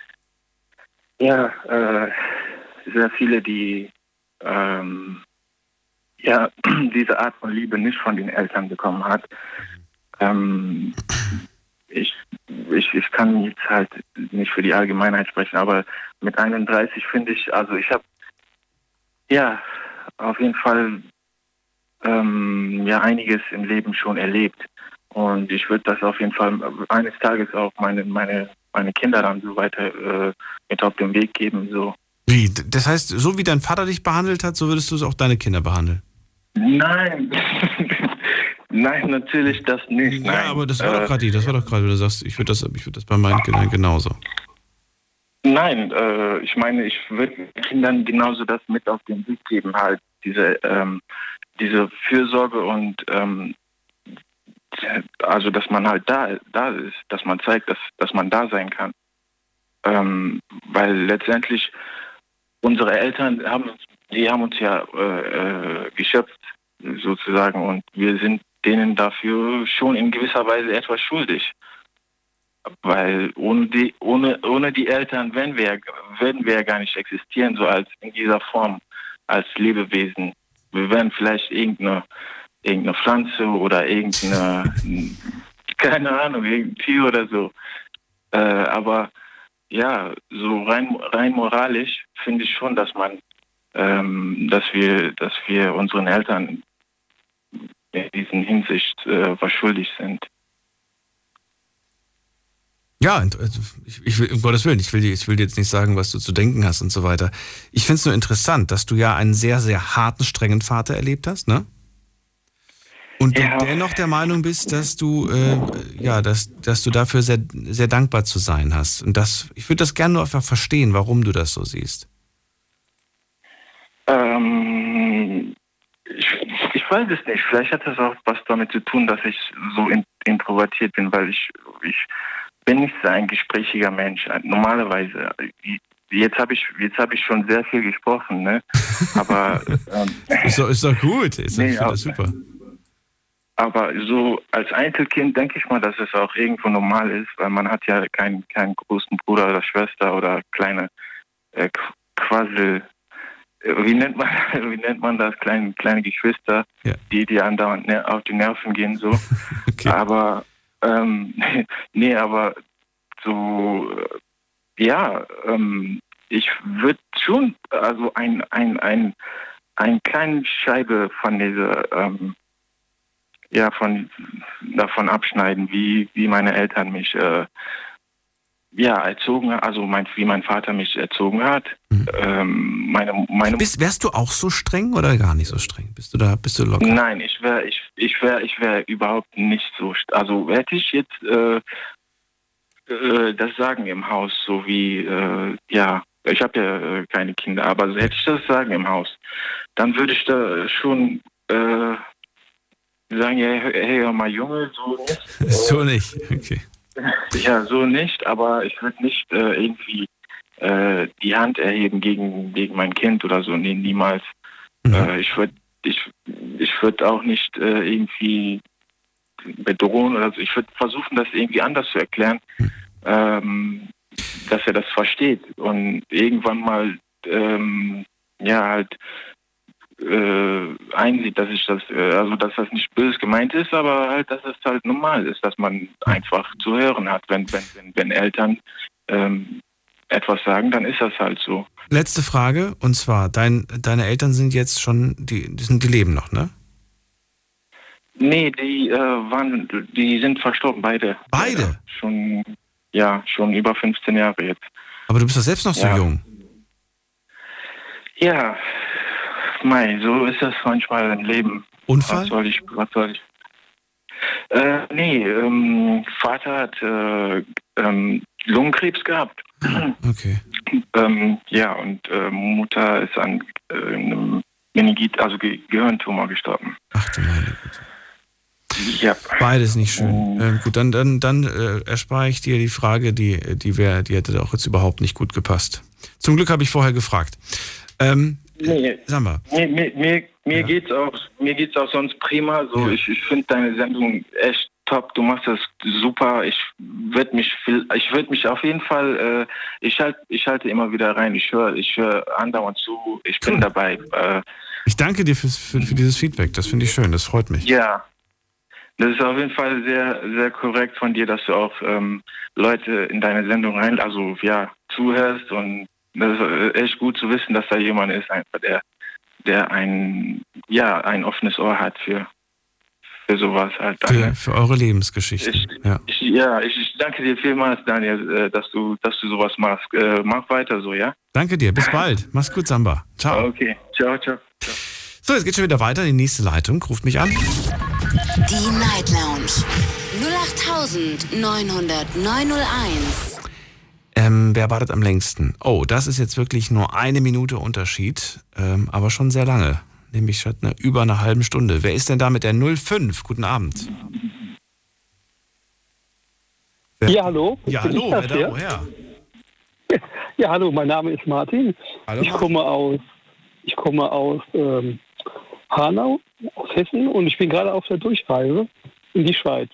S4: ja, äh, sehr viele, die ähm, ja, diese Art von Liebe nicht von den Eltern bekommen hat. Ähm, ich, ich, ich kann jetzt halt nicht für die Allgemeinheit sprechen, aber mit 31 finde ich, also ich habe ja auf jeden Fall ähm, ja einiges im Leben schon erlebt. Und ich würde das auf jeden Fall eines Tages auch meine, meine, meine Kinder dann so weiter äh, mit auf den Weg geben. So.
S1: Wie? Das heißt, so wie dein Vater dich behandelt hat, so würdest du es auch deine Kinder behandeln?
S4: Nein. Nein, natürlich das nicht.
S1: Ja,
S4: Nein.
S1: aber das war
S4: Äh,
S1: doch gerade, das war doch gerade, du sagst, ich würde das, ich würde das bei meinen Kindern genauso.
S4: Nein, äh, ich meine, ich würde Kindern genauso das mit auf den Weg geben, halt diese, ähm, diese Fürsorge und ähm, also dass man halt da, da ist, dass man zeigt, dass, dass man da sein kann. Ähm, weil letztendlich unsere Eltern haben uns, die haben uns ja äh, äh, geschöpft sozusagen und wir sind denen dafür schon in gewisser Weise etwas schuldig. Weil ohne die, ohne, ohne die Eltern wären wir, würden wir ja gar nicht existieren, so als in dieser Form, als Lebewesen. Wir wären vielleicht irgendeine, irgendeine Pflanze oder irgendeine, keine Ahnung, irgendein Tier oder so. Äh, aber ja, so rein, rein moralisch finde ich schon, dass man, ähm, dass wir, dass wir unseren Eltern in diesen Hinsicht äh, was schuldig sind.
S1: Ja, also, ich, ich will, um Gottes Willen, ich will, dir- ich will dir jetzt nicht sagen, was du zu denken hast und so weiter. Ich finde es nur interessant, dass du ja einen sehr, sehr harten, strengen Vater erlebt hast, ne? Und du dennoch der Meinung bist, dass du, äh, ja, dass, dass du dafür sehr, sehr dankbar zu sein hast. Und das, ich würde das gerne nur einfach verstehen, warum du das so siehst.
S4: Ähm, ich, ich weiß es nicht. Vielleicht hat das auch was damit zu tun, dass ich so in, introvertiert bin, weil ich, ich bin so ein gesprächiger Mensch. Normalerweise. Jetzt habe ich, jetzt habe ich schon sehr viel gesprochen, ne? Aber ähm,
S1: Ist doch, ist doch gut. Ist doch,
S4: Nee,
S1: ich das super.
S4: Aber so als Einzelkind denke ich mal, dass es auch irgendwo normal ist, weil man hat ja keinen keinen großen Bruder oder Schwester oder kleine äh, Qu- Quassel. äh, Wie nennt man wie nennt man das? Kleine kleine Geschwister, die die andauernd ner- auf die Nerven gehen so. Aber ähm, nee, aber so ja, ähm, ich würde schon also ein ein ein eine kleine Scheibe von dieser ähm, ja von davon abschneiden, wie wie meine Eltern mich äh, ja erzogen, also mein wie mein Vater mich erzogen hat. Ähm, meine meine
S1: Bist, wärst du auch so streng oder gar nicht so streng? Bist du da, bist du locker?
S4: Nein, ich wäre ich ich wäre ich wäre überhaupt nicht so also hätte ich jetzt äh, äh, das Sagen im Haus, so wie äh, ja ich habe ja äh, keine Kinder, aber hätte ich das Sagen im Haus, dann würde ich da schon äh, sagen, ja, hey, hör mal Junge, so nicht.
S1: So nicht, okay.
S4: Ja, so nicht, aber ich würde nicht äh, irgendwie äh, die Hand erheben gegen, gegen mein Kind oder so. Nee, niemals. Äh, ich würde ich, ich würd auch nicht äh, irgendwie bedrohen oder so. Ich würde versuchen, das irgendwie anders zu erklären, ähm, dass er das versteht und irgendwann mal ähm, ja halt äh, einsieht, dass ich das, äh, also dass das nicht böse gemeint ist, aber halt, dass es halt normal ist, dass man einfach zu hören hat, wenn wenn wenn, wenn Eltern ähm, etwas sagen, dann ist das halt so.
S1: Letzte Frage, und zwar, dein, deine Eltern sind jetzt schon, die, die, sind, die leben noch, ne?
S4: Nee, die äh, waren, die sind verstorben, beide.
S1: Beide?
S4: Schon, ja, schon über 15 Jahre jetzt.
S1: Aber du bist doch selbst noch so
S4: Ja.
S1: jung.
S4: Ja, mei, so ist das manchmal im Leben.
S1: Unfall?
S4: Was soll ich, was soll ich? Äh, nee, ähm, Vater hat äh, ähm, Lungenkrebs gehabt.
S1: Okay.
S4: Ähm, ja, und äh, Mutter ist an äh, einem Meningit, also Ge Gehirntumor gestorben.
S1: Ach du meine Güte.
S4: Ja.
S1: Beides nicht schön. Ähm, gut, dann, dann, dann äh, erspare ich dir die Frage, die, die, wär, die hätte auch jetzt überhaupt nicht gut gepasst. Zum Glück habe ich vorher gefragt. Ähm,
S4: Nee,
S1: sag mal.
S4: Mir, mir, mir,
S13: mir geht's auch, mir geht's auch sonst prima. So, ich, ich finde deine Sendung echt top. Du machst das super. Ich würde mich, viel, ich würde mich auf jeden Fall, äh, ich halte, ich halte immer wieder rein. Ich höre, ich höre andauernd zu. Ich bin dabei. Äh,
S1: Ich danke dir fürs, für, für dieses Feedback. Das finde ich schön. Das freut mich.
S13: ja. Das ist auf jeden Fall sehr, sehr korrekt von dir, dass du auch ähm, Leute in deine Sendung rein, also ja, zuhörst und das ist echt gut zu wissen, dass da jemand ist, einfach der, der ein, ja, ein offenes Ohr hat für, für sowas halt.
S1: Für, für eure Lebensgeschichte.
S13: Ich,
S1: ja.
S13: ich, ja, ich, ich danke dir vielmals, Daniel, äh, dass du, dass du sowas machst. Äh, mach weiter so, ja?
S1: Danke dir. Bis bald. Mach's gut, Samba. Ciao.
S13: Okay, ciao, ciao.
S1: So, jetzt geht's schon wieder weiter. Die nächste Leitung. Ruft mich an.
S2: Die Night Lounge 0890901.
S1: Ähm, wer wartet am längsten? Oh, das ist jetzt wirklich nur eine Minute Unterschied, ähm, aber schon sehr lange. Nämlich schon eine, über eine halbe Stunde. Wer ist denn da mit der 05? Guten Abend. Wer-
S14: Ja, hallo.
S1: Ja, hallo, wer da woher?
S14: Ja, hallo, mein Name ist Martin.
S1: Hallo,
S14: ich komme aus, ich komme aus ähm, Hanau, aus Hessen und ich bin gerade auf der Durchreise in die Schweiz.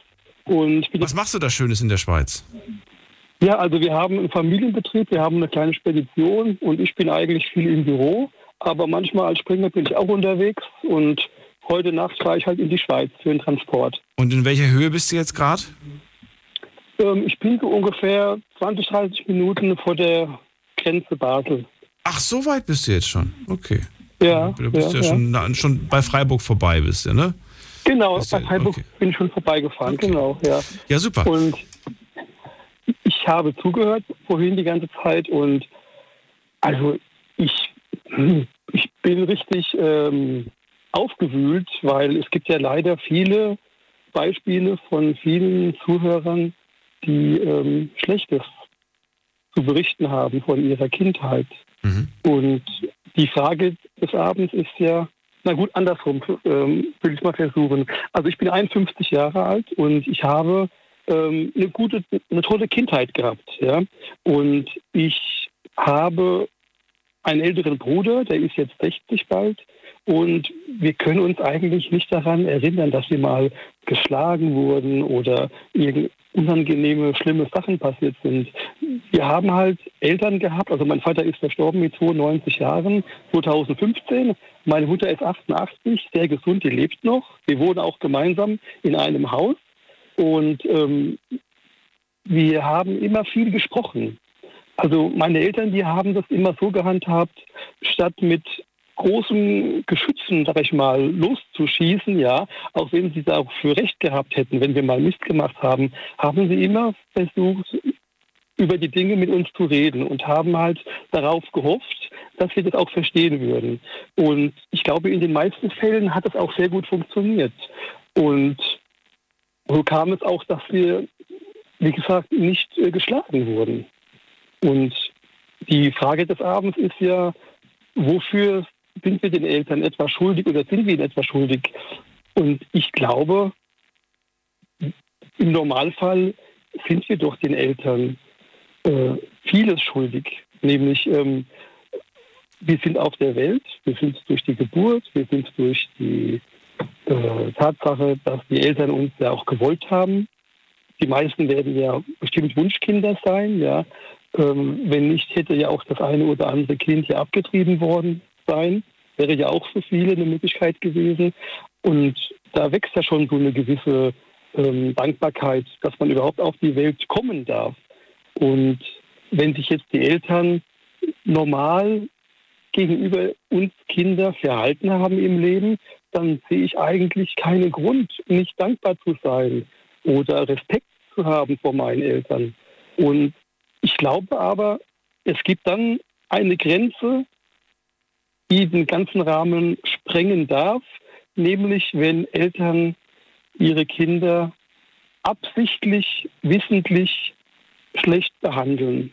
S14: Und
S1: Was machst du da Schönes in der Schweiz?
S14: Ja, also wir haben einen Familienbetrieb, wir haben eine kleine Spedition und ich bin eigentlich viel im Büro, aber manchmal als Springer bin ich auch unterwegs und heute Nacht fahre ich halt in die Schweiz für den Transport.
S1: Und in welcher Höhe bist du jetzt gerade?
S14: Ähm, ich bin so ungefähr 20, 30 Minuten vor der Grenze Basel.
S1: Ach, so weit bist du jetzt schon. Okay.
S14: Ja,
S1: Du bist ja,
S14: ja, ja.
S1: schon, na, schon bei Freiburg vorbei, bist du, ne?
S14: Genau, bei Freiburg bin ich schon vorbeigefahren, genau, ja.
S1: Ja, super.
S14: Und ich habe zugehört vorhin die ganze Zeit und also ich, ich bin richtig ähm, aufgewühlt, weil es gibt ja leider viele Beispiele von vielen Zuhörern, die ähm, Schlechtes zu berichten haben von ihrer Kindheit. Und die Frage des Abends ist ja, na gut, andersrum ähm, will ich mal versuchen. Also ich bin 51 Jahre alt und ich habe ähm, eine gute, eine tolle Kindheit gehabt, ja. Und ich habe einen älteren Bruder, der ist jetzt 60 bald. Und wir können uns eigentlich nicht daran erinnern, dass wir mal geschlagen wurden oder irgend unangenehme, schlimme Sachen passiert sind. Wir haben halt Eltern gehabt, also mein Vater ist verstorben mit 92 Jahren, 2015. Meine Mutter ist 88, sehr gesund, die lebt noch. Wir wohnen auch gemeinsam in einem Haus. Und ähm, wir haben immer viel gesprochen. Also meine Eltern, die haben das immer so gehandhabt, statt mit großen Geschützen, sag ich mal, loszuschießen, ja, auch wenn sie da auch für recht gehabt hätten, wenn wir mal Mist gemacht haben, haben sie immer versucht, über die Dinge mit uns zu reden und haben halt darauf gehofft, dass wir das auch verstehen würden. Und ich glaube, in den meisten Fällen hat das auch sehr gut funktioniert. Und so kam es auch, dass wir, wie gesagt, nicht äh, geschlagen wurden. Und die Frage des Abends ist ja, wofür sind wir den Eltern etwas schuldig oder sind wir ihnen etwas schuldig? Und ich glaube, im Normalfall sind wir doch den Eltern äh, vieles schuldig. Nämlich, ähm, wir sind auf der Welt, wir sind durch die Geburt, wir sind durch die äh, Tatsache, dass die Eltern uns ja auch gewollt haben. Die meisten werden ja bestimmt Wunschkinder sein, ja. Ähm, wenn nicht, hätte ja auch das eine oder andere Kind ja abgetrieben worden sein. Wäre ja auch für viele eine Möglichkeit gewesen. Und da wächst ja schon so eine gewisse ähm, Dankbarkeit, dass man überhaupt auf die Welt kommen darf. Und wenn sich jetzt die Eltern normal gegenüber uns Kinder verhalten haben im Leben, dann sehe ich eigentlich keinen Grund, nicht dankbar zu sein oder Respekt zu haben vor meinen Eltern. Und ich glaube aber, es gibt dann eine Grenze, die den ganzen Rahmen sprengen darf, nämlich wenn Eltern ihre Kinder absichtlich, wissentlich schlecht behandeln.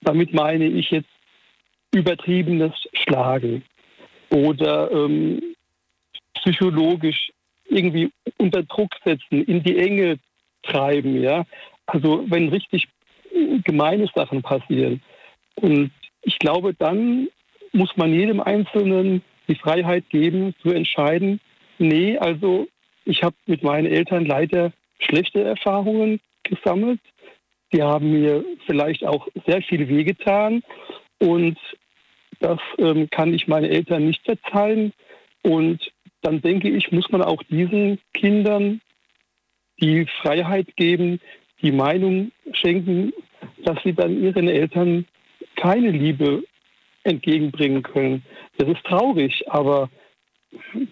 S14: Damit meine ich jetzt übertriebenes Schlagen oder ähm, psychologisch irgendwie unter Druck setzen, in die Enge treiben, ja. Also wenn richtig gemeine Sachen passieren. Und ich glaube, dann muss man jedem Einzelnen die Freiheit geben, zu entscheiden, nee, also ich habe mit meinen Eltern leider schlechte Erfahrungen gesammelt. Die haben mir vielleicht auch sehr viel wehgetan und das ähm, kann ich meinen Eltern nicht verzeihen. Und dann denke ich, muss man auch diesen Kindern die Freiheit geben, die Meinung schenken, dass sie dann ihren Eltern keine Liebe entgegenbringen können. Das ist traurig, aber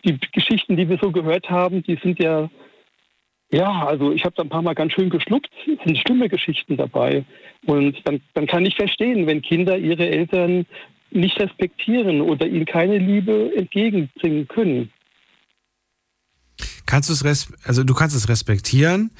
S14: die Geschichten, die wir so gehört haben, die sind ja, ja, also ich habe da ein paar Mal ganz schön geschluckt, es sind schlimme Geschichten dabei. Und dann, dann kann ich verstehen, wenn Kinder ihre Eltern nicht respektieren oder ihnen keine Liebe entgegenbringen können.
S1: Kannst du es, also du kannst es respektieren,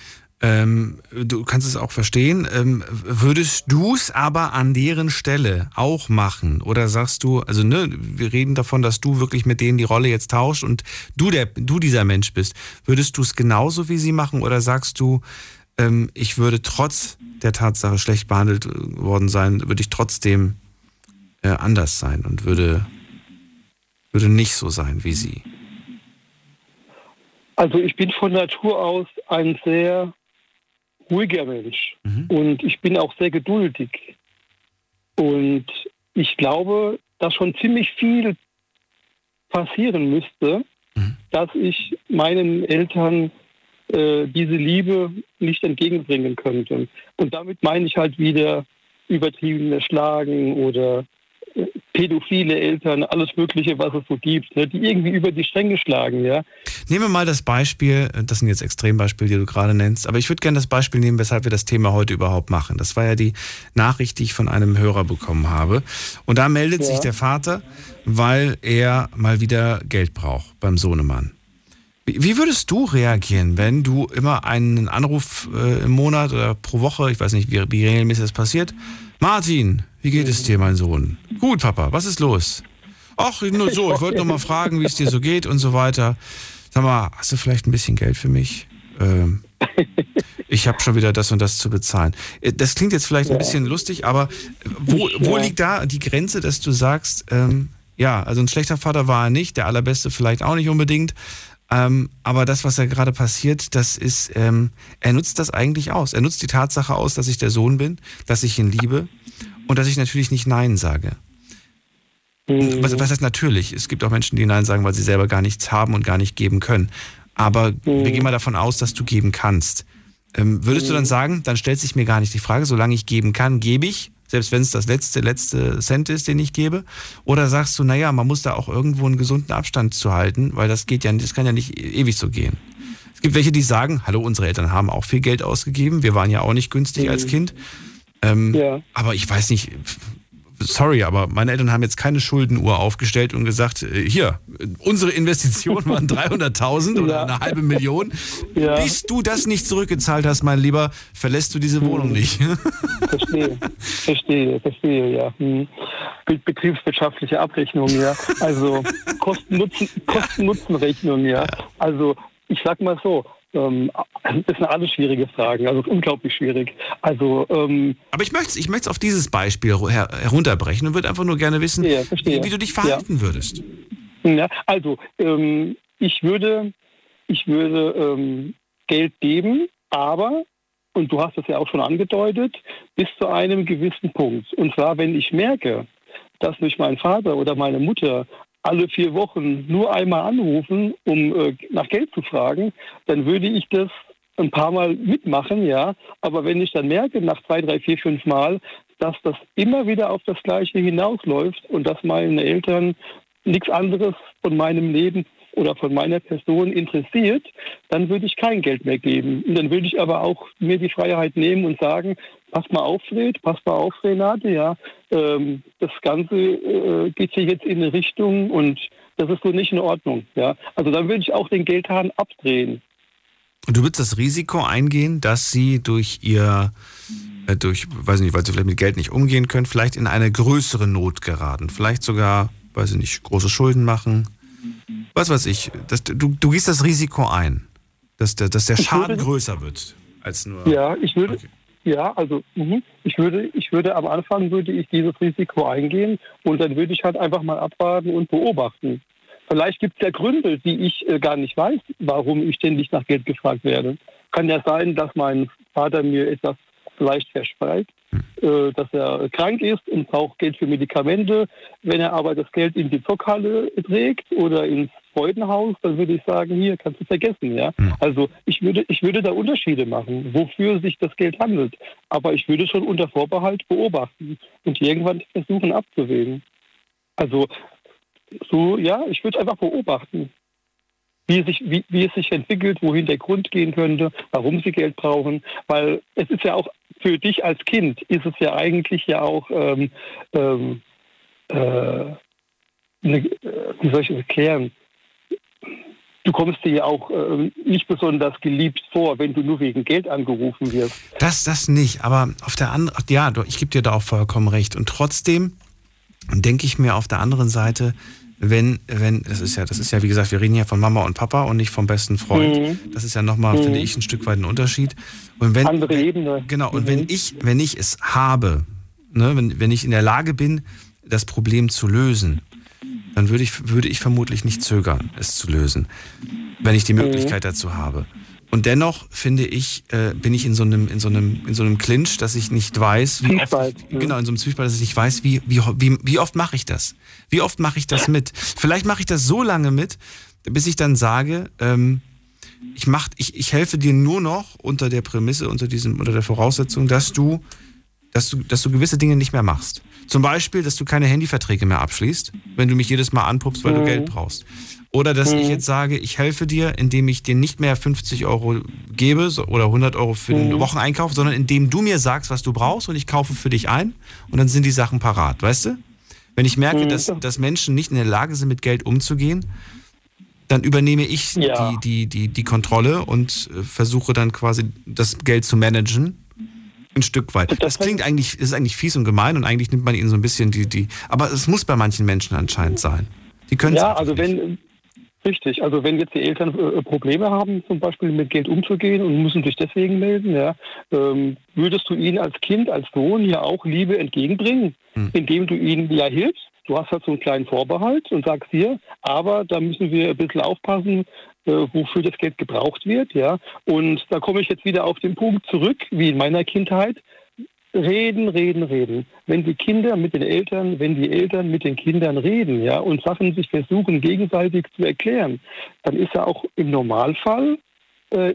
S1: ähm, du kannst es auch verstehen. Ähm, würdest du es aber an deren Stelle auch machen? Oder sagst du, also ne, wir reden davon, dass du wirklich mit denen die Rolle jetzt tauscht und du, der, du dieser Mensch bist. Würdest du es genauso wie sie machen oder sagst du, ähm, ich würde trotz der Tatsache schlecht behandelt äh, worden sein, würde ich trotzdem äh, anders sein und würde, würde nicht so sein wie sie?
S14: Also ich bin von Natur aus ein sehr ruhiger Mensch mhm. und ich bin auch sehr geduldig. Und ich glaube, dass schon ziemlich viel passieren müsste, mhm. dass ich meinen Eltern äh, diese Liebe nicht entgegenbringen könnte. Und damit meine ich halt wieder übertriebene Schlagen oder pädophile Eltern, alles Mögliche, was es so gibt, ne, die irgendwie über die Stränge schlagen, ja.
S1: Nehmen wir mal das Beispiel, das sind jetzt Extrembeispiele, die du gerade nennst, aber ich würde gerne das Beispiel nehmen, weshalb wir das Thema heute überhaupt machen. Das war ja die Nachricht, die ich von einem Hörer bekommen habe. Und da meldet ja. sich der Vater, weil er mal wieder Geld braucht beim Sohnemann. Wie würdest du reagieren, wenn du immer einen Anruf äh, im Monat oder pro Woche, ich weiß nicht, wie, wie regelmäßig das passiert, Martin, wie geht es dir, mein Sohn? Gut, Papa, was ist los? Ach, nur so, ich wollte nur mal fragen, wie es dir so geht und so weiter. Sag mal, hast du vielleicht ein bisschen Geld für mich? Ähm, ich habe schon wieder das und das zu bezahlen. Äh, das klingt jetzt vielleicht ein bisschen lustig, aber wo, wo liegt da die Grenze, dass du sagst, ähm, ja, also ein schlechter Vater war er nicht, der allerbeste vielleicht auch nicht unbedingt, ähm, aber das, was da gerade passiert, das ist, ähm, er nutzt das eigentlich aus. Er nutzt die Tatsache aus, dass ich der Sohn bin, dass ich ihn liebe und dass ich natürlich nicht Nein sage. Mhm. Was, was heißt natürlich? Es gibt auch Menschen, die Nein sagen, weil sie selber gar nichts haben und gar nicht geben können. Aber mhm. wir gehen mal davon aus, dass du geben kannst. Ähm, würdest mhm. du dann sagen, dann stellt sich mir gar nicht die Frage, solange ich geben kann, gebe ich, selbst wenn es das letzte, letzte Cent ist, den ich gebe? Oder sagst du, naja, man muss da auch irgendwo einen gesunden Abstand zu halten, weil das geht ja, das kann ja nicht ewig so gehen. Es gibt welche, die sagen, hallo, unsere Eltern haben auch viel Geld ausgegeben, wir waren ja auch nicht günstig mhm. als Kind. Ähm, ja. Aber ich weiß nicht, sorry, aber meine Eltern haben jetzt keine Schuldenuhr aufgestellt und gesagt, äh, hier, unsere Investition waren 300.000 oder ja. eine halbe Million. Ja. Bis du das nicht zurückgezahlt hast, mein Lieber, verlässt du diese Wohnung nicht.
S14: Verstehe, verstehe, verstehe, ja. Hm. Betriebswirtschaftliche Abrechnung, ja. Also Kosten-Nutzen-Rechnung, ja. Also ich sag mal so, ähm, das sind alles schwierige Fragen, also unglaublich schwierig. Also, ähm,
S1: Aber ich möchte es ich auf dieses Beispiel her herunterbrechen und würde einfach nur gerne wissen, ja, wie, wie, du dich verhalten ja. würdest.
S14: Ja, also, ähm, ich würde, ich würde ähm, Geld geben, aber, und du hast es ja auch schon angedeutet, bis zu einem gewissen Punkt. Und zwar, wenn ich merke, dass mich mein Vater oder meine Mutter alle vier Wochen nur einmal anrufen, um äh, nach Geld zu fragen, dann würde ich das ein paar Mal mitmachen, ja. Aber wenn ich dann merke, nach zwei, drei, vier, fünf Mal, dass das immer wieder auf das Gleiche hinausläuft und dass meine Eltern nichts anderes von meinem Leben oder von meiner Person interessiert, dann würde ich kein Geld mehr geben. Und dann würde ich aber auch mir die Freiheit nehmen und sagen, pass mal auf, Fred, pass mal auf, Renate, ja, ähm, das Ganze äh, geht hier jetzt in eine Richtung und das ist so nicht in Ordnung, ja. Also dann würde ich auch den Geldhahn abdrehen.
S1: Und du würdest das Risiko eingehen, dass sie durch ihr, äh, durch, weiß nicht, weil sie vielleicht mit Geld nicht umgehen können, vielleicht in eine größere Not geraten, vielleicht sogar, weiß ich nicht, große Schulden machen, was weiß ich, das, du, du gehst das Risiko ein, dass der, dass der Schaden würde, größer wird als nur.
S14: Ja, ich würde. Okay. Ja, also mh. ich würde, ich würde am Anfang würde ich dieses Risiko eingehen und dann würde ich halt einfach mal abwarten und beobachten. Vielleicht gibt es ja Gründe, die ich äh, gar nicht weiß, warum ich ständig nach Geld gefragt werde. Kann ja sein, dass mein Vater mir etwas vielleicht verspricht, äh, dass er krank ist und braucht Geld für Medikamente. Wenn er aber das Geld in die Zockhalle trägt oder ins Freudenhaus, dann würde ich sagen, hier kannst du vergessen, ja. Also ich würde, ich würde da Unterschiede machen, wofür sich das Geld handelt. Aber ich würde schon unter Vorbehalt beobachten und irgendwann versuchen abzuwägen. Also so, ja, ich würde einfach beobachten, wie es, sich, wie, wie es sich entwickelt, wohin der Grund gehen könnte, warum sie Geld brauchen. Weil es ist ja auch für dich als Kind, ist es ja eigentlich ja auch, ähm, ähm, äh, eine, äh, wie soll ich das erklären? Du kommst dir ja auch äh, nicht besonders geliebt vor, wenn du nur wegen Geld angerufen wirst.
S1: Das, das nicht, aber auf der anderen, ja, ich gebe dir da auch vollkommen recht. Und trotzdem denke ich mir auf der anderen Seite, wenn, wenn, das ist ja, das ist ja, wie gesagt, wir reden ja von Mama und Papa und nicht vom besten Freund.
S14: Mhm.
S1: Das ist ja nochmal,
S14: Mhm.
S1: finde ich, ein Stück weit ein Unterschied. Und wenn,
S14: Andere Ebene.
S1: Genau, und wenn ich, wenn ich es habe, ne, wenn, wenn ich in der Lage bin, das Problem zu lösen, dann würde ich, würde ich vermutlich nicht zögern, es zu lösen, wenn ich die
S14: Mhm.
S1: Möglichkeit dazu habe. Und dennoch finde ich, äh, bin ich in so einem, in so einem, in so einem Clinch, dass ich nicht weiß, wie oft, ich, genau, in so einem Zwiespalt, dass ich nicht weiß, wie, wie, wie, wie oft mache ich das? Wie oft mache ich das mit? Vielleicht mache ich das so lange mit, bis ich dann sage, ähm, ich mach, ich, ich helfe dir nur noch unter der Prämisse, unter diesem, unter der Voraussetzung, dass du, dass du, dass du gewisse Dinge nicht mehr machst. Zum Beispiel, dass du keine Handyverträge mehr abschließt, wenn du mich jedes Mal anpuppst, weil du
S14: Mhm.
S1: Geld brauchst. Oder dass ich
S14: Mhm.
S1: jetzt sage, ich helfe dir, indem ich dir nicht mehr 50 Euro gebe oder 100 Euro für den
S14: Mhm.
S1: Wocheneinkauf, sondern indem du mir sagst, was du brauchst und ich kaufe für dich ein und dann sind die Sachen parat, weißt du? Wenn ich merke,
S14: Mhm.
S1: dass, dass Menschen nicht in der Lage sind, mit Geld umzugehen, dann übernehme ich
S14: Ja.
S1: die, die, die, die Kontrolle und äh, versuche dann quasi das Geld zu managen. Ein Stück weit. Das klingt eigentlich, ist eigentlich fies und gemein und eigentlich nimmt man ihnen so ein bisschen die, die. Aber es muss bei manchen Menschen anscheinend sein. Die können
S14: Ja, also wenn, richtig, also wenn jetzt die Eltern äh, Probleme haben, zum Beispiel mit Geld umzugehen und müssen sich deswegen melden, ja, ähm, würdest du ihnen als Kind, als Sohn ja auch Liebe entgegenbringen, indem du ihnen ja hilfst. Du hast halt so einen kleinen Vorbehalt und sagst hier, aber da müssen wir ein bisschen aufpassen, äh, wofür das Geld gebraucht wird, ja. Und da komme ich jetzt wieder auf den Punkt zurück, wie in meiner Kindheit. Reden, reden, reden. Wenn die Kinder mit den Eltern, wenn die Eltern mit den Kindern reden, ja, und Sachen sich versuchen gegenseitig zu erklären, dann ist ja auch im Normalfall äh,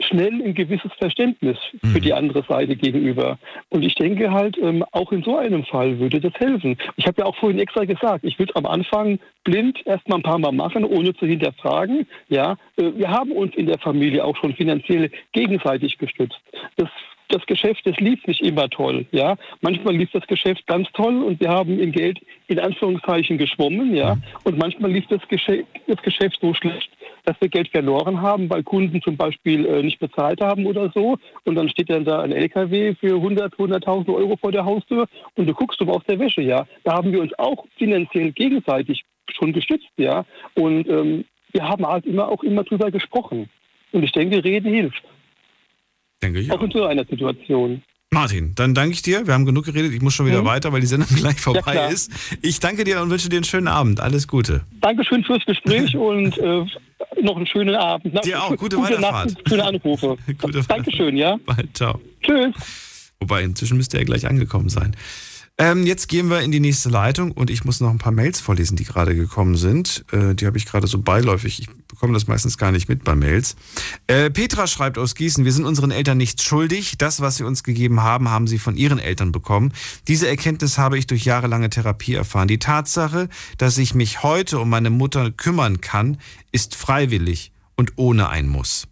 S14: schnell ein gewisses Verständnis für die andere Seite gegenüber. Und ich denke halt, ähm, auch in so einem Fall würde das helfen. Ich habe ja auch vorhin extra gesagt, ich würde am Anfang blind erstmal ein paar Mal machen, ohne zu hinterfragen. Ja, äh, wir haben uns in der Familie auch schon finanziell gegenseitig gestützt. Das das Geschäft, das lief nicht immer toll, ja. Manchmal lief das Geschäft ganz toll und wir haben in Geld in Anführungszeichen geschwommen, ja. Und manchmal lief das Geschäft, das Geschäft so schlecht, dass wir Geld verloren haben, weil Kunden zum Beispiel äh, nicht bezahlt haben oder so. Und dann steht dann da ein LKW für 100, 100.000 Euro vor der Haustür und du guckst aber aus der Wäsche, ja. Da haben wir uns auch finanziell gegenseitig schon gestützt, ja. Und ähm, wir haben halt immer auch immer drüber gesprochen. Und ich denke, Reden hilft.
S1: Denke ich
S14: Auch in so einer Situation.
S1: Martin, dann danke ich dir. Wir haben genug geredet. Ich muss schon wieder
S14: Mhm.
S1: weiter, weil die Sendung gleich vorbei
S14: klar.
S1: ist. Ich danke dir und wünsche dir einen schönen Abend. Alles Gute.
S14: Dankeschön fürs Gespräch und äh, noch einen schönen Abend. Na,
S1: Dir auch. Gute
S14: Nacht,
S1: Weiterfahrt.
S14: schöne Anrufe. Dankeschön, ja.
S1: Bald, ciao.
S14: Tschüss.
S1: Wobei, inzwischen müsste er gleich angekommen sein. Ähm, jetzt gehen wir in die nächste Leitung und ich muss noch ein paar Mails vorlesen, die gerade gekommen sind. Äh, die habe ich gerade so beiläufig. Ich bekomme das meistens gar nicht mit bei Mails. Äh, Petra schreibt aus Gießen, wir sind unseren Eltern nichts schuldig. Das, was sie uns gegeben haben, haben sie von ihren Eltern bekommen. Diese Erkenntnis habe ich durch jahrelange Therapie erfahren. Die Tatsache, dass ich mich heute um meine Mutter kümmern kann, ist freiwillig und ohne ein Muss.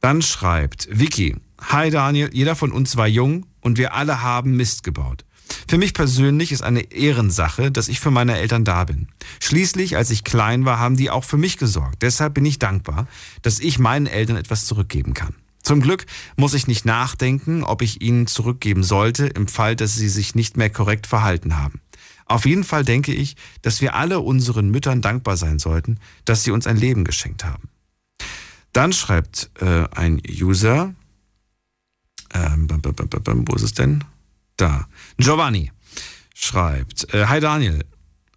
S1: Dann schreibt Vicky, Hi Daniel, jeder von uns war jung und wir alle haben Mist gebaut. Für mich persönlich ist eine Ehrensache, dass ich für meine Eltern da bin. Schließlich, als ich klein war, haben die auch für mich gesorgt. Deshalb bin ich dankbar, dass ich meinen Eltern etwas zurückgeben kann. Zum Glück muss ich nicht nachdenken, ob ich ihnen zurückgeben sollte, im Fall, dass sie sich nicht mehr korrekt verhalten haben. Auf jeden Fall denke ich, dass wir alle unseren Müttern dankbar sein sollten, dass sie uns ein Leben geschenkt haben. Dann schreibt äh, ein User, ähm, wo ist es denn? Da. Giovanni schreibt, äh, Hi Daniel,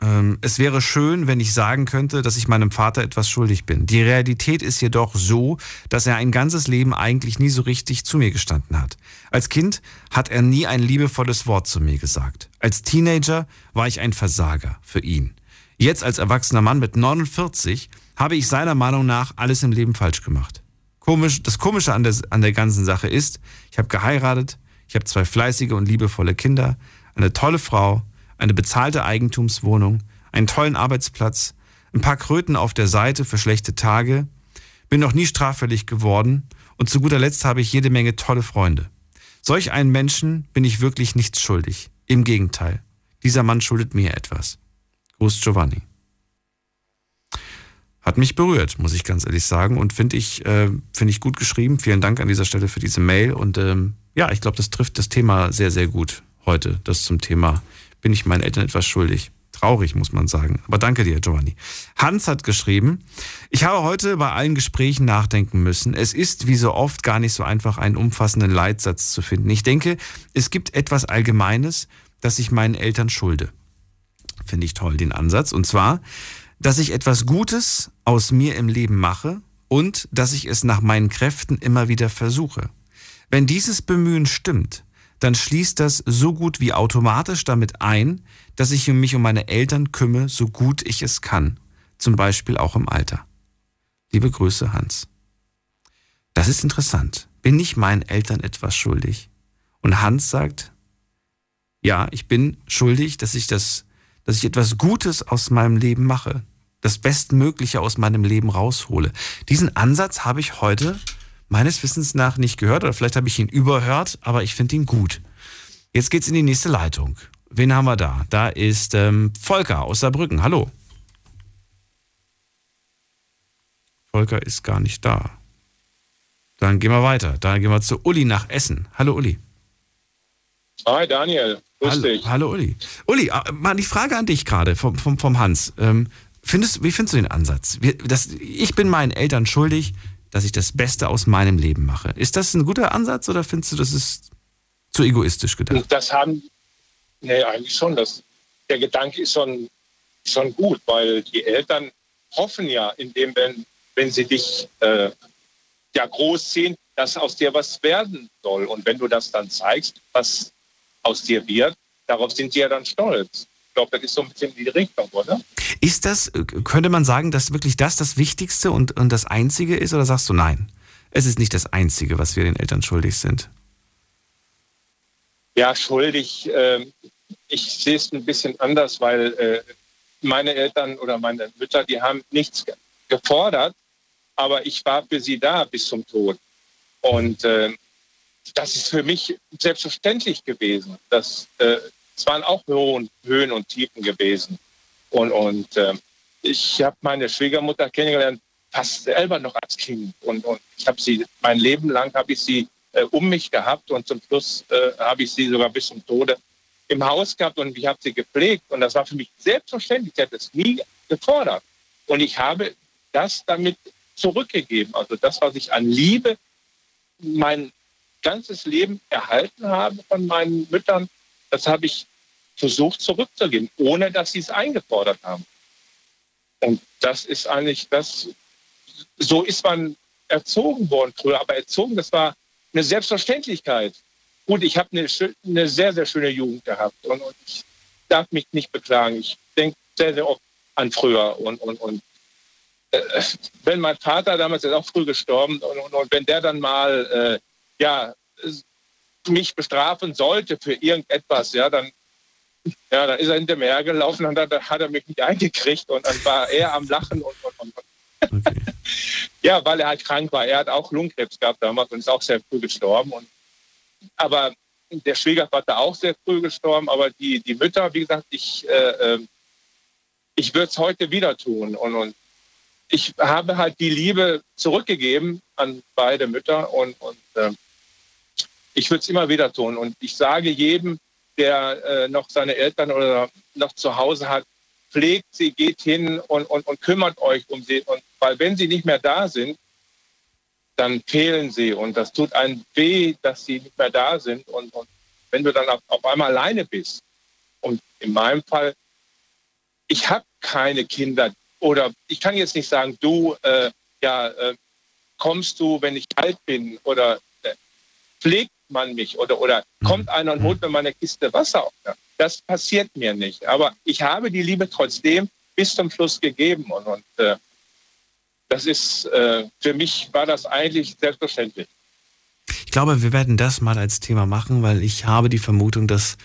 S1: ähm, es wäre schön, wenn ich sagen könnte, dass ich meinem Vater etwas schuldig bin. Die Realität ist jedoch so, dass er ein ganzes Leben eigentlich nie so richtig zu mir gestanden hat. Als Kind hat er nie ein liebevolles Wort zu mir gesagt. Als Teenager war ich ein Versager für ihn. Jetzt als erwachsener Mann mit 49 habe ich seiner Meinung nach alles im Leben falsch gemacht. Komisch, das Komische an der, an der ganzen Sache ist, ich habe geheiratet, ich habe zwei fleißige und liebevolle Kinder, eine tolle Frau, eine bezahlte Eigentumswohnung, einen tollen Arbeitsplatz, ein paar Kröten auf der Seite für schlechte Tage, bin noch nie straffällig geworden und zu guter Letzt habe ich jede Menge tolle Freunde. Solch einen Menschen bin ich wirklich nichts schuldig. Im Gegenteil, dieser Mann schuldet mir etwas. Gruß Giovanni. Hat mich berührt, muss ich ganz ehrlich sagen. Und finde ich, äh, finde ich gut geschrieben. Vielen Dank an dieser Stelle für diese Mail. Und ähm, ja, ich glaube, das trifft das Thema sehr, sehr gut heute. Das zum Thema, bin ich meinen Eltern etwas schuldig. Traurig, muss man sagen. Aber danke dir, Giovanni. Hans hat geschrieben, ich habe heute bei allen Gesprächen nachdenken müssen. Es ist wie so oft gar nicht so einfach, einen umfassenden Leitsatz zu finden. Ich denke, es gibt etwas Allgemeines, das ich meinen Eltern schulde. Finde ich toll, den Ansatz. Und zwar, dass ich etwas Gutes aus mir im Leben mache und dass ich es nach meinen Kräften immer wieder versuche. Wenn dieses Bemühen stimmt, dann schließt das so gut wie automatisch damit ein, dass ich mich um meine Eltern kümmere, so gut ich es kann. Zum Beispiel auch im Alter. Liebe Grüße, Hans. Das ist interessant. Bin ich meinen Eltern etwas schuldig? Und Hans sagt, ja, ich bin schuldig, dass ich das, dass ich etwas Gutes aus meinem Leben mache. Das Bestmögliche aus meinem Leben raushole. Diesen Ansatz habe ich heute meines Wissens nach nicht gehört oder vielleicht habe ich ihn überhört, aber ich finde ihn gut. Jetzt geht's in die nächste Leitung. Wen haben wir da? Da ist ähm, Volker aus Saarbrücken. Hallo. Volker ist gar nicht da. Dann gehen wir weiter. Dann gehen wir zu Uli nach Essen. Hallo Uli.
S15: Hi Daniel, grüß
S1: hallo,
S15: dich.
S1: Hallo Uli. Uli, äh, mal die Frage an dich gerade vom, vom, vom Hans. Ähm, findest, wie findest du den Ansatz? Wir, das, ich bin meinen Eltern schuldig, dass ich das Beste aus meinem Leben mache. Ist das ein guter Ansatz oder findest du, das ist zu egoistisch gedacht?
S15: Das haben, nee, eigentlich schon. Das, der Gedanke ist schon, schon gut, weil die Eltern hoffen ja, indem, wenn, wenn sie dich äh, ja großziehen, dass aus dir was werden soll. Und wenn du das dann zeigst, was aus dir wird, darauf sind sie ja dann stolz. Ich glaube, das ist so ein bisschen die Richtung, oder?
S1: Ist das, könnte man sagen, dass wirklich das das Wichtigste und, und das Einzige ist oder sagst du nein? Es ist nicht das Einzige, was wir den Eltern schuldig sind.
S15: Ja, schuldig. Äh, ich sehe es ein bisschen anders, weil äh, meine Eltern oder meine Mütter, die haben nichts gefordert, aber ich war für sie da bis zum Tod. Und äh, das ist für mich selbstverständlich gewesen. Das, äh, es waren auch Höhen, und Tiefen gewesen. Und, und äh, ich habe meine Schwiegermutter kennengelernt, fast selber noch als Kind. Und, und ich habe sie, mein Leben lang habe ich sie äh, um mich gehabt und zum Schluss äh, habe ich sie sogar bis zum Tode im Haus gehabt und ich habe sie gepflegt. Und das war für mich selbstverständlich. Ich hätte es nie gefordert. Und ich habe das damit zurückgegeben. Also das, was ich an Liebe mein ganzes Leben erhalten habe von meinen Müttern, das habe ich versucht zurückzugeben, ohne dass sie es eingefordert haben. Und das ist eigentlich das, so ist man erzogen worden früher, aber erzogen, das war eine Selbstverständlichkeit. Gut, ich habe eine, eine, sehr, sehr schöne Jugend gehabt und, und ich darf mich nicht beklagen. Ich denke sehr, sehr oft an früher und, und, und äh, wenn mein Vater damals ist auch früh gestorben und, und, und wenn der dann mal äh, ja mich bestrafen sollte für irgendetwas, ja, dann ja, dann ist er hinter mir hergelaufen und dann hat er mich nicht eingekriegt und dann war er am Lachen und, und, und. Okay. ja, weil er halt krank war. Er hat auch Lungenkrebs gehabt damals und ist auch sehr früh gestorben. Und, aber der Schwiegervater auch sehr früh gestorben. Aber die, die Mütter, wie gesagt, ich, äh, ähm, ich würde es heute wieder tun. Und, und ich habe halt die Liebe zurückgegeben an beide Mütter und, und äh, ich würde es immer wieder tun. Und ich sage jedem, der äh, noch seine Eltern oder noch zu Hause hat, pflegt sie, geht hin und, und, und kümmert euch um sie. Und weil wenn sie nicht mehr da sind, dann fehlen sie. Und das tut einem weh, dass sie nicht mehr da sind. Und, und wenn du dann auf, auf einmal alleine bist, und in meinem Fall ich habe keine Kinder oder ich kann jetzt nicht sagen, du, äh, ja, äh, kommst du, wenn ich alt bin oder äh, pflegt man mich oder, oder mhm. kommt einer und holt mir meine Kiste Wasser. Das passiert mir nicht. Aber ich habe die Liebe trotzdem bis zum Schluss gegeben und, und äh, das ist, äh, für mich war das eigentlich selbstverständlich.
S1: Ich glaube, wir werden das mal als Thema machen, weil ich habe die Vermutung, dass,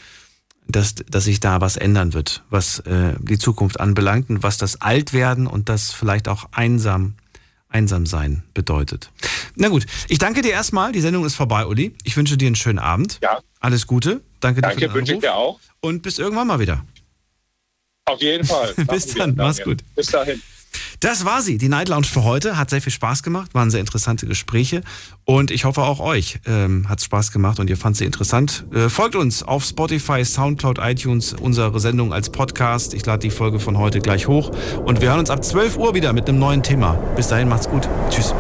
S1: dass, dass sich da was ändern wird, was äh, die Zukunft anbelangt und was das Altwerden und das vielleicht auch einsam, einsam sein bedeutet. Na gut, ich danke dir erstmal. Die Sendung ist vorbei, Uli. Ich wünsche dir einen schönen Abend.
S15: Ja.
S1: Alles Gute. Danke,
S15: danke
S1: dir. Danke,
S15: wünsche ich dir auch.
S1: Und bis irgendwann mal wieder.
S15: Auf jeden Fall.
S1: bis dann. Mach's gut.
S15: Bis dahin.
S1: Das war sie, die Night Lounge für heute. Hat sehr viel Spaß gemacht, waren sehr interessante Gespräche. Und ich hoffe auch euch ähm, hat Spaß gemacht und ihr fand sie interessant. Äh, folgt uns auf Spotify, Soundcloud, iTunes, unsere Sendung als Podcast. Ich lade die Folge von heute gleich hoch. Und wir hören uns ab 12 Uhr wieder mit einem neuen Thema. Bis dahin, macht's gut. Tschüss.